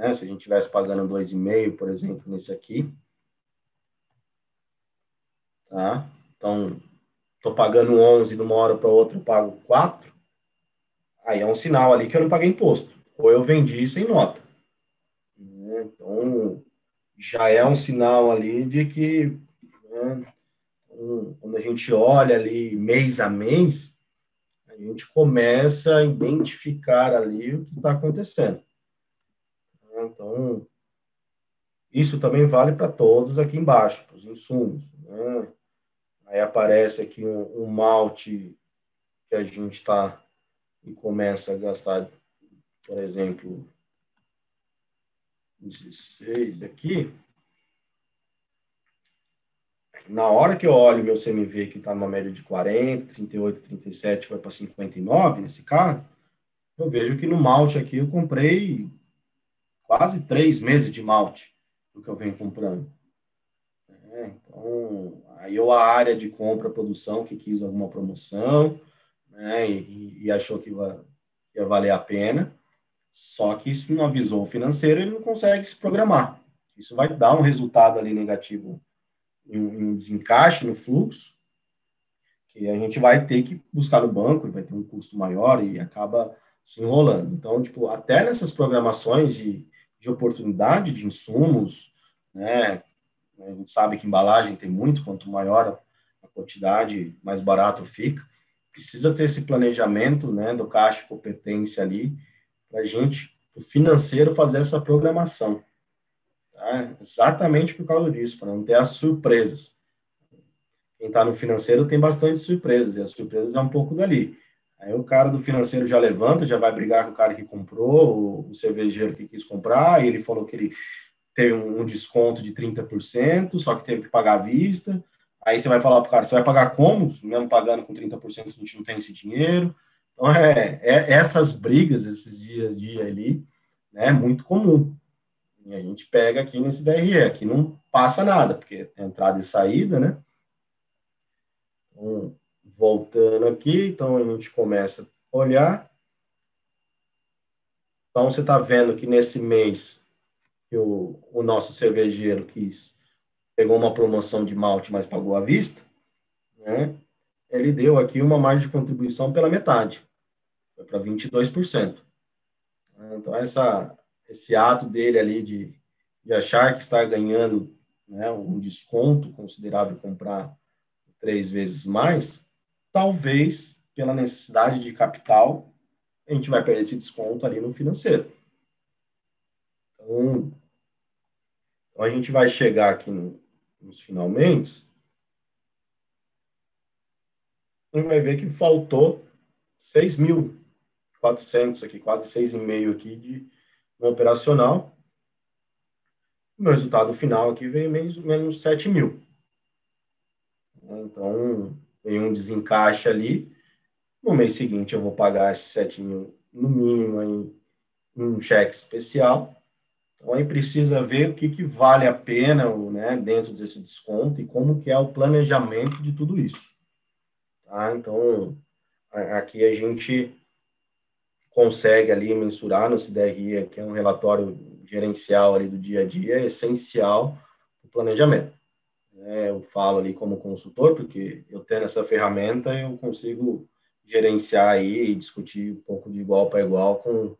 né? Se a gente estivesse pagando 2,5, por exemplo, nesse aqui. Tá? Então, estou pagando 11 de uma hora para outra, eu pago 4. Aí é um sinal ali que eu não paguei imposto. Ou eu vendi sem nota. Né? Então, já é um sinal ali de que né, um, quando a gente olha ali mês a mês, a gente começa a identificar ali o que está acontecendo. Então, isso também vale para todos aqui embaixo, para os insumos. Né? Aí aparece aqui um, um malte que a gente está e começa a gastar, por exemplo, 16 aqui. Na hora que eu olho meu CMV, que está numa média de 40, 38, 37, vai para 59 nesse caso, eu vejo que no malte aqui eu comprei quase três meses de malte do que eu venho comprando. É, então, aí eu a área de compra, produção, que quis alguma promoção, né, e, e achou que ia, valer a pena, só que isso não avisou o financeiro, ele não consegue se programar. Isso vai dar um resultado ali negativo um desencaixe no fluxo, que a gente vai ter que buscar no banco, vai ter um custo maior e acaba se enrolando. Então, tipo, até nessas programações de de oportunidade de insumos, né? A gente sabe que embalagem tem muito, quanto maior a quantidade, mais barato fica. Precisa ter esse planejamento, né, do caixa competência ali, para a gente, o financeiro, fazer essa programação. Tá? Exatamente por causa disso, para não ter as surpresas. Quem está no financeiro tem bastante surpresas, e as surpresas é um pouco dali. Aí o cara do financeiro já levanta, já vai brigar com o cara que comprou, o, cervejeiro que quis comprar, e ele falou que ele teve um, desconto de 30%, só que teve que pagar à vista. Aí você vai falar para o cara, você vai pagar como? Mesmo pagando com 30%, a gente não tem esse dinheiro. Então, é, é essas brigas, esses dias a dia ali, né, é muito comum. E a gente pega aqui nesse DRE, aqui não passa nada, porque é entrada e saída, né? Então, voltando aqui, então a gente começa a olhar. Então, você está vendo que nesse mês que o, o nosso cervejeiro quis, pegou uma promoção de malte, mas pagou à vista, né? Ele deu aqui uma margem de contribuição pela metade, foi para 22%. Então, essa, esse ato dele ali de, de achar que está ganhando né, um desconto considerável comprar três vezes mais, talvez pela necessidade de capital, a gente vai perder esse desconto ali no financeiro. Então, então a gente vai chegar aqui no, nos finalmente, e vai ver que faltou 6.400 aqui, quase 6,5 aqui de no operacional. O resultado final aqui veio menos, menos 7 mil. Então, tem um desencaixe ali. No mês seguinte, eu vou pagar esses 7 mil, no mínimo, em um cheque especial. Então, aí precisa ver o que, que vale a pena né, dentro desse desconto e como que é o planejamento de tudo isso. Tá? Então, aqui a gente consegue ali mensurar no CDRI, que é um relatório gerencial ali do dia a dia, é essencial o planejamento. É, eu falo ali como consultor, porque eu tendo essa ferramenta, eu consigo gerenciar aí e discutir um pouco de igual para igual com,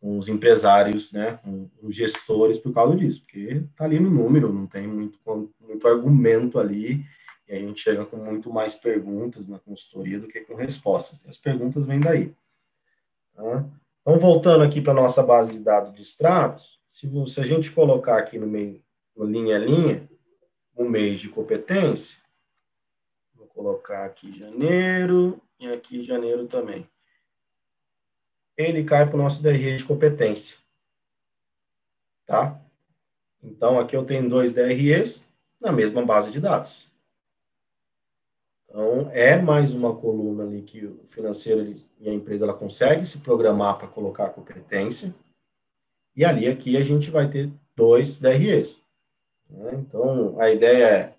com, os empresários, né, com os gestores por causa disso, porque tá ali no número, não tem muito, muito argumento ali, e a gente chega com muito mais perguntas na consultoria do que com respostas. As perguntas vêm daí. Tá? Então, voltando aqui para nossa base de dados de extratos, se, se a gente colocar aqui no meio, no linha a linha, o mês de competência. Vou colocar aqui janeiro e aqui janeiro também. Ele cai para o nosso DRE de competência. Tá? Então, aqui eu tenho dois DREs na mesma base de dados. Então, é mais uma coluna ali que o financeiro e a empresa ela consegue se programar para colocar a competência. E ali, aqui, a gente vai ter dois DREs. Né? Então, a ideia é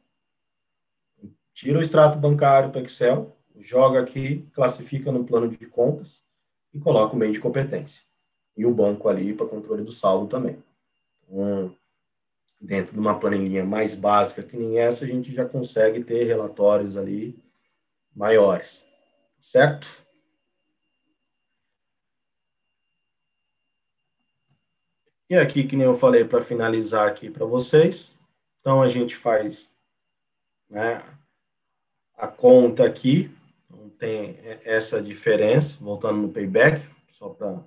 tira o extrato bancário para Excel, joga aqui, classifica no plano de contas e coloca o meio de competência. E o banco ali para controle do saldo também. Então, dentro de uma planilha mais básica que nem essa, a gente já consegue ter relatórios ali maiores. Certo? E aqui, que nem eu falei, para finalizar aqui para vocês, então, a gente faz né, a conta aqui, então tem essa diferença, voltando no payback, só para...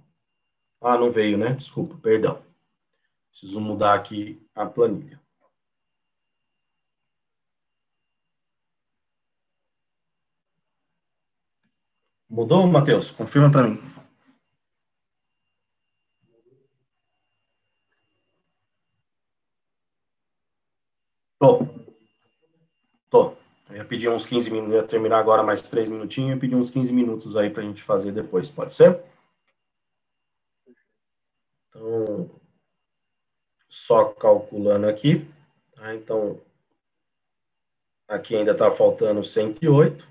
Ah, não veio, né? Desculpa, perdão. Preciso mudar aqui a planilha. Mudou, Matheus? Confirma para mim. Tô. Tô. Eu ia pedir uns 15 minutos, ia terminar agora mais 3 minutinhos e pedir uns 15 minutos aí para a gente fazer depois, pode ser? Então, só calculando aqui. Tá? Então, aqui ainda está faltando 108.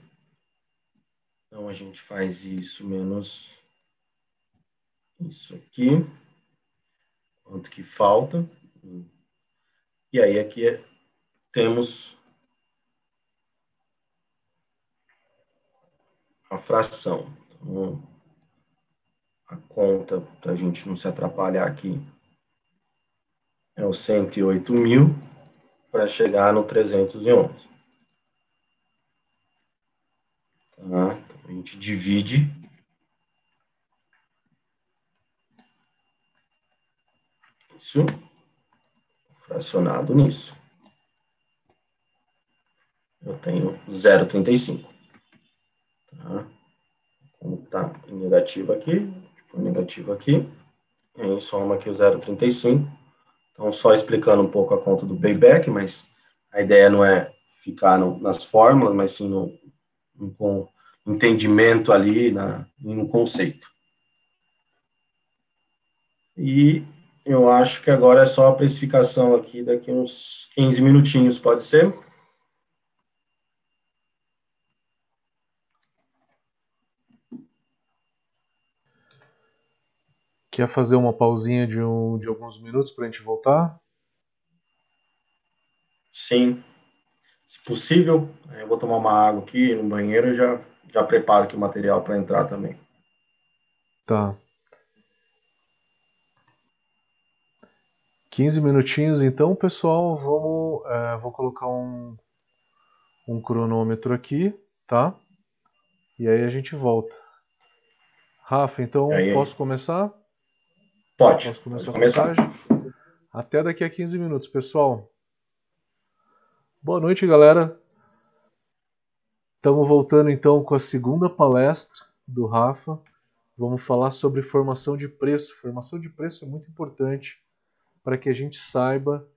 Então, a gente faz isso menos isso aqui. Quanto que falta. E aí, aqui é temos a fração. Então, a conta, para a gente não se atrapalhar aqui, é o 108 mil para chegar no 311. Tá? Então, a gente divide isso fracionado nisso eu tenho 0,35. Tá? Como está negativo aqui, tipo, negativo aqui, e aí soma aqui o 0,35. Então, só explicando um pouco a conta do payback, mas a ideia não é ficar no, nas fórmulas, mas sim no, no, no entendimento ali, na, no conceito. E eu acho que agora é só a precificação aqui, daqui uns 15 minutinhos, pode ser? Quer fazer uma pausinha de, um, de alguns minutos para a gente voltar? Sim. Se possível, eu vou tomar uma água aqui no banheiro e já, já preparo aqui o material para entrar também. Tá. 15 minutinhos, então, pessoal, vamos, é, vou colocar um, um cronômetro aqui, tá? E aí a gente volta. Rafa, então aí, posso começar? Pode. Posso começar pode a começar. Até daqui a 15 minutos, pessoal. Boa noite, galera. Estamos voltando então com a segunda palestra do Rafa. Vamos falar sobre formação de preço. Formação de preço é muito importante para que a gente saiba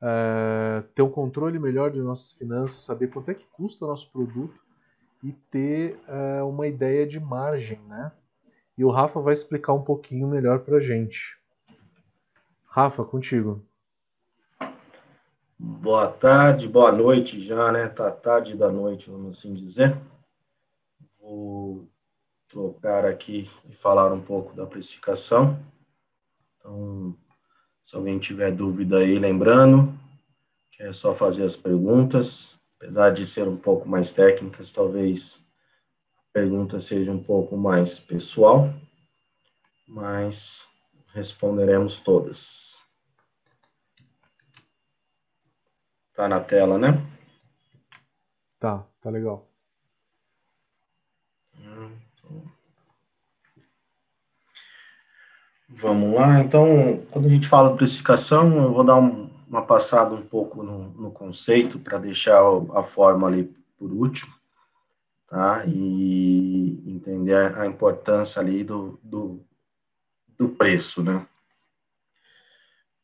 é, ter um controle melhor de nossas finanças, saber quanto é que custa o nosso produto e ter é, uma ideia de margem, né? E o Rafa vai explicar um pouquinho melhor para a gente. Rafa, contigo. Boa tarde, boa noite já, né? Tá tarde da noite, vamos assim dizer. Vou trocar aqui e falar um pouco da precificação. Então, se alguém tiver dúvida aí, lembrando que é só fazer as perguntas. Apesar de ser um pouco mais técnicas, talvez pergunta seja um pouco mais pessoal, mas responderemos todas. Tá na tela, né? Tá, tá legal. Vamos lá. Então, quando a gente fala de precificação, eu vou dar um, uma passada um pouco no, no conceito para deixar a forma ali por último tá? E entender a importância ali do, do, do preço, né?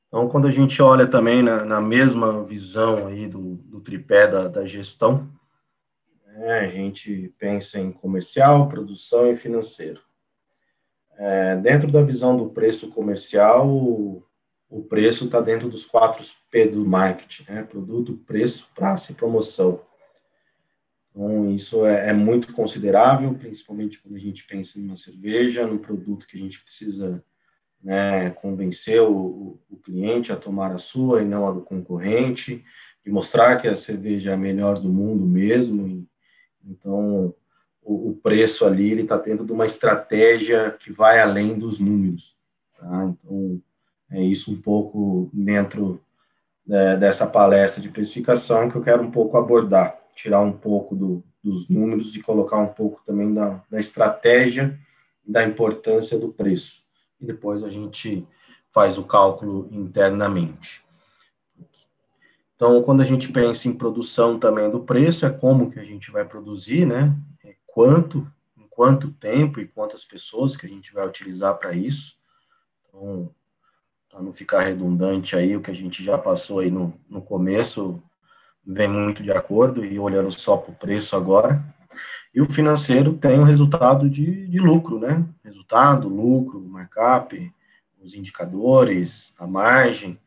Então, quando a gente olha também na, na mesma visão aí do, do tripé da, da gestão, né, a gente pensa em comercial, produção e financeiro. É, dentro da visão do preço comercial, o, o preço está dentro dos quatro P do marketing, né? Produto, preço, prazo e promoção. Então, isso é, é, muito considerável, principalmente quando a gente pensa em uma cerveja, num produto que a gente precisa né, convencer o, o, cliente a tomar a sua e não a do concorrente, e mostrar que a cerveja é a melhor do mundo mesmo. Então, o, o, preço ali está dentro de uma estratégia que vai além dos números. Tá? Então, é isso um pouco dentro né, dessa palestra de precificação que eu quero um pouco abordar tirar um pouco do, dos números e colocar um pouco também da, da estratégia e da importância do preço. E depois a gente faz o cálculo internamente. Então, quando a gente pensa em produção também do preço, é como que a gente vai produzir, né? É quanto, em quanto tempo e quantas pessoas que a gente vai utilizar para isso. Então, para não ficar redundante aí, o que a gente já passou aí no, no começo, vem muito de acordo e olhando só para o preço agora. E o financeiro tem o um resultado de, de lucro, né? Resultado, lucro, markup, os indicadores, a margem.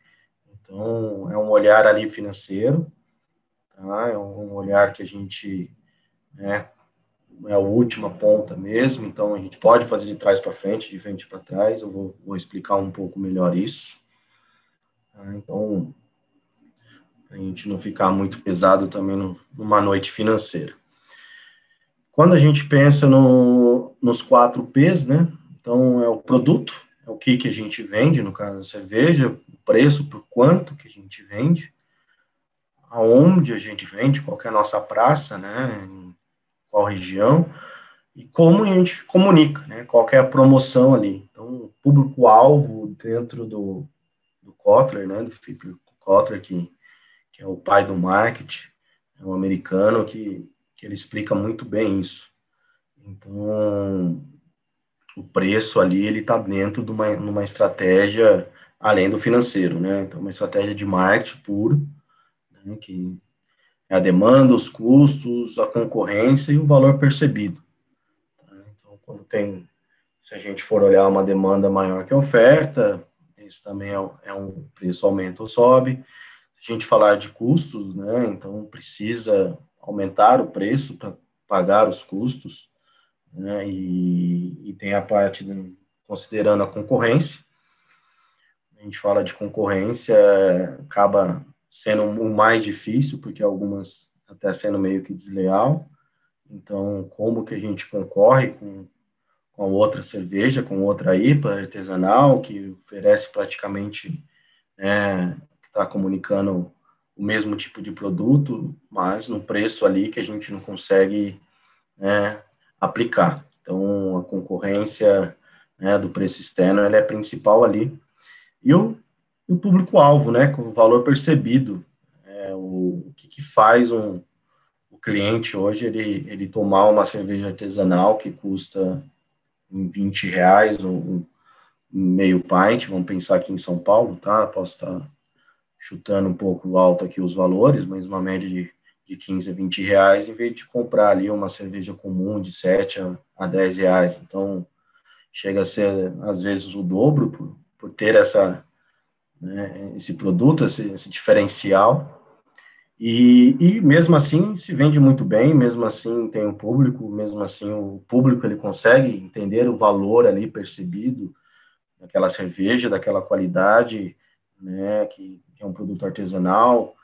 Então, é um olhar ali financeiro, tá? É um olhar que a gente, né, é a última ponta mesmo, então a gente pode fazer de trás para frente, de frente para trás, eu vou, vou, explicar um pouco melhor isso. Tá? Então, a gente não ficar muito pesado também no, numa noite financeira. Quando a gente pensa no, nos quatro P's, né? Então, é o produto, é o que, que a gente vende, no caso da cerveja, o preço, por quanto que a gente vende, aonde a gente vende, qual é a nossa praça, né? Em qual região, e como a gente comunica, né? Qual é a promoção ali. Então, o público-alvo dentro do, do Kotler, né? Do Philip Kotler, que que é o pai do marketing, é um americano que, que ele explica muito bem isso. Então, o preço ali, ele está dentro de uma, uma estratégia além do financeiro, né? Então, uma estratégia de marketing puro, né? que é a demanda, os custos, a concorrência e o valor percebido. Tá? Então, quando tem, se a gente for olhar uma demanda maior que a oferta, Isso também é, é um preço aumenta ou sobe. A gente falar de custos, né, então precisa aumentar o preço para pagar os custos, né, e, e tem a parte de, considerando a concorrência. A gente fala de concorrência, acaba sendo o mais difícil, porque algumas até sendo meio que desleal. Então, como que a gente concorre com, com outra cerveja, com outra IPA artesanal, que oferece praticamente, né, está comunicando o mesmo tipo de produto, mas no preço ali que a gente não consegue né, aplicar. Então, a concorrência né, do preço externo ela é principal ali. E o, o público-alvo, né, com o valor percebido, é, o, o que, que, faz um, o cliente hoje ele, ele tomar uma cerveja artesanal que custa 20 reais ou um meio pint, vamos pensar aqui em São Paulo, tá? Posso estar chutando um pouco alto aqui os valores, mas uma média de, de 15 a 20 reais, em vez de comprar ali uma cerveja comum de 7 a, a 10 reais. Então, chega a ser, às vezes, o dobro por, por ter essa, né, esse produto, esse, esse diferencial. E, e, mesmo assim se vende muito bem, mesmo assim tem um público, mesmo assim o público ele consegue entender o valor ali percebido daquela cerveja, daquela qualidade, né, que, que é um produto artesanal,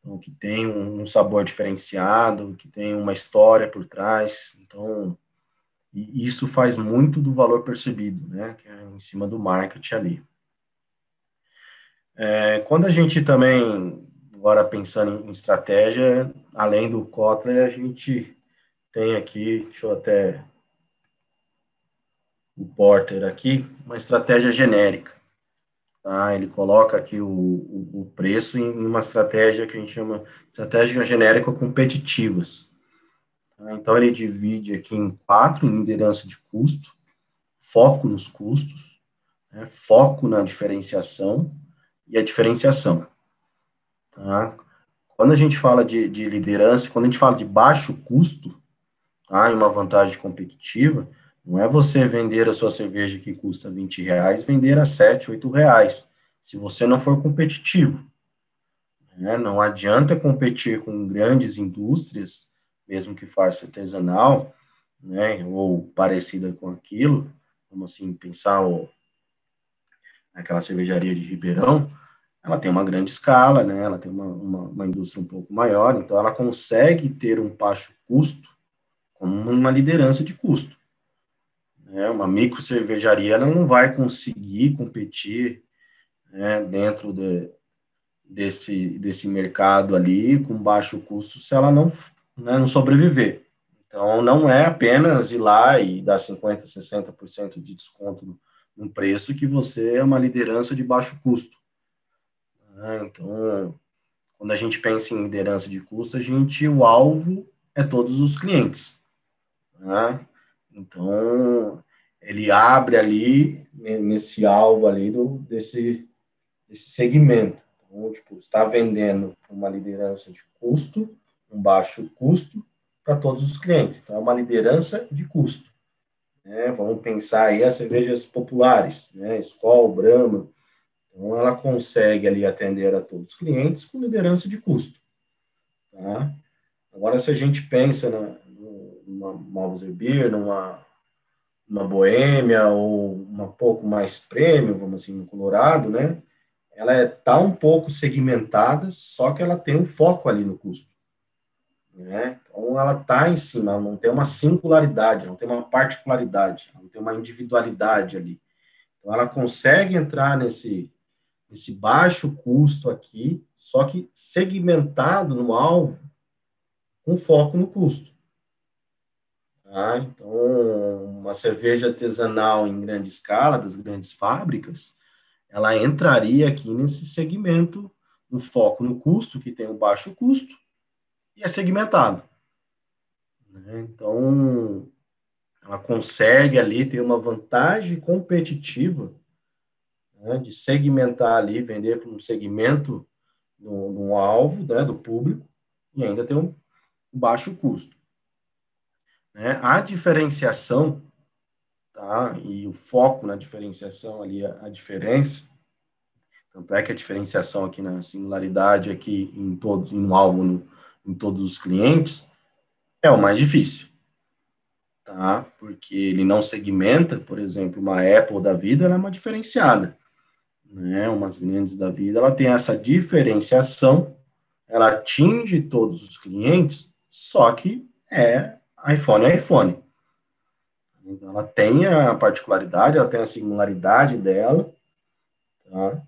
então, que tem um, sabor diferenciado, que tem uma história por trás. Então, isso faz muito do valor percebido, né, que é em cima do marketing ali. É, quando a gente também, agora pensando em estratégia, além do Kotler, a gente tem aqui, deixa eu até o Porter aqui, uma estratégia genérica. Tá? Ele coloca aqui o, o, o preço em uma estratégia que a gente chama estratégia genérica competitivas. Tá? Então, ele divide aqui em quatro, em liderança de custo, foco nos custos, né? foco na diferenciação e a diferenciação. Tá? Quando a gente fala de, de liderança, quando a gente fala de baixo custo, tá? e uma vantagem competitiva, não é você vender a sua cerveja que custa 20 reais, vender a 7, 8 reais, se você não for competitivo. Né? Não adianta competir com grandes indústrias, mesmo que faça artesanal, né, ou parecida com aquilo, como assim, pensar o, aquela cervejaria de Ribeirão, ela tem uma grande escala, né, ela tem uma, uma, uma indústria um pouco maior, então ela consegue ter um baixo custo como uma liderança de custo. Né? Uma micro cervejaria ela não vai conseguir competir né, dentro de, desse, desse mercado ali com baixo custo se ela não, né, não sobreviver. Então, não é apenas ir lá e dar 50%, 60% de desconto no, preço que você é uma liderança de baixo custo. Né? Então, quando a gente pensa em liderança de custo, a gente, o alvo é todos os clientes. Né? Então, ele abre ali, nesse alvo ali do, desse, desse segmento. Então, tipo, está vendendo uma liderança de custo, um baixo custo, para todos os clientes. Então, é uma liderança de custo. Né? Vamos pensar aí as cervejas populares, né? Skol, Brahma. Então, ela consegue ali atender a todos os clientes com liderança de custo. Tá? Agora, se a gente pensa na, numa Mauser Beer, numa uma boêmia ou uma pouco mais prêmio, vamos assim, no Colorado, né? Ela está é, tá um pouco segmentada, só que ela tem um foco ali no custo. Né? Então, ela está em cima, não tem uma singularidade, não tem uma particularidade, não tem uma individualidade ali. Então, ela consegue entrar nesse, nesse baixo custo aqui, só que segmentado no alvo, com foco no custo. Tá? Então, uma cerveja artesanal em grande escala, das grandes fábricas, ela entraria aqui nesse segmento, no foco no custo, que tem o um baixo custo, e é segmentado. Né? Então, ela consegue ali ter uma vantagem competitiva né, de segmentar ali, vender para um segmento no, alvo né, do público e ainda ter um baixo custo. Né? A diferenciação, tá? e o foco na diferenciação ali, a, a diferença, Tanto é que a diferenciação aqui na singularidade aqui em todos, em algo no, em todos os clientes, é o mais difícil. Tá? Porque ele não segmenta, por exemplo, uma Apple da vida, ela é uma diferenciada. Né? Umas grandes da vida, ela tem essa diferenciação, ela atinge todos os clientes, só que é iPhone é iPhone. Ela tem a particularidade, ela tem a singularidade dela, tá?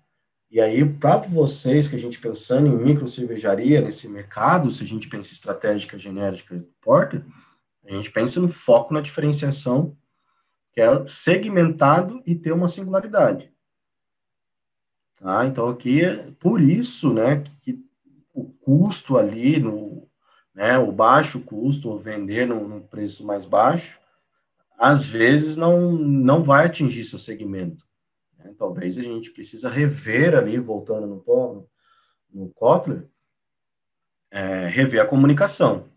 E aí, para vocês que a gente pensando em micro cervejaria nesse mercado, se a gente pensa estratégica genérica porta, a gente pensa no foco na diferenciação, que é segmentado e ter uma singularidade. Tá? Então, aqui, por isso, né, que o custo ali, no, né, o baixo custo, ou vender num, preço mais baixo, às vezes não, não vai atingir seu segmento. Né? Talvez a gente precisa rever ali, voltando no, no Kotler, é, rever a comunicação.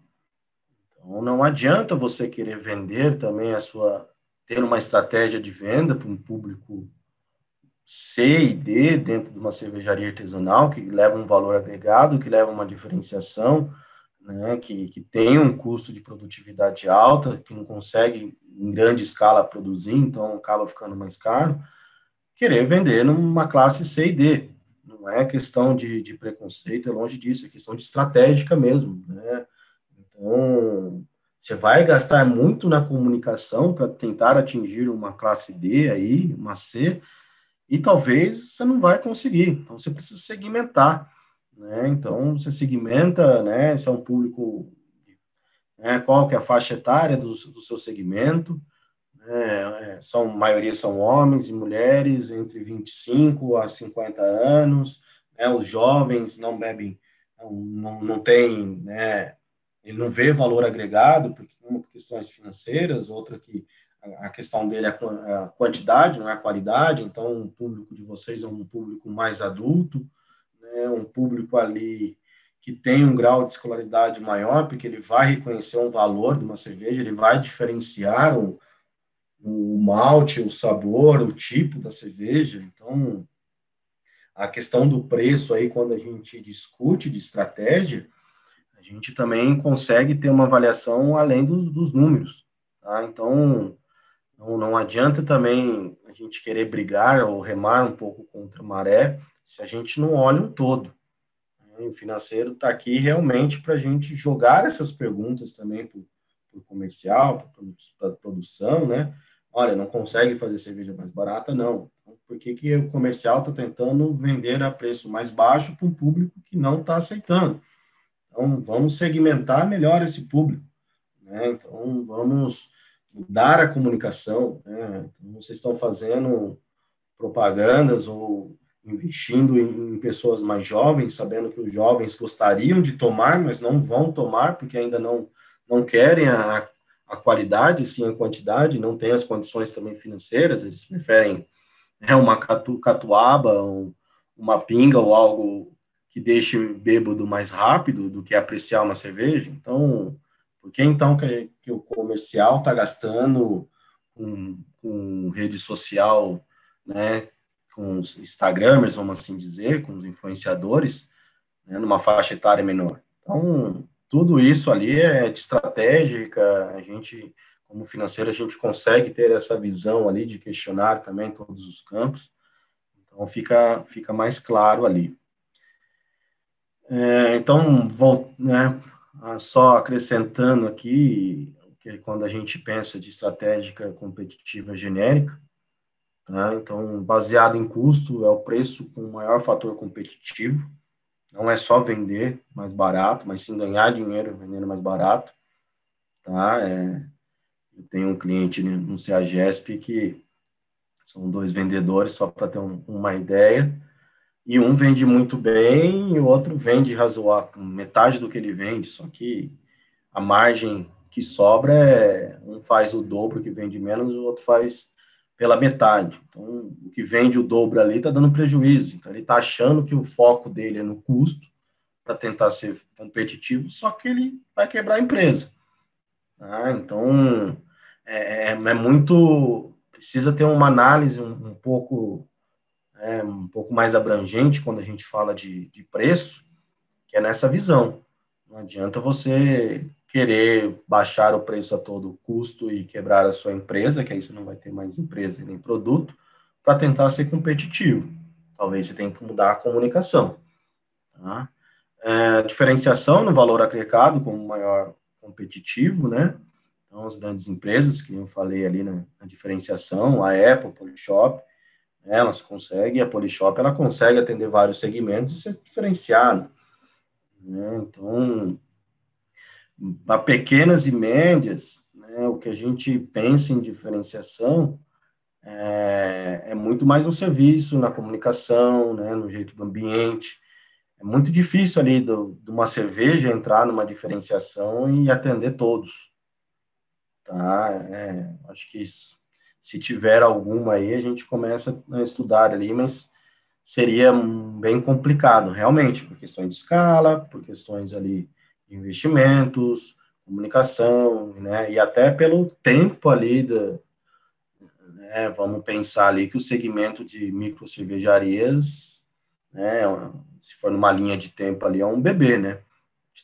Então, não adianta você querer vender também a sua, ter uma estratégia de venda para um público C e D dentro de uma cervejaria artesanal, que leva um valor agregado, que leva uma diferenciação, né, que, que tem um custo de produtividade alta, que não consegue em grande escala produzir, então acaba ficando mais caro, querer vender numa classe C e D. Não é questão de, de preconceito, é longe disso, é questão de estratégica mesmo. Né? Então, você vai gastar muito na comunicação para tentar atingir uma classe D aí, uma C, e talvez você não vai conseguir. Então, você precisa segmentar. Né? Então, você segmenta, né? Se é um público, né? qual que é a faixa etária do, do seu segmento, é, é, são, maioria são homens e mulheres entre 25 a 50 anos, né, os jovens não bebem, não, não, não tem, né, ele não vê valor agregado, porque uma por questões financeiras, outra que a questão dele é a quantidade, não é a qualidade, então o público de vocês é um público mais adulto, né, um público ali que tem um grau de escolaridade maior, porque ele vai reconhecer um valor de uma cerveja, ele vai diferenciar o, o malte, o sabor, o tipo da cerveja. Então, a questão do preço aí, quando a gente discute de estratégia, a gente também consegue ter uma avaliação além dos, dos números. Tá? Então, não, não adianta também a gente querer brigar ou remar um pouco contra a maré se a gente não olha um todo. O financeiro está aqui realmente para a gente jogar essas perguntas também para o comercial, para a produção, né? olha, não consegue fazer cerveja mais barata, não. Então, por que, que o comercial está tentando vender a preço mais baixo para um público que não está aceitando? Então, vamos segmentar melhor esse público. Né? Então, vamos mudar a comunicação. Né? Então, vocês estão fazendo propagandas ou investindo em, em pessoas mais jovens, sabendo que os jovens gostariam de tomar, mas não vão tomar porque ainda não, não querem a, a qualidade, sim a quantidade, não tem as condições também financeiras, eles preferem né, uma catu, catuaba, um, uma pinga ou algo que deixe bêbado mais rápido do que apreciar uma cerveja. Então, por que então que, que o comercial está gastando com, com, rede social, né, com os Instagramers, vamos assim dizer, com os influenciadores, né, numa faixa etária menor? Então, tudo isso ali é de estratégica, a gente, como financeiro, a gente consegue ter essa visão ali de questionar também todos os campos, então fica, fica mais claro ali. É, então, vou, né, só acrescentando aqui, que quando a gente pensa de estratégica competitiva genérica, tá, então, baseado em custo, é o preço com o maior fator competitivo, não é só vender mais barato, mas sim ganhar dinheiro vendendo mais barato. Tá? É, eu tenho um cliente no CEAGESP que são dois vendedores, só para ter um, uma ideia. E um vende muito bem e o outro vende razoável, metade do que ele vende, só que a margem que sobra é um faz o dobro que vende menos, o outro faz pela metade. Então, o que vende o dobro ali está dando prejuízo. Então, ele está achando que o foco dele é no custo para tentar ser competitivo, só que ele vai quebrar a empresa. Ah, então, é, é, é, muito. Precisa ter uma análise um, um pouco é, um pouco mais abrangente quando a gente fala de, de preço, que é nessa visão. Não adianta você querer baixar o preço a todo custo e quebrar a sua empresa, que aí você não vai ter mais empresa nem produto, para tentar ser competitivo. Talvez você tenha que mudar a comunicação. Tá? É, diferenciação no valor agregado como maior competitivo, né? Então, as grandes empresas, que eu falei ali na, na diferenciação, a Apple, a Polishop, elas conseguem, a Polishop, ela consegue atender vários segmentos e ser diferenciada. Né? Então, para pequenas e médias, né, o que a gente pensa em diferenciação é, é, muito mais no serviço, na comunicação, né, no jeito do ambiente. É muito difícil ali do, de uma cerveja entrar numa diferenciação e atender todos. Tá? É, acho que se tiver alguma aí, a gente começa a estudar ali, mas seria bem complicado, realmente, por questões de escala, por questões ali investimentos, comunicação, né, e até pelo tempo ali da, né, vamos pensar ali que o segmento de micro cervejarias, né, se for numa linha de tempo ali, é um bebê, né,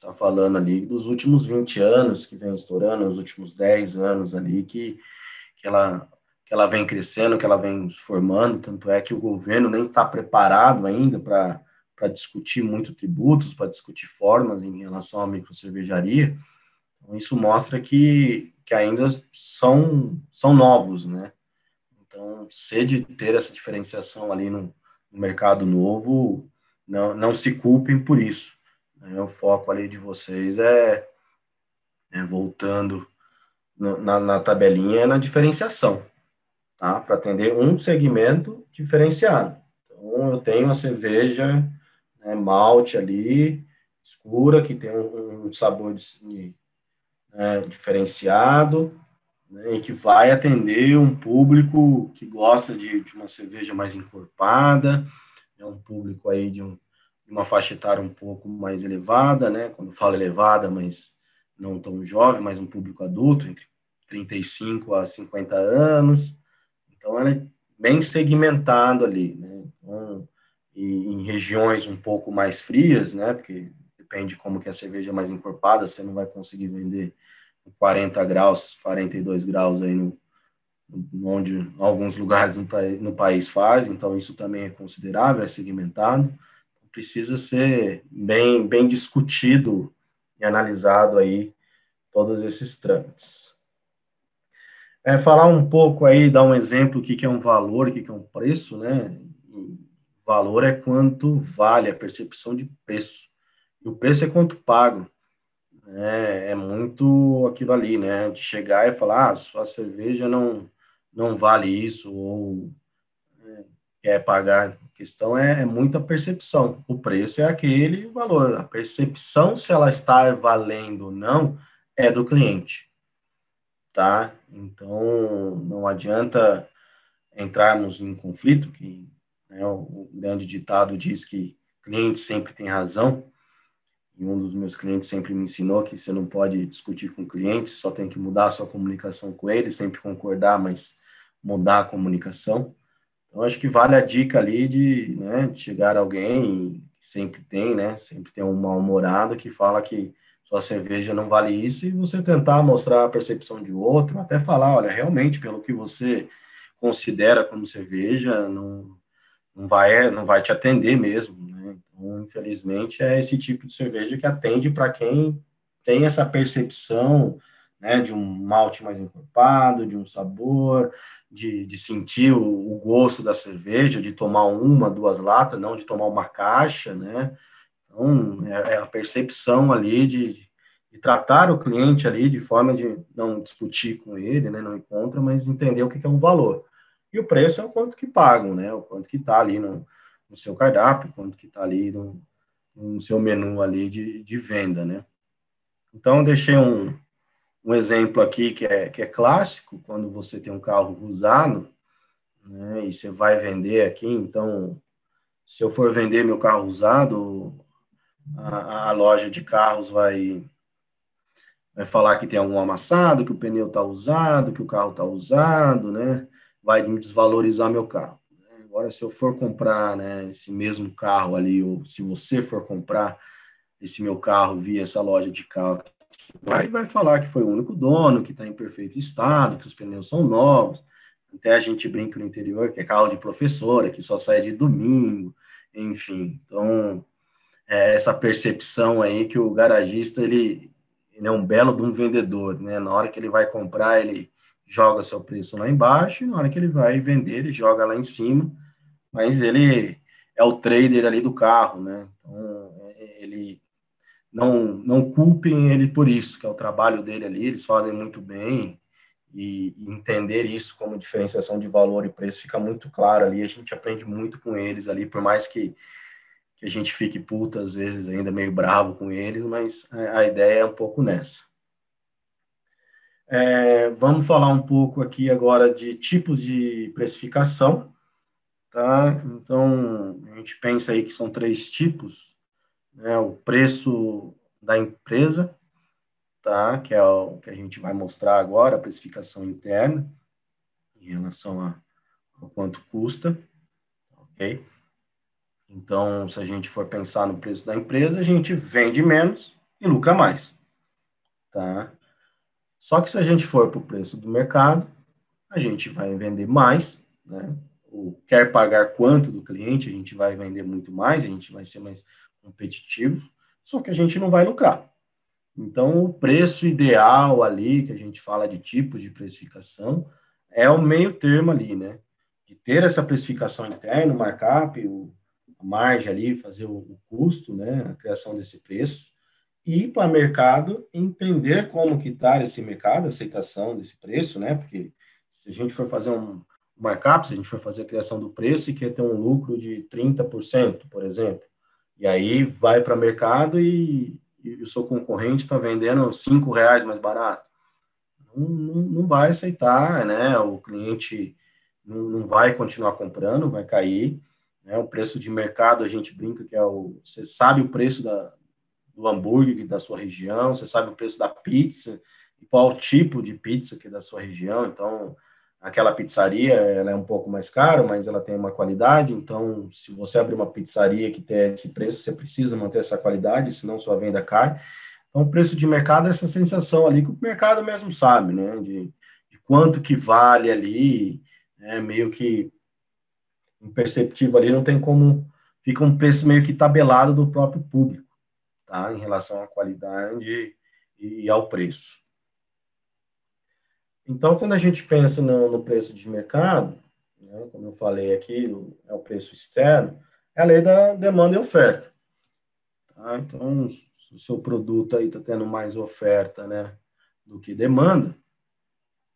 está falando ali dos últimos 20 anos que vem estourando, os últimos 10 anos ali que, que ela que ela vem crescendo, que ela vem se formando, tanto é que o governo nem está preparado ainda para discutir muito tributos, para discutir formas em relação à microcervejaria. Então, isso mostra que, que ainda são, são novos, né? Então, sede de ter essa diferenciação ali no, no mercado novo, não, não se culpem por isso. Né? O foco ali de vocês é, é voltando no, na, na tabelinha, é na diferenciação tá? para atender um segmento diferenciado. Então, eu tenho uma cerveja né, malte ali, escura, que tem um, um sabor de, né, diferenciado, né, e que vai atender um público que gosta de, de uma cerveja mais encorpada, é um público aí de, um, de uma faixa etária um pouco mais elevada, né? Quando falo elevada, mas não tão jovem, mas um público adulto, entre 35 a 50 anos, então, ela é bem segmentado ali, né? Então, em regiões um pouco mais frias, né? Porque depende como que a cerveja é mais encorpada, você não vai conseguir vender 40 graus, 42 graus aí no, onde alguns lugares no, no país faz, então isso também é considerável, é segmentado. Precisa ser bem, bem discutido e analisado aí todos esses trâmites. É, falar um pouco aí, dar um exemplo o que, que é um valor, o que, que é um preço, né? Valor é quanto vale, a percepção de preço. E o preço é quanto pago. É, é muito aquilo ali, né? De chegar e falar, ah, sua cerveja não, não vale isso, ou é, quer pagar. A questão é, é muita percepção. O preço é aquele valor. A percepção, se ela está valendo ou não, é do cliente tá? Então, não adianta entrarmos em conflito, que né, o grande ditado diz que cliente sempre tem razão, e um dos meus clientes sempre me ensinou que você não pode discutir com o cliente, só tem que mudar a sua comunicação com ele, sempre concordar, mas mudar a comunicação. Então, acho que vale a dica ali de, né, chegar alguém, sempre tem, né, sempre tem um mal-humorado que fala que sua cerveja não vale isso, e você tentar mostrar a percepção de outro, até falar, olha, realmente, pelo que você considera como cerveja, não, não, vai, não vai te atender mesmo, né? Então, infelizmente, é esse tipo de cerveja que atende para quem tem essa percepção, né, de um malte mais encorpado, de um sabor, de, de sentir o, o, gosto da cerveja, de tomar uma, duas latas, não de tomar uma caixa, né? Então, é, é a percepção ali de, de, tratar o cliente ali de forma de não discutir com ele, né, não encontra, mas entender o que, que é um valor. E o preço é o quanto que pagam, né, o quanto que está ali no, no, seu cardápio, o quanto que está ali no, no, seu menu ali de, de venda, né. Então, deixei um, um exemplo aqui que é, que é clássico, quando você tem um carro usado, né, e você vai vender aqui, então, se eu for vender meu carro usado, a, a loja de carros vai, vai falar que tem algum amassado, que o pneu está usado, que o carro está usado, né? Vai desvalorizar meu carro. Né? Agora, se eu for comprar né, esse mesmo carro ali, ou se você for comprar esse meu carro via essa loja de carro, vai, vai falar que foi o único dono, que está em perfeito estado, que os pneus são novos. Até a gente brinca no interior que é carro de professora, que só sai de domingo, enfim. Então, é essa percepção aí que o garagista, ele, ele é um belo de um vendedor, né? Na hora que ele vai comprar, ele joga seu preço lá embaixo, e na hora que ele vai vender, ele joga lá em cima, mas ele é o trader ali do carro, né? Então, é, ele não, não culpem ele por isso, que é o trabalho dele ali, eles fazem muito bem, e, entender isso como diferenciação de valor e preço fica muito claro ali, a gente aprende muito com eles ali, por mais que, que a gente fique puta às vezes, ainda meio bravo com eles, mas a ideia é um pouco nessa. É, vamos falar um pouco aqui agora de tipos de precificação, tá? Então, a gente pensa aí que são três tipos, né? O preço da empresa, tá? Que é o que a gente vai mostrar agora, a precificação interna, em relação a, a quanto custa, ok? Então, se a gente for pensar no preço da empresa, a gente vende menos e lucra mais, tá? Só que se a gente for para o preço do mercado, a gente vai vender mais, né? O quer pagar quanto do cliente, a gente vai vender muito mais, a gente vai ser mais competitivo, só que a gente não vai lucrar. Então, o preço ideal ali, que a gente fala de tipos de precificação, é o meio termo ali, né? De ter essa precificação interna, o markup, o, a margem ali, fazer o, o custo, né? A criação desse preço ir para o mercado, entender como que está esse mercado, a aceitação desse preço, né? Porque se a gente for fazer um markup, se a gente for fazer a criação do preço e quer ter um lucro de 30%, por exemplo, e aí vai para o mercado e, e, o seu concorrente está vendendo cinco reais mais barato, não, não, não, vai aceitar, né? O cliente não, não vai continuar comprando, vai cair. Né? O preço de mercado a gente brinca que é o você sabe o preço da, do hambúrguer da sua região, você sabe o preço da pizza, qual tipo de pizza que é da sua região. Então, aquela pizzaria ela é um pouco mais cara, mas ela tem uma qualidade. Então, se você abrir uma pizzaria que tem esse preço, você precisa manter essa qualidade, senão sua venda cai. Então, o preço de mercado é essa sensação ali que o mercado mesmo sabe, né? De, de quanto que vale ali, é meio que imperceptível ali, não tem como. Fica um preço meio que tabelado do próprio público tá? em relação à qualidade e ao preço. Então, quando a gente pensa no, no preço de mercado, né, como eu falei aqui, é o preço externo, é a lei da demanda e oferta. Tá? Então, se o seu produto aí está tendo mais oferta né, do que demanda,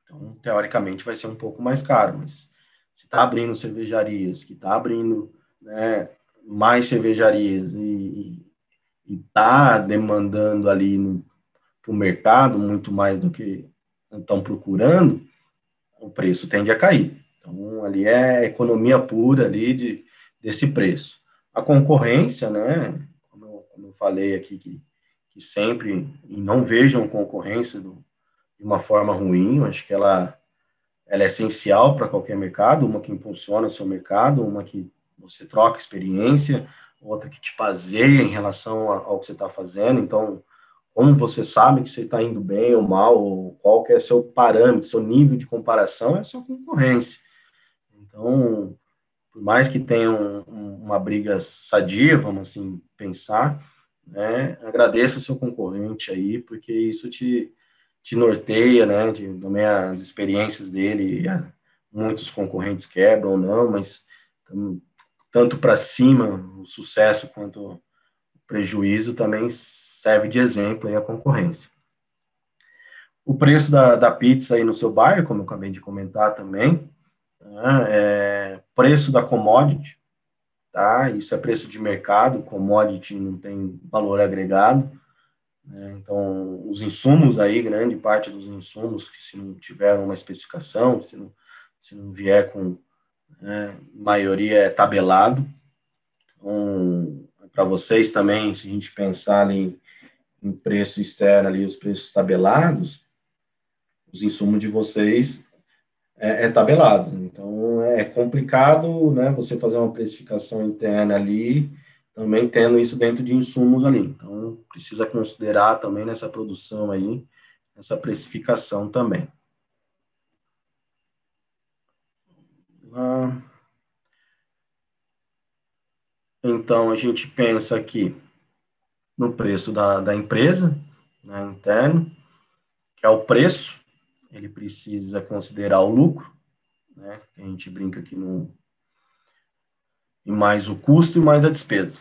então, teoricamente, vai ser um pouco mais caro. Mas se está abrindo cervejarias, que está abrindo né, mais cervejarias e, está demandando ali para o mercado muito mais do que estão procurando, o preço tende a cair. Então, ali é economia pura ali de, desse preço. A concorrência, né, como eu, como eu falei aqui, que, que sempre, não vejam concorrência do, de uma forma ruim, acho que ela, ela é essencial para qualquer mercado, uma que impulsiona o seu mercado, uma que você troca experiência, outra que te baseia em relação ao que você está fazendo. Então, como você sabe que você está indo bem ou mal, ou qual que é seu parâmetro, seu nível de comparação, é a sua concorrência. Então, por mais que tenha um, uma briga sadia, vamos assim pensar, né, agradeça o seu concorrente aí, porque isso te, te norteia, né, de, também as experiências dele, muitos concorrentes quebram ou não, mas tanto para cima o sucesso quanto o prejuízo também serve de exemplo aí a concorrência. O preço da, da pizza aí no seu bairro, como eu acabei de comentar também, né, é preço da commodity, tá? Isso é preço de mercado, commodity não tem valor agregado. Né? Então, os insumos aí, grande parte dos insumos, que se não tiver uma especificação, se não, se não vier com né? maioria é tabelado. Um, Para vocês também, se a gente pensar em, em preço externo ali, os preços tabelados, os insumos de vocês é, é, tabelado. Então é complicado, né? Você fazer uma precificação interna ali, também tendo isso dentro de insumos ali. Então precisa considerar também nessa produção aí essa precificação também. Ah, então a gente pensa aqui no preço da, da empresa, né, interno, que é o preço, ele precisa considerar o lucro, né, a gente brinca aqui no e mais o custo e mais a despesa.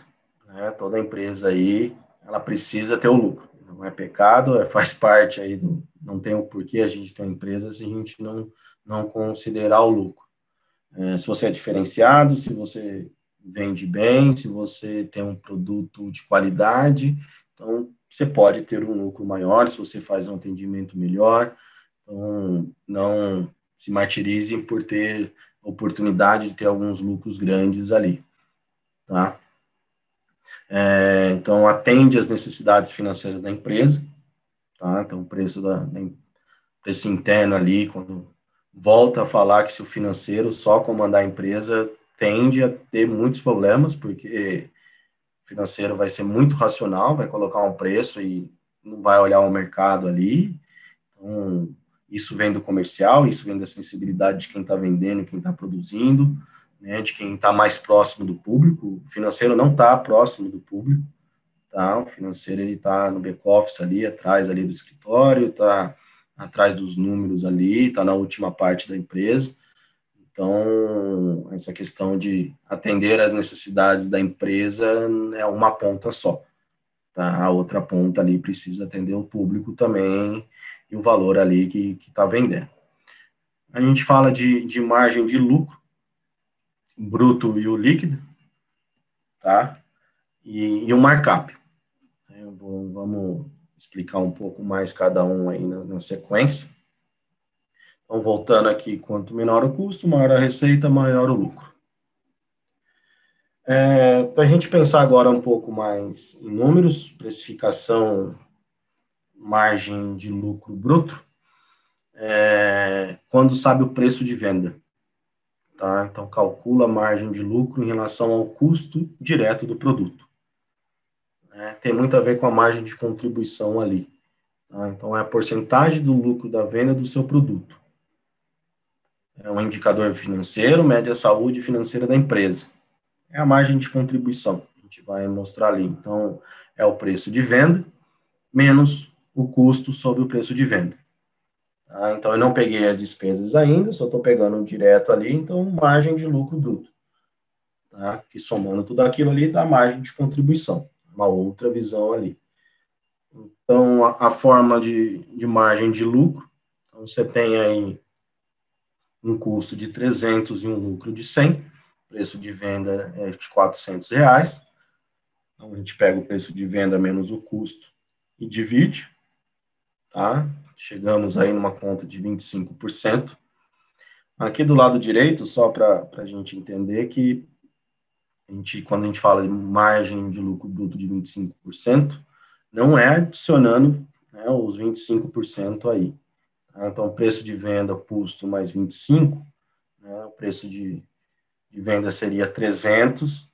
Né, toda empresa aí, ela precisa ter o lucro. Não é pecado, é, faz parte aí do, não tem o porquê a gente ter empresa se a gente não, não considerar o lucro. É, se você é diferenciado, se você vende bem, se você tem um produto de qualidade, então você pode ter um lucro maior se você faz um atendimento melhor. Então, não se martirizem por ter oportunidade de ter alguns lucros grandes ali, tá? É, então, atende às necessidades financeiras da empresa, tá? Então, o preço, da, da, preço interno ali, quando volta a falar que se o financeiro só comandar a empresa, tende a ter muitos problemas, porque o financeiro vai ser muito racional, vai colocar um preço e não vai olhar o mercado ali. Então, isso vem do comercial, isso vem da sensibilidade de quem está vendendo, quem está produzindo, né, de quem está mais próximo do público. O financeiro não está próximo do público, tá? O financeiro ele está no back office ali, atrás ali do escritório, está atrás dos números ali, está na última parte da empresa. Então, essa questão de atender às necessidades da empresa é uma ponta só. Tá? A outra ponta ali precisa atender o público também e o valor ali que está vendendo. A gente fala de, de margem de lucro, bruto e o líquido, tá? E, e o markup. Vou, vamos explicar um pouco mais cada um aí na, na sequência. Então, voltando aqui, quanto menor o custo, maior a receita, maior o lucro. É, Para a gente pensar agora um pouco mais em números, precificação, margem de lucro bruto, é, quando sabe o preço de venda. Tá? Então, calcula a margem de lucro em relação ao custo direto do produto. É, tem muito a ver com a margem de contribuição ali. Tá? Então, é a porcentagem do lucro da venda do seu produto é um indicador financeiro, mede a saúde financeira da empresa. É a margem de contribuição, a gente vai mostrar ali. Então, é o preço de venda menos o custo sobre o preço de venda. Tá? Então, eu não peguei as despesas ainda, só estou pegando direto ali, então, margem de lucro bruto. Tá? Que somando tudo aquilo ali dá margem de contribuição, uma outra visão ali. Então, a, a forma de, de margem de lucro, então, você tem aí um custo de 300 e um lucro de 100, preço de venda é de 400 reais. Então, a gente pega o preço de venda menos o custo e divide, tá? Chegamos aí numa conta de 25%. Aqui do lado direito, só para a gente entender que a gente, quando a gente fala de margem de lucro bruto de 25%, não é adicionando né, os 25% aí. Então, preço de venda, custo mais 25, né, o preço de, de venda seria 300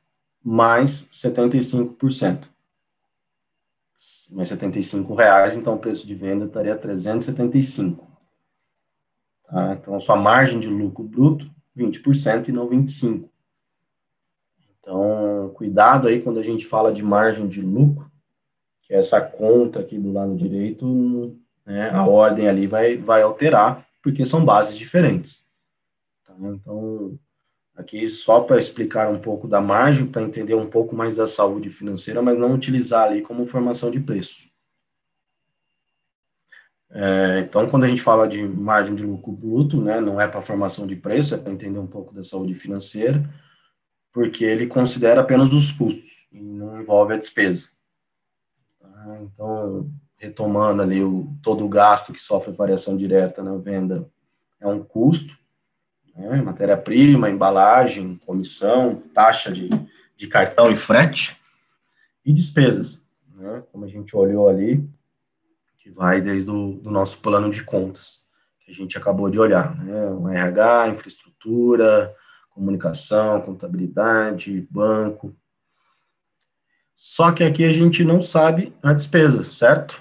mais 75%. Mais 75 reais, então o preço de venda estaria 375. Tá? Então, sua margem de lucro bruto, 20% e não 25%. Então, cuidado aí quando a gente fala de margem de lucro, que é essa conta aqui do lado direito né, a ordem ali vai, vai alterar, porque são bases diferentes. Tá? Então, aqui só para explicar um pouco da margem, para entender um pouco mais da saúde financeira, mas não utilizar ali como formação de preço. É, então, quando a gente fala de margem de lucro bruto, né, não é para formação de preço, é para entender um pouco da saúde financeira, porque ele considera apenas os custos e não envolve a despesa. Tá? Então, retomando ali o, todo o gasto que sofre variação direta na venda, é um custo, né? matéria-prima, embalagem, comissão, taxa de, de cartão e frete, e despesas, né? como a gente olhou ali, que vai desde o do nosso plano de contas, que a gente acabou de olhar, né? O RH, infraestrutura, comunicação, contabilidade, banco. Só que aqui a gente não sabe a despesa, certo?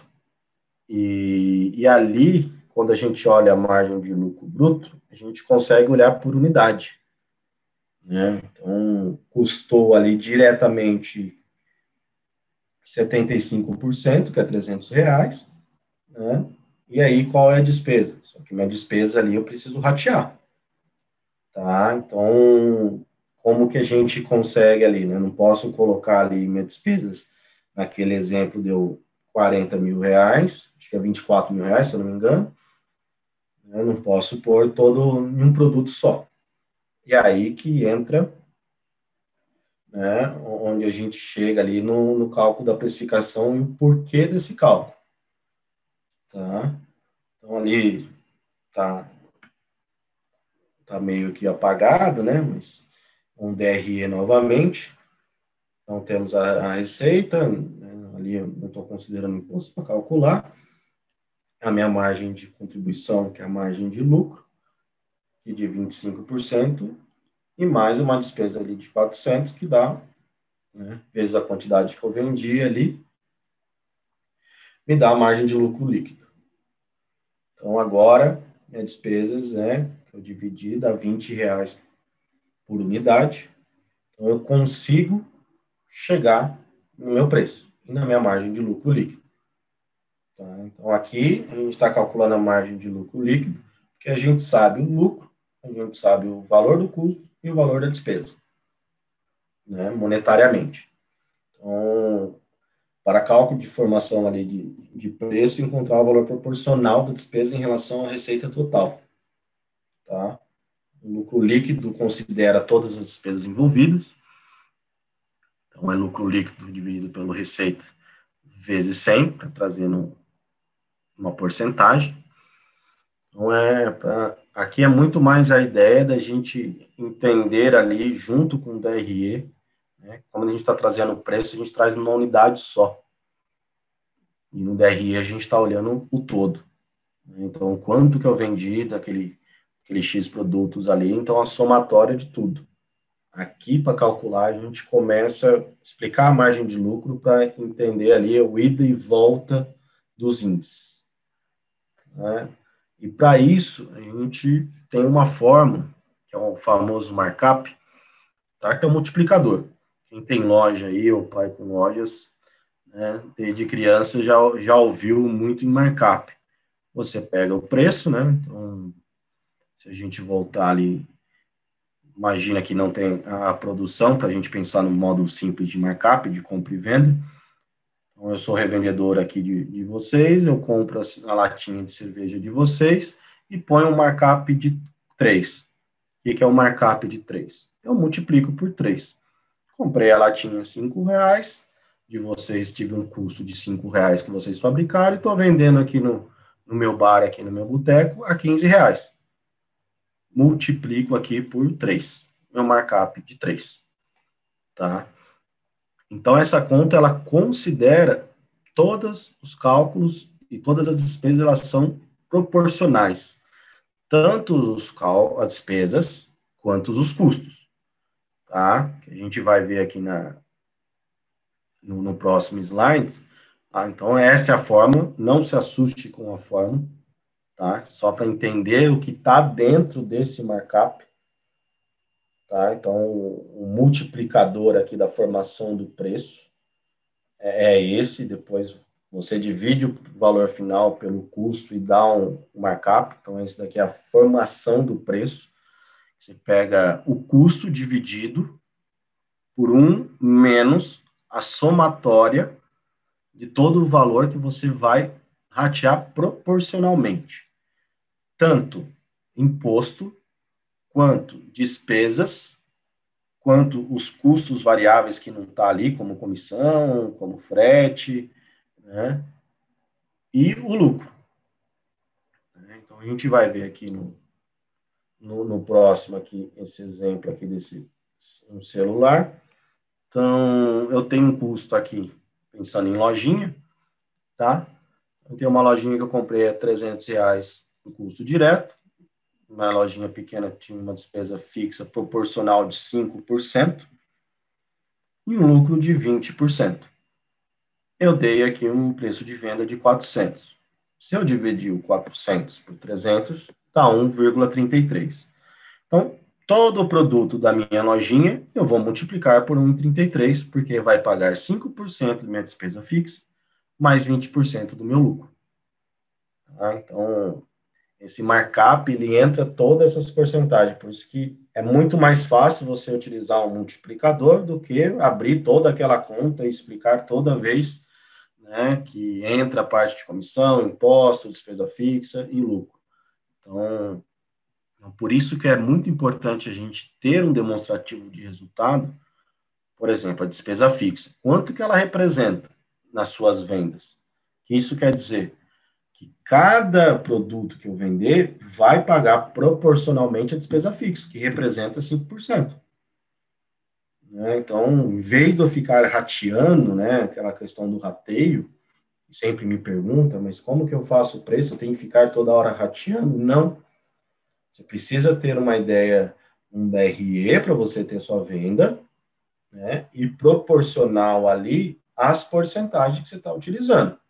E, e ali, quando a gente olha a margem de lucro bruto, a gente consegue olhar por unidade. Né? Então, custou ali diretamente 75%, que é 300 reais, né? E aí, qual é a despesa? Só que minha despesa ali eu preciso ratear, tá? Então, como que a gente consegue ali, né? Não posso colocar ali minhas despesas, naquele exemplo deu 40 mil reais, acho que é 24 mil reais, se eu não me engano, eu não posso pôr todo em um produto só. E aí que entra né, onde a gente chega ali no, no cálculo da precificação e o porquê desse cálculo. Tá? Então ali tá, tá meio que apagado, né? Mas um DRE novamente. Então temos a, a receita, né, ali eu não estou considerando imposto para calcular. A minha margem de contribuição, que é a margem de lucro, que de 25%, e mais uma despesa ali de 400, que dá, né, vezes a quantidade que eu vendi ali, me dá a margem de lucro líquido. Então, agora, minhas despesas, né, eu dividi, dá 20 reais por unidade. Então, eu consigo chegar no meu preço e na minha margem de lucro líquido. Tá? Então, aqui, a gente está calculando a margem de lucro líquido, porque a gente sabe o lucro, a gente sabe o valor do custo e o valor da despesa, né, monetariamente. Então, para cálculo de formação ali de, de preço, encontrar o valor proporcional da despesa em relação à receita total. Tá? O lucro líquido considera todas as despesas envolvidas. Então, é lucro líquido dividido pelo receita vezes 100, tá trazendo uma porcentagem. Então, é pra, aqui é muito mais a ideia da gente entender ali, junto com o DRE, né? Quando a gente está trazendo o preço, a gente traz uma unidade só. E no DRE a gente está olhando o todo. Então, quanto que eu vendi daquele aquele X produtos ali, então a somatória de tudo. Aqui, para calcular, a gente começa a explicar a margem de lucro para entender ali o ida e volta dos índices. Né? E para isso, a gente tem uma fórmula, que é o famoso markup, tá? que é o multiplicador. Quem tem loja aí, ou pai com lojas, né, desde criança já, já ouviu muito em markup. Você pega o preço, né? Então, se a gente voltar ali, imagina que não tem a produção, para a gente pensar no modo simples de markup, de compra e venda. Então, eu sou revendedor aqui de, de vocês, eu compro a, latinha de cerveja de vocês e ponho um markup de 3. O que, é o um markup de 3? Eu multiplico por 3. Comprei a latinha 5 reais, de vocês tive um custo de 5 reais que vocês fabricaram e estou vendendo aqui no, no meu bar, aqui no meu boteco, a 15 reais. Multiplico aqui por 3. Meu markup de 3. Tá? Então, essa conta, ela considera todos os cálculos e todas as despesas, elas são proporcionais. Tanto os as despesas, quanto os custos. Tá? A gente vai ver aqui na, no, no próximo slide. Ah, então, essa é a forma. Não se assuste com a forma. Tá? Só para entender o que está dentro desse markup. Tá? Então, o, o, multiplicador aqui da formação do preço é, é, esse. Depois você divide o valor final pelo custo e dá um, um markup. Então, esse daqui é a formação do preço. Você pega o custo dividido por 1 menos a somatória de todo o valor que você vai ratear proporcionalmente. Tanto imposto quanto despesas, quanto os custos variáveis que não está ali, como comissão, como frete, né? e o lucro. Então, a gente vai ver aqui no, no, no próximo, aqui, esse exemplo aqui desse um celular. Então, eu tenho um custo aqui, pensando em lojinha, tá? Eu tenho uma lojinha que eu comprei a 300 reais o custo direto. Na lojinha pequena tinha uma despesa fixa proporcional de 5% e um lucro de 20%. Eu dei aqui um preço de venda de 400. Se eu dividir o 400 por 300, dá 1,33. Então, todo o produto da minha lojinha eu vou multiplicar por 1,33, porque vai pagar 5% da minha despesa fixa, mais 20% do meu lucro. Tá? Então, esse markup, ele entra todas essas porcentagens, por isso que é muito mais fácil você utilizar um multiplicador do que abrir toda aquela conta e explicar toda vez né, que entra a parte de comissão, imposto, despesa fixa e lucro. Então, por isso que é muito importante a gente ter um demonstrativo de resultado, por exemplo, a despesa fixa. Quanto que ela representa nas suas vendas? Isso quer dizer que cada produto que eu vender vai pagar proporcionalmente a despesa fixa, que representa 5%. Né? Então, em vez de eu ficar rateando, né, aquela questão do rateio, sempre me pergunta, mas como que eu faço o preço? Eu tenho que ficar toda hora rateando? Não. Você precisa ter uma ideia, um DRE para você ter sua venda, né? E proporcional ali às porcentagens que você está utilizando.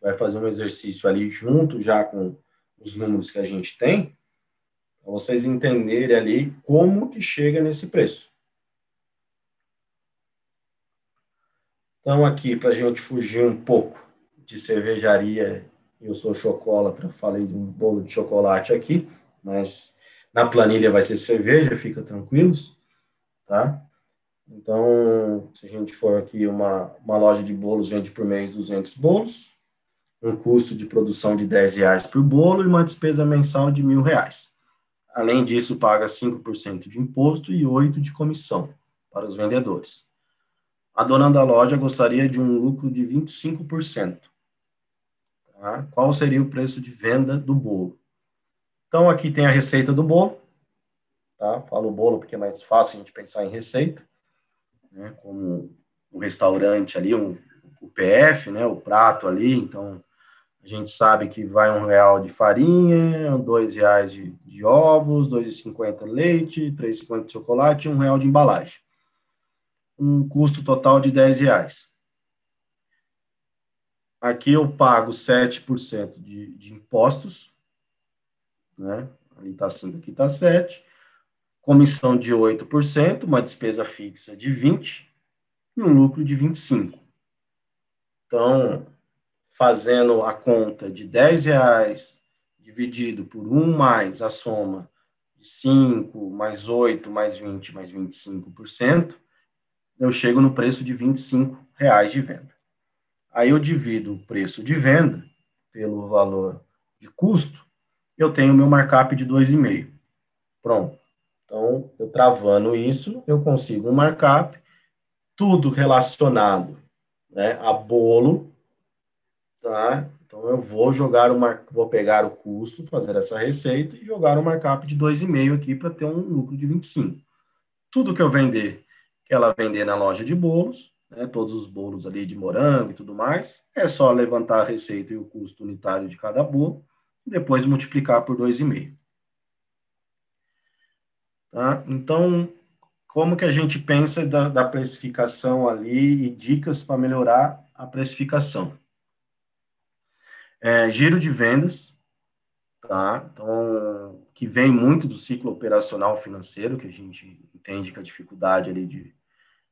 Vai fazer um exercício ali junto já com os números que a gente tem, para vocês entenderem ali como que chega nesse preço. Então, aqui, para a gente fugir um pouco de cervejaria, eu sou chocolatra, falei de um bolo de chocolate aqui mas na planilha vai ser cerveja, fica tranquilos, tá? Então, se a gente for aqui, uma, uma loja de bolos vende por mês 200 bolos, um custo de produção de 10 reais por bolo e uma despesa mensal de mil reais. Além disso, paga 5% de imposto e 8% de comissão para os vendedores. A dona da loja gostaria de um lucro de 25%. Tá? Qual seria o preço de venda do bolo? Então, aqui tem a receita do bolo. Tá? Falo bolo porque é mais fácil a gente pensar em receita. Né? Como o restaurante ali, um, o PF, né? o prato ali. Então, a gente sabe que vai um real de farinha, dois reais de, de ovos, dois e cinquenta leite, três e cinquenta de chocolate e um real de embalagem. Um custo total de dez reais. Aqui eu pago 7% de, de impostos, né? Ali está 5, aqui está 7. Comissão de 8%, uma despesa fixa de 20% e um lucro de 25%. Então, fazendo a conta de 10 reais dividido por 1 mais a soma de 5, mais 8, mais 20, mais 25%, eu chego no preço de 25 reais de venda. Aí eu divido o preço de venda pelo valor de custo, eu tenho meu markup de 2,5. Pronto. Então, eu travando isso, eu consigo um markup, tudo relacionado né, a bolo, tá? Então, eu vou jogar o mar... vou pegar o custo, fazer essa receita e jogar o markup de 2,5 aqui para ter um lucro de 25. Tudo que eu vender, que ela vender na loja de bolos, né, todos os bolos ali de morango e tudo mais, é só levantar a receita e o custo unitário de cada bolo e depois multiplicar por 2,5. Tá? Então, como que a gente pensa da, da precificação ali e dicas para melhorar a precificação? É, giro de vendas, tá? Então, que vem muito do ciclo operacional financeiro, que a gente entende que a dificuldade ali de,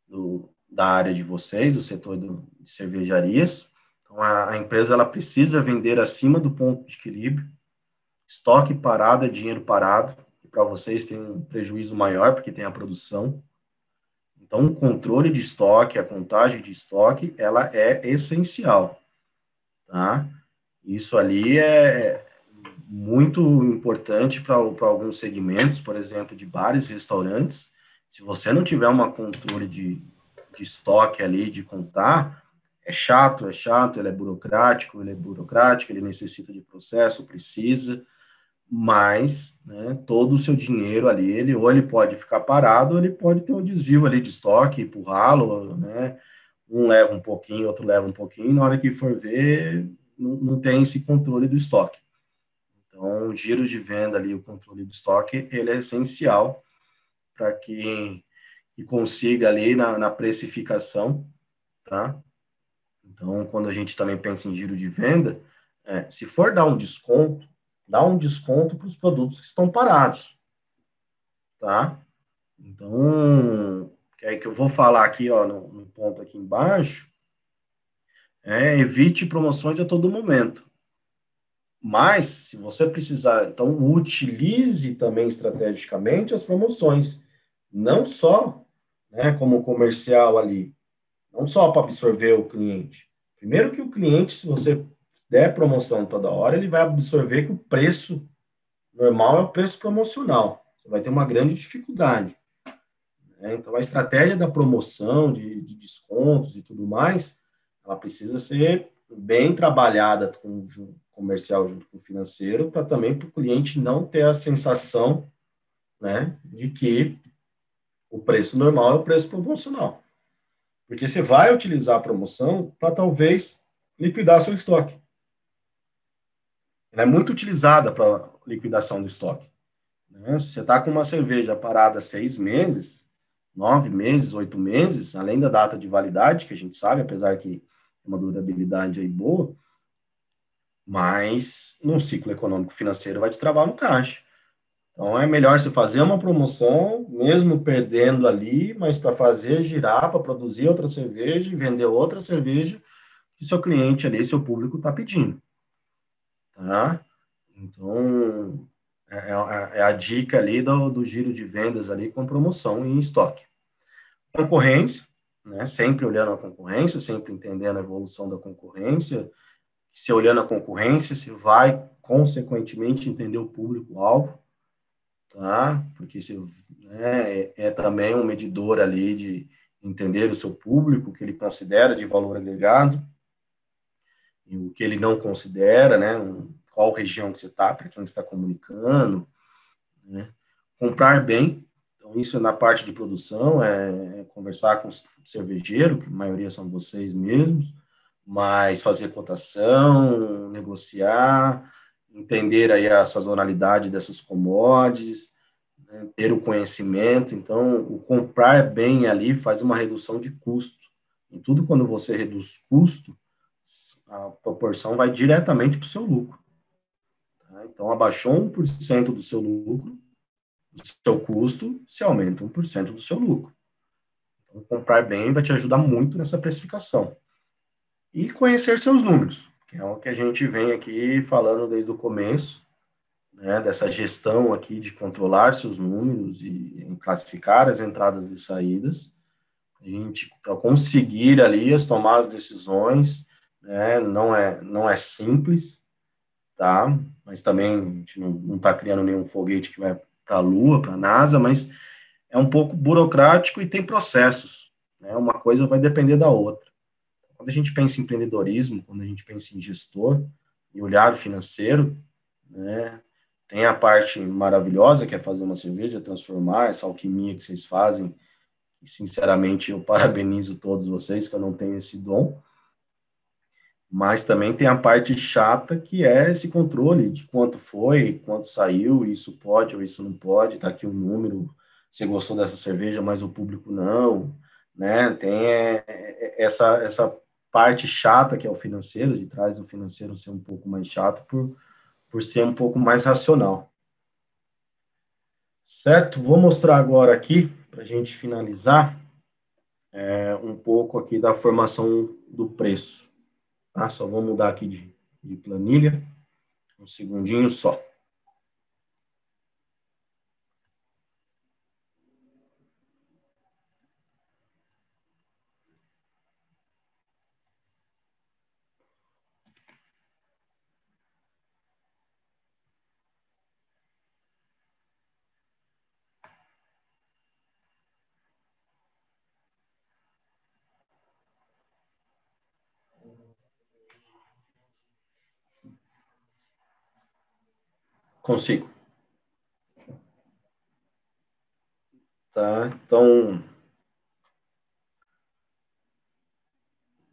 do, da área de vocês, do setor do, de cervejarias, então, a, a empresa ela precisa vender acima do ponto de equilíbrio. Estoque parado é dinheiro parado. E para vocês tem um prejuízo maior, porque tem a produção. Então, o controle de estoque, a contagem de estoque, ela é essencial. Tá? Isso ali é muito importante para alguns segmentos, por exemplo, de bares restaurantes. Se você não tiver uma controle de, de estoque ali, de contar, é chato, é chato, ele é burocrático, ele é burocrático, ele necessita de processo, precisa, mas né, todo o seu dinheiro ali, ele ou ele pode ficar parado, ou ele pode ter um desvio ali de estoque, empurrá-lo, né? Um leva um pouquinho, outro leva um pouquinho, na hora que for ver, não, não tem esse controle do estoque. Então, o giro de venda ali, o controle do estoque, ele é essencial para que, que, consiga ali na, na precificação, tá? Então, quando a gente também pensa em giro de venda, é, se for dar um desconto, dá um desconto para os produtos que estão parados, tá? Então, é que eu vou falar aqui, ó, no, no ponto aqui embaixo, é, evite promoções a todo momento. Mas, se você precisar, então utilize também estrategicamente as promoções. Não só né, como comercial ali, não só para absorver o cliente. Primeiro que o cliente, se você der promoção toda hora, ele vai absorver que o preço normal é o preço promocional. Você vai ter uma grande dificuldade. Né? Então, a estratégia da promoção, de, de descontos e tudo mais, ela precisa ser bem trabalhada com o comercial junto com o financeiro, para também para o cliente não ter a sensação né, de que o preço normal é o preço promocional. Porque você vai utilizar a promoção para talvez liquidar seu estoque. Ela é muito utilizada para liquidação do estoque. Né? Se você está com uma cerveja parada seis meses, nove meses, oito meses, além da data de validade, que a gente sabe, apesar que uma durabilidade aí boa, mas num ciclo econômico financeiro vai te travar no caixa. Então é melhor você fazer uma promoção, mesmo perdendo ali, mas para fazer girar, para produzir outra cerveja e vender outra cerveja que seu cliente ali, seu público está pedindo. Tá? Então é, é, é, a dica ali do, do giro de vendas ali com promoção em estoque. Concorrência, né? sempre olhando a concorrência, sempre entendendo a evolução da concorrência. Se olhando a concorrência, se vai, consequentemente, entender o público-alvo, tá? porque se, né, é, é também um medidor ali de entender o seu público, o que ele considera de valor agregado, e o que ele não considera, né? qual região que você está, para quem você está comunicando. Né? Comprar bem, então, isso na parte de produção, é, é conversar com o cervejeiro, que a maioria são vocês mesmos, mas fazer cotação, negociar, entender aí a sazonalidade dessas commodities, né, ter o conhecimento. Então, o comprar bem ali faz uma redução de custo. E tudo quando você reduz custo, a proporção vai diretamente para o seu lucro. Tá? Então, abaixou 1% do seu lucro, do seu custo, se aumenta 1% do seu lucro. Então, comprar bem vai te ajudar muito nessa precificação. E conhecer seus números, que é o que a gente vem aqui falando desde o começo, né, dessa gestão aqui de controlar seus números e classificar as entradas e saídas, a gente para conseguir ali as tomadas de decisões, né, não é não é simples, tá? Mas também a gente não está criando nenhum foguete que vai para a Lua, para a NASA, mas é um pouco burocrático e tem processos. Né? Uma coisa vai depender da outra. Quando a gente pensa em empreendedorismo, quando a gente pensa em gestor e olhar financeiro, né, tem a parte maravilhosa que é fazer uma cerveja, transformar essa alquimia que vocês fazem. E, sinceramente, eu parabenizo todos vocês que eu não tenho esse dom. Mas também tem a parte chata que é esse controle de quanto foi, quanto saiu, isso pode ou isso não pode, tá aqui o número, você gostou dessa cerveja, mas o público não, né? Tem é, é, essa, essa parte chata que é o financeiro, de trás do financeiro ser um pouco mais chato por, por ser um pouco mais racional. Certo? Vou mostrar agora aqui, para a gente finalizar, é, um pouco aqui da formação do preço. Tá? Só vou mudar aqui de, de planilha. Um segundinho só. Consigo. Tá? Então,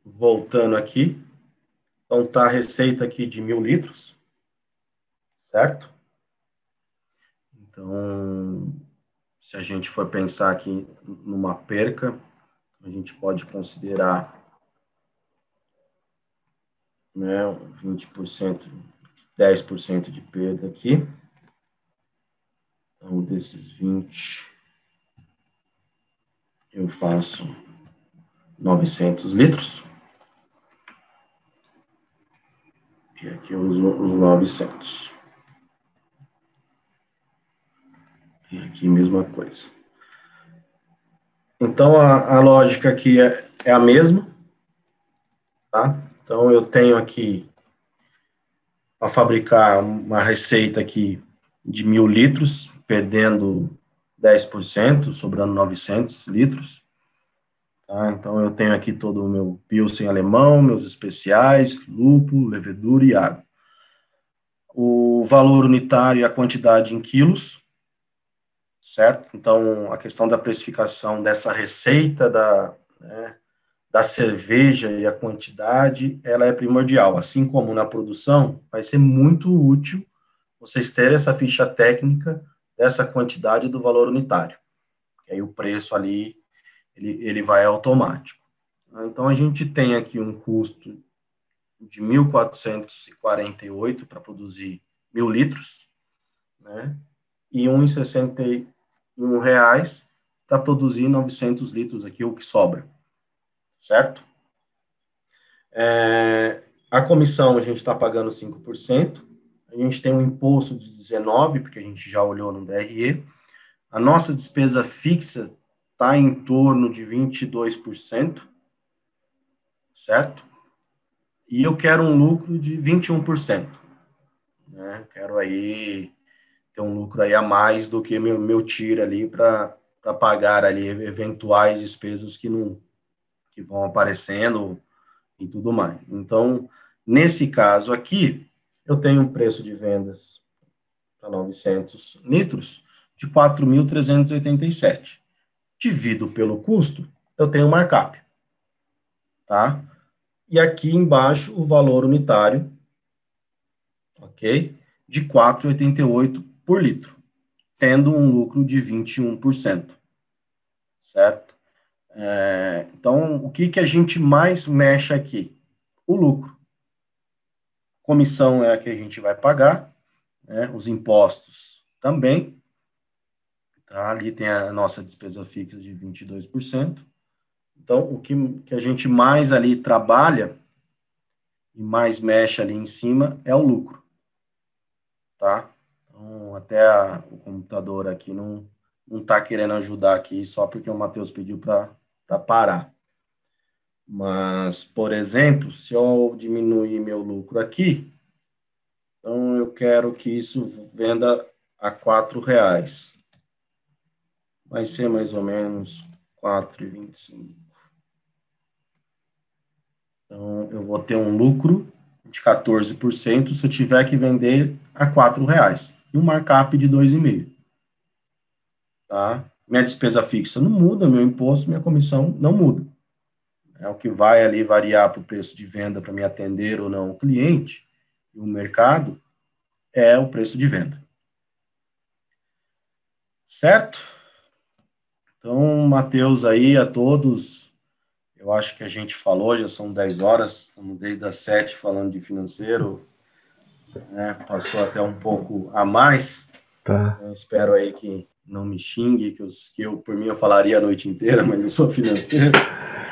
voltando aqui. Então, tá a receita aqui de mil litros, certo? Então, se a gente for pensar aqui numa perca, a gente pode considerar né, 20%, 10% de perda aqui. Então, desses 20, eu faço 900 litros. E aqui eu uso os 900. E aqui mesma coisa. Então, a, a lógica aqui é, é a mesma, tá? Então, eu tenho aqui para fabricar uma receita aqui de mil litros, perdendo 10%, sobrando 900 litros. Tá? Então, eu tenho aqui todo o meu Pilsen alemão, meus especiais, lúpulo, levedura e água. O valor unitário e a quantidade em quilos, certo? Então, a questão da precificação dessa receita da, né, da cerveja e a quantidade, ela é primordial. Assim como na produção, vai ser muito útil vocês terem essa ficha técnica dessa quantidade do valor unitário. E aí o preço ali, ele, ele vai automático. Então, a gente tem aqui um custo de 1.448 para produzir mil litros, né? E 1,61 reais para produzir 900 litros aqui, o que sobra certo? É, a comissão a gente está pagando 5%, a gente tem um imposto de 19%, porque a gente já olhou no DRE, a nossa despesa fixa está em torno de 22%, certo? E eu quero um lucro de 21%. Né? Quero aí ter um lucro aí a mais do que meu, meu tiro ali para pagar ali eventuais despesas que não, que vão aparecendo e tudo mais. Então, nesse caso aqui, eu tenho um preço de vendas para 900 litros de 4.387. Divido pelo custo, eu tenho um markup. Tá? E aqui embaixo o valor unitário, ok? De 4,88 por litro, tendo um lucro de 21%. Certo? É, então, o que, que a gente mais mexe aqui? O lucro. Comissão é a que a gente vai pagar, né? os impostos também. Tá? Ali tem a nossa despesa fixa de 22%. Então, o que, que a gente mais ali trabalha e mais mexe ali em cima é o lucro. Tá? Então, até a, o computador aqui não não está querendo ajudar aqui só porque o Matheus pediu para para parar. Mas, por exemplo, se eu diminuir meu lucro aqui, então eu quero que isso venda a quatro reais. Vai ser mais ou menos e cinco. Então eu vou ter um lucro de 14% se eu tiver que vender a quatro reais e um markup de dois e meio, tá? Minha despesa fixa não muda, meu imposto, minha comissão não muda. É o que vai ali variar para o preço de venda para me atender ou não o cliente e o mercado é o preço de venda. Certo? Então, Matheus aí a todos, eu acho que a gente falou, já são 10 horas, estamos desde as 7 falando de financeiro, né, passou até um pouco a mais. Tá. Eu espero aí que não me xingue, que eu, que eu, por mim eu falaria a noite inteira, mas eu sou financeiro.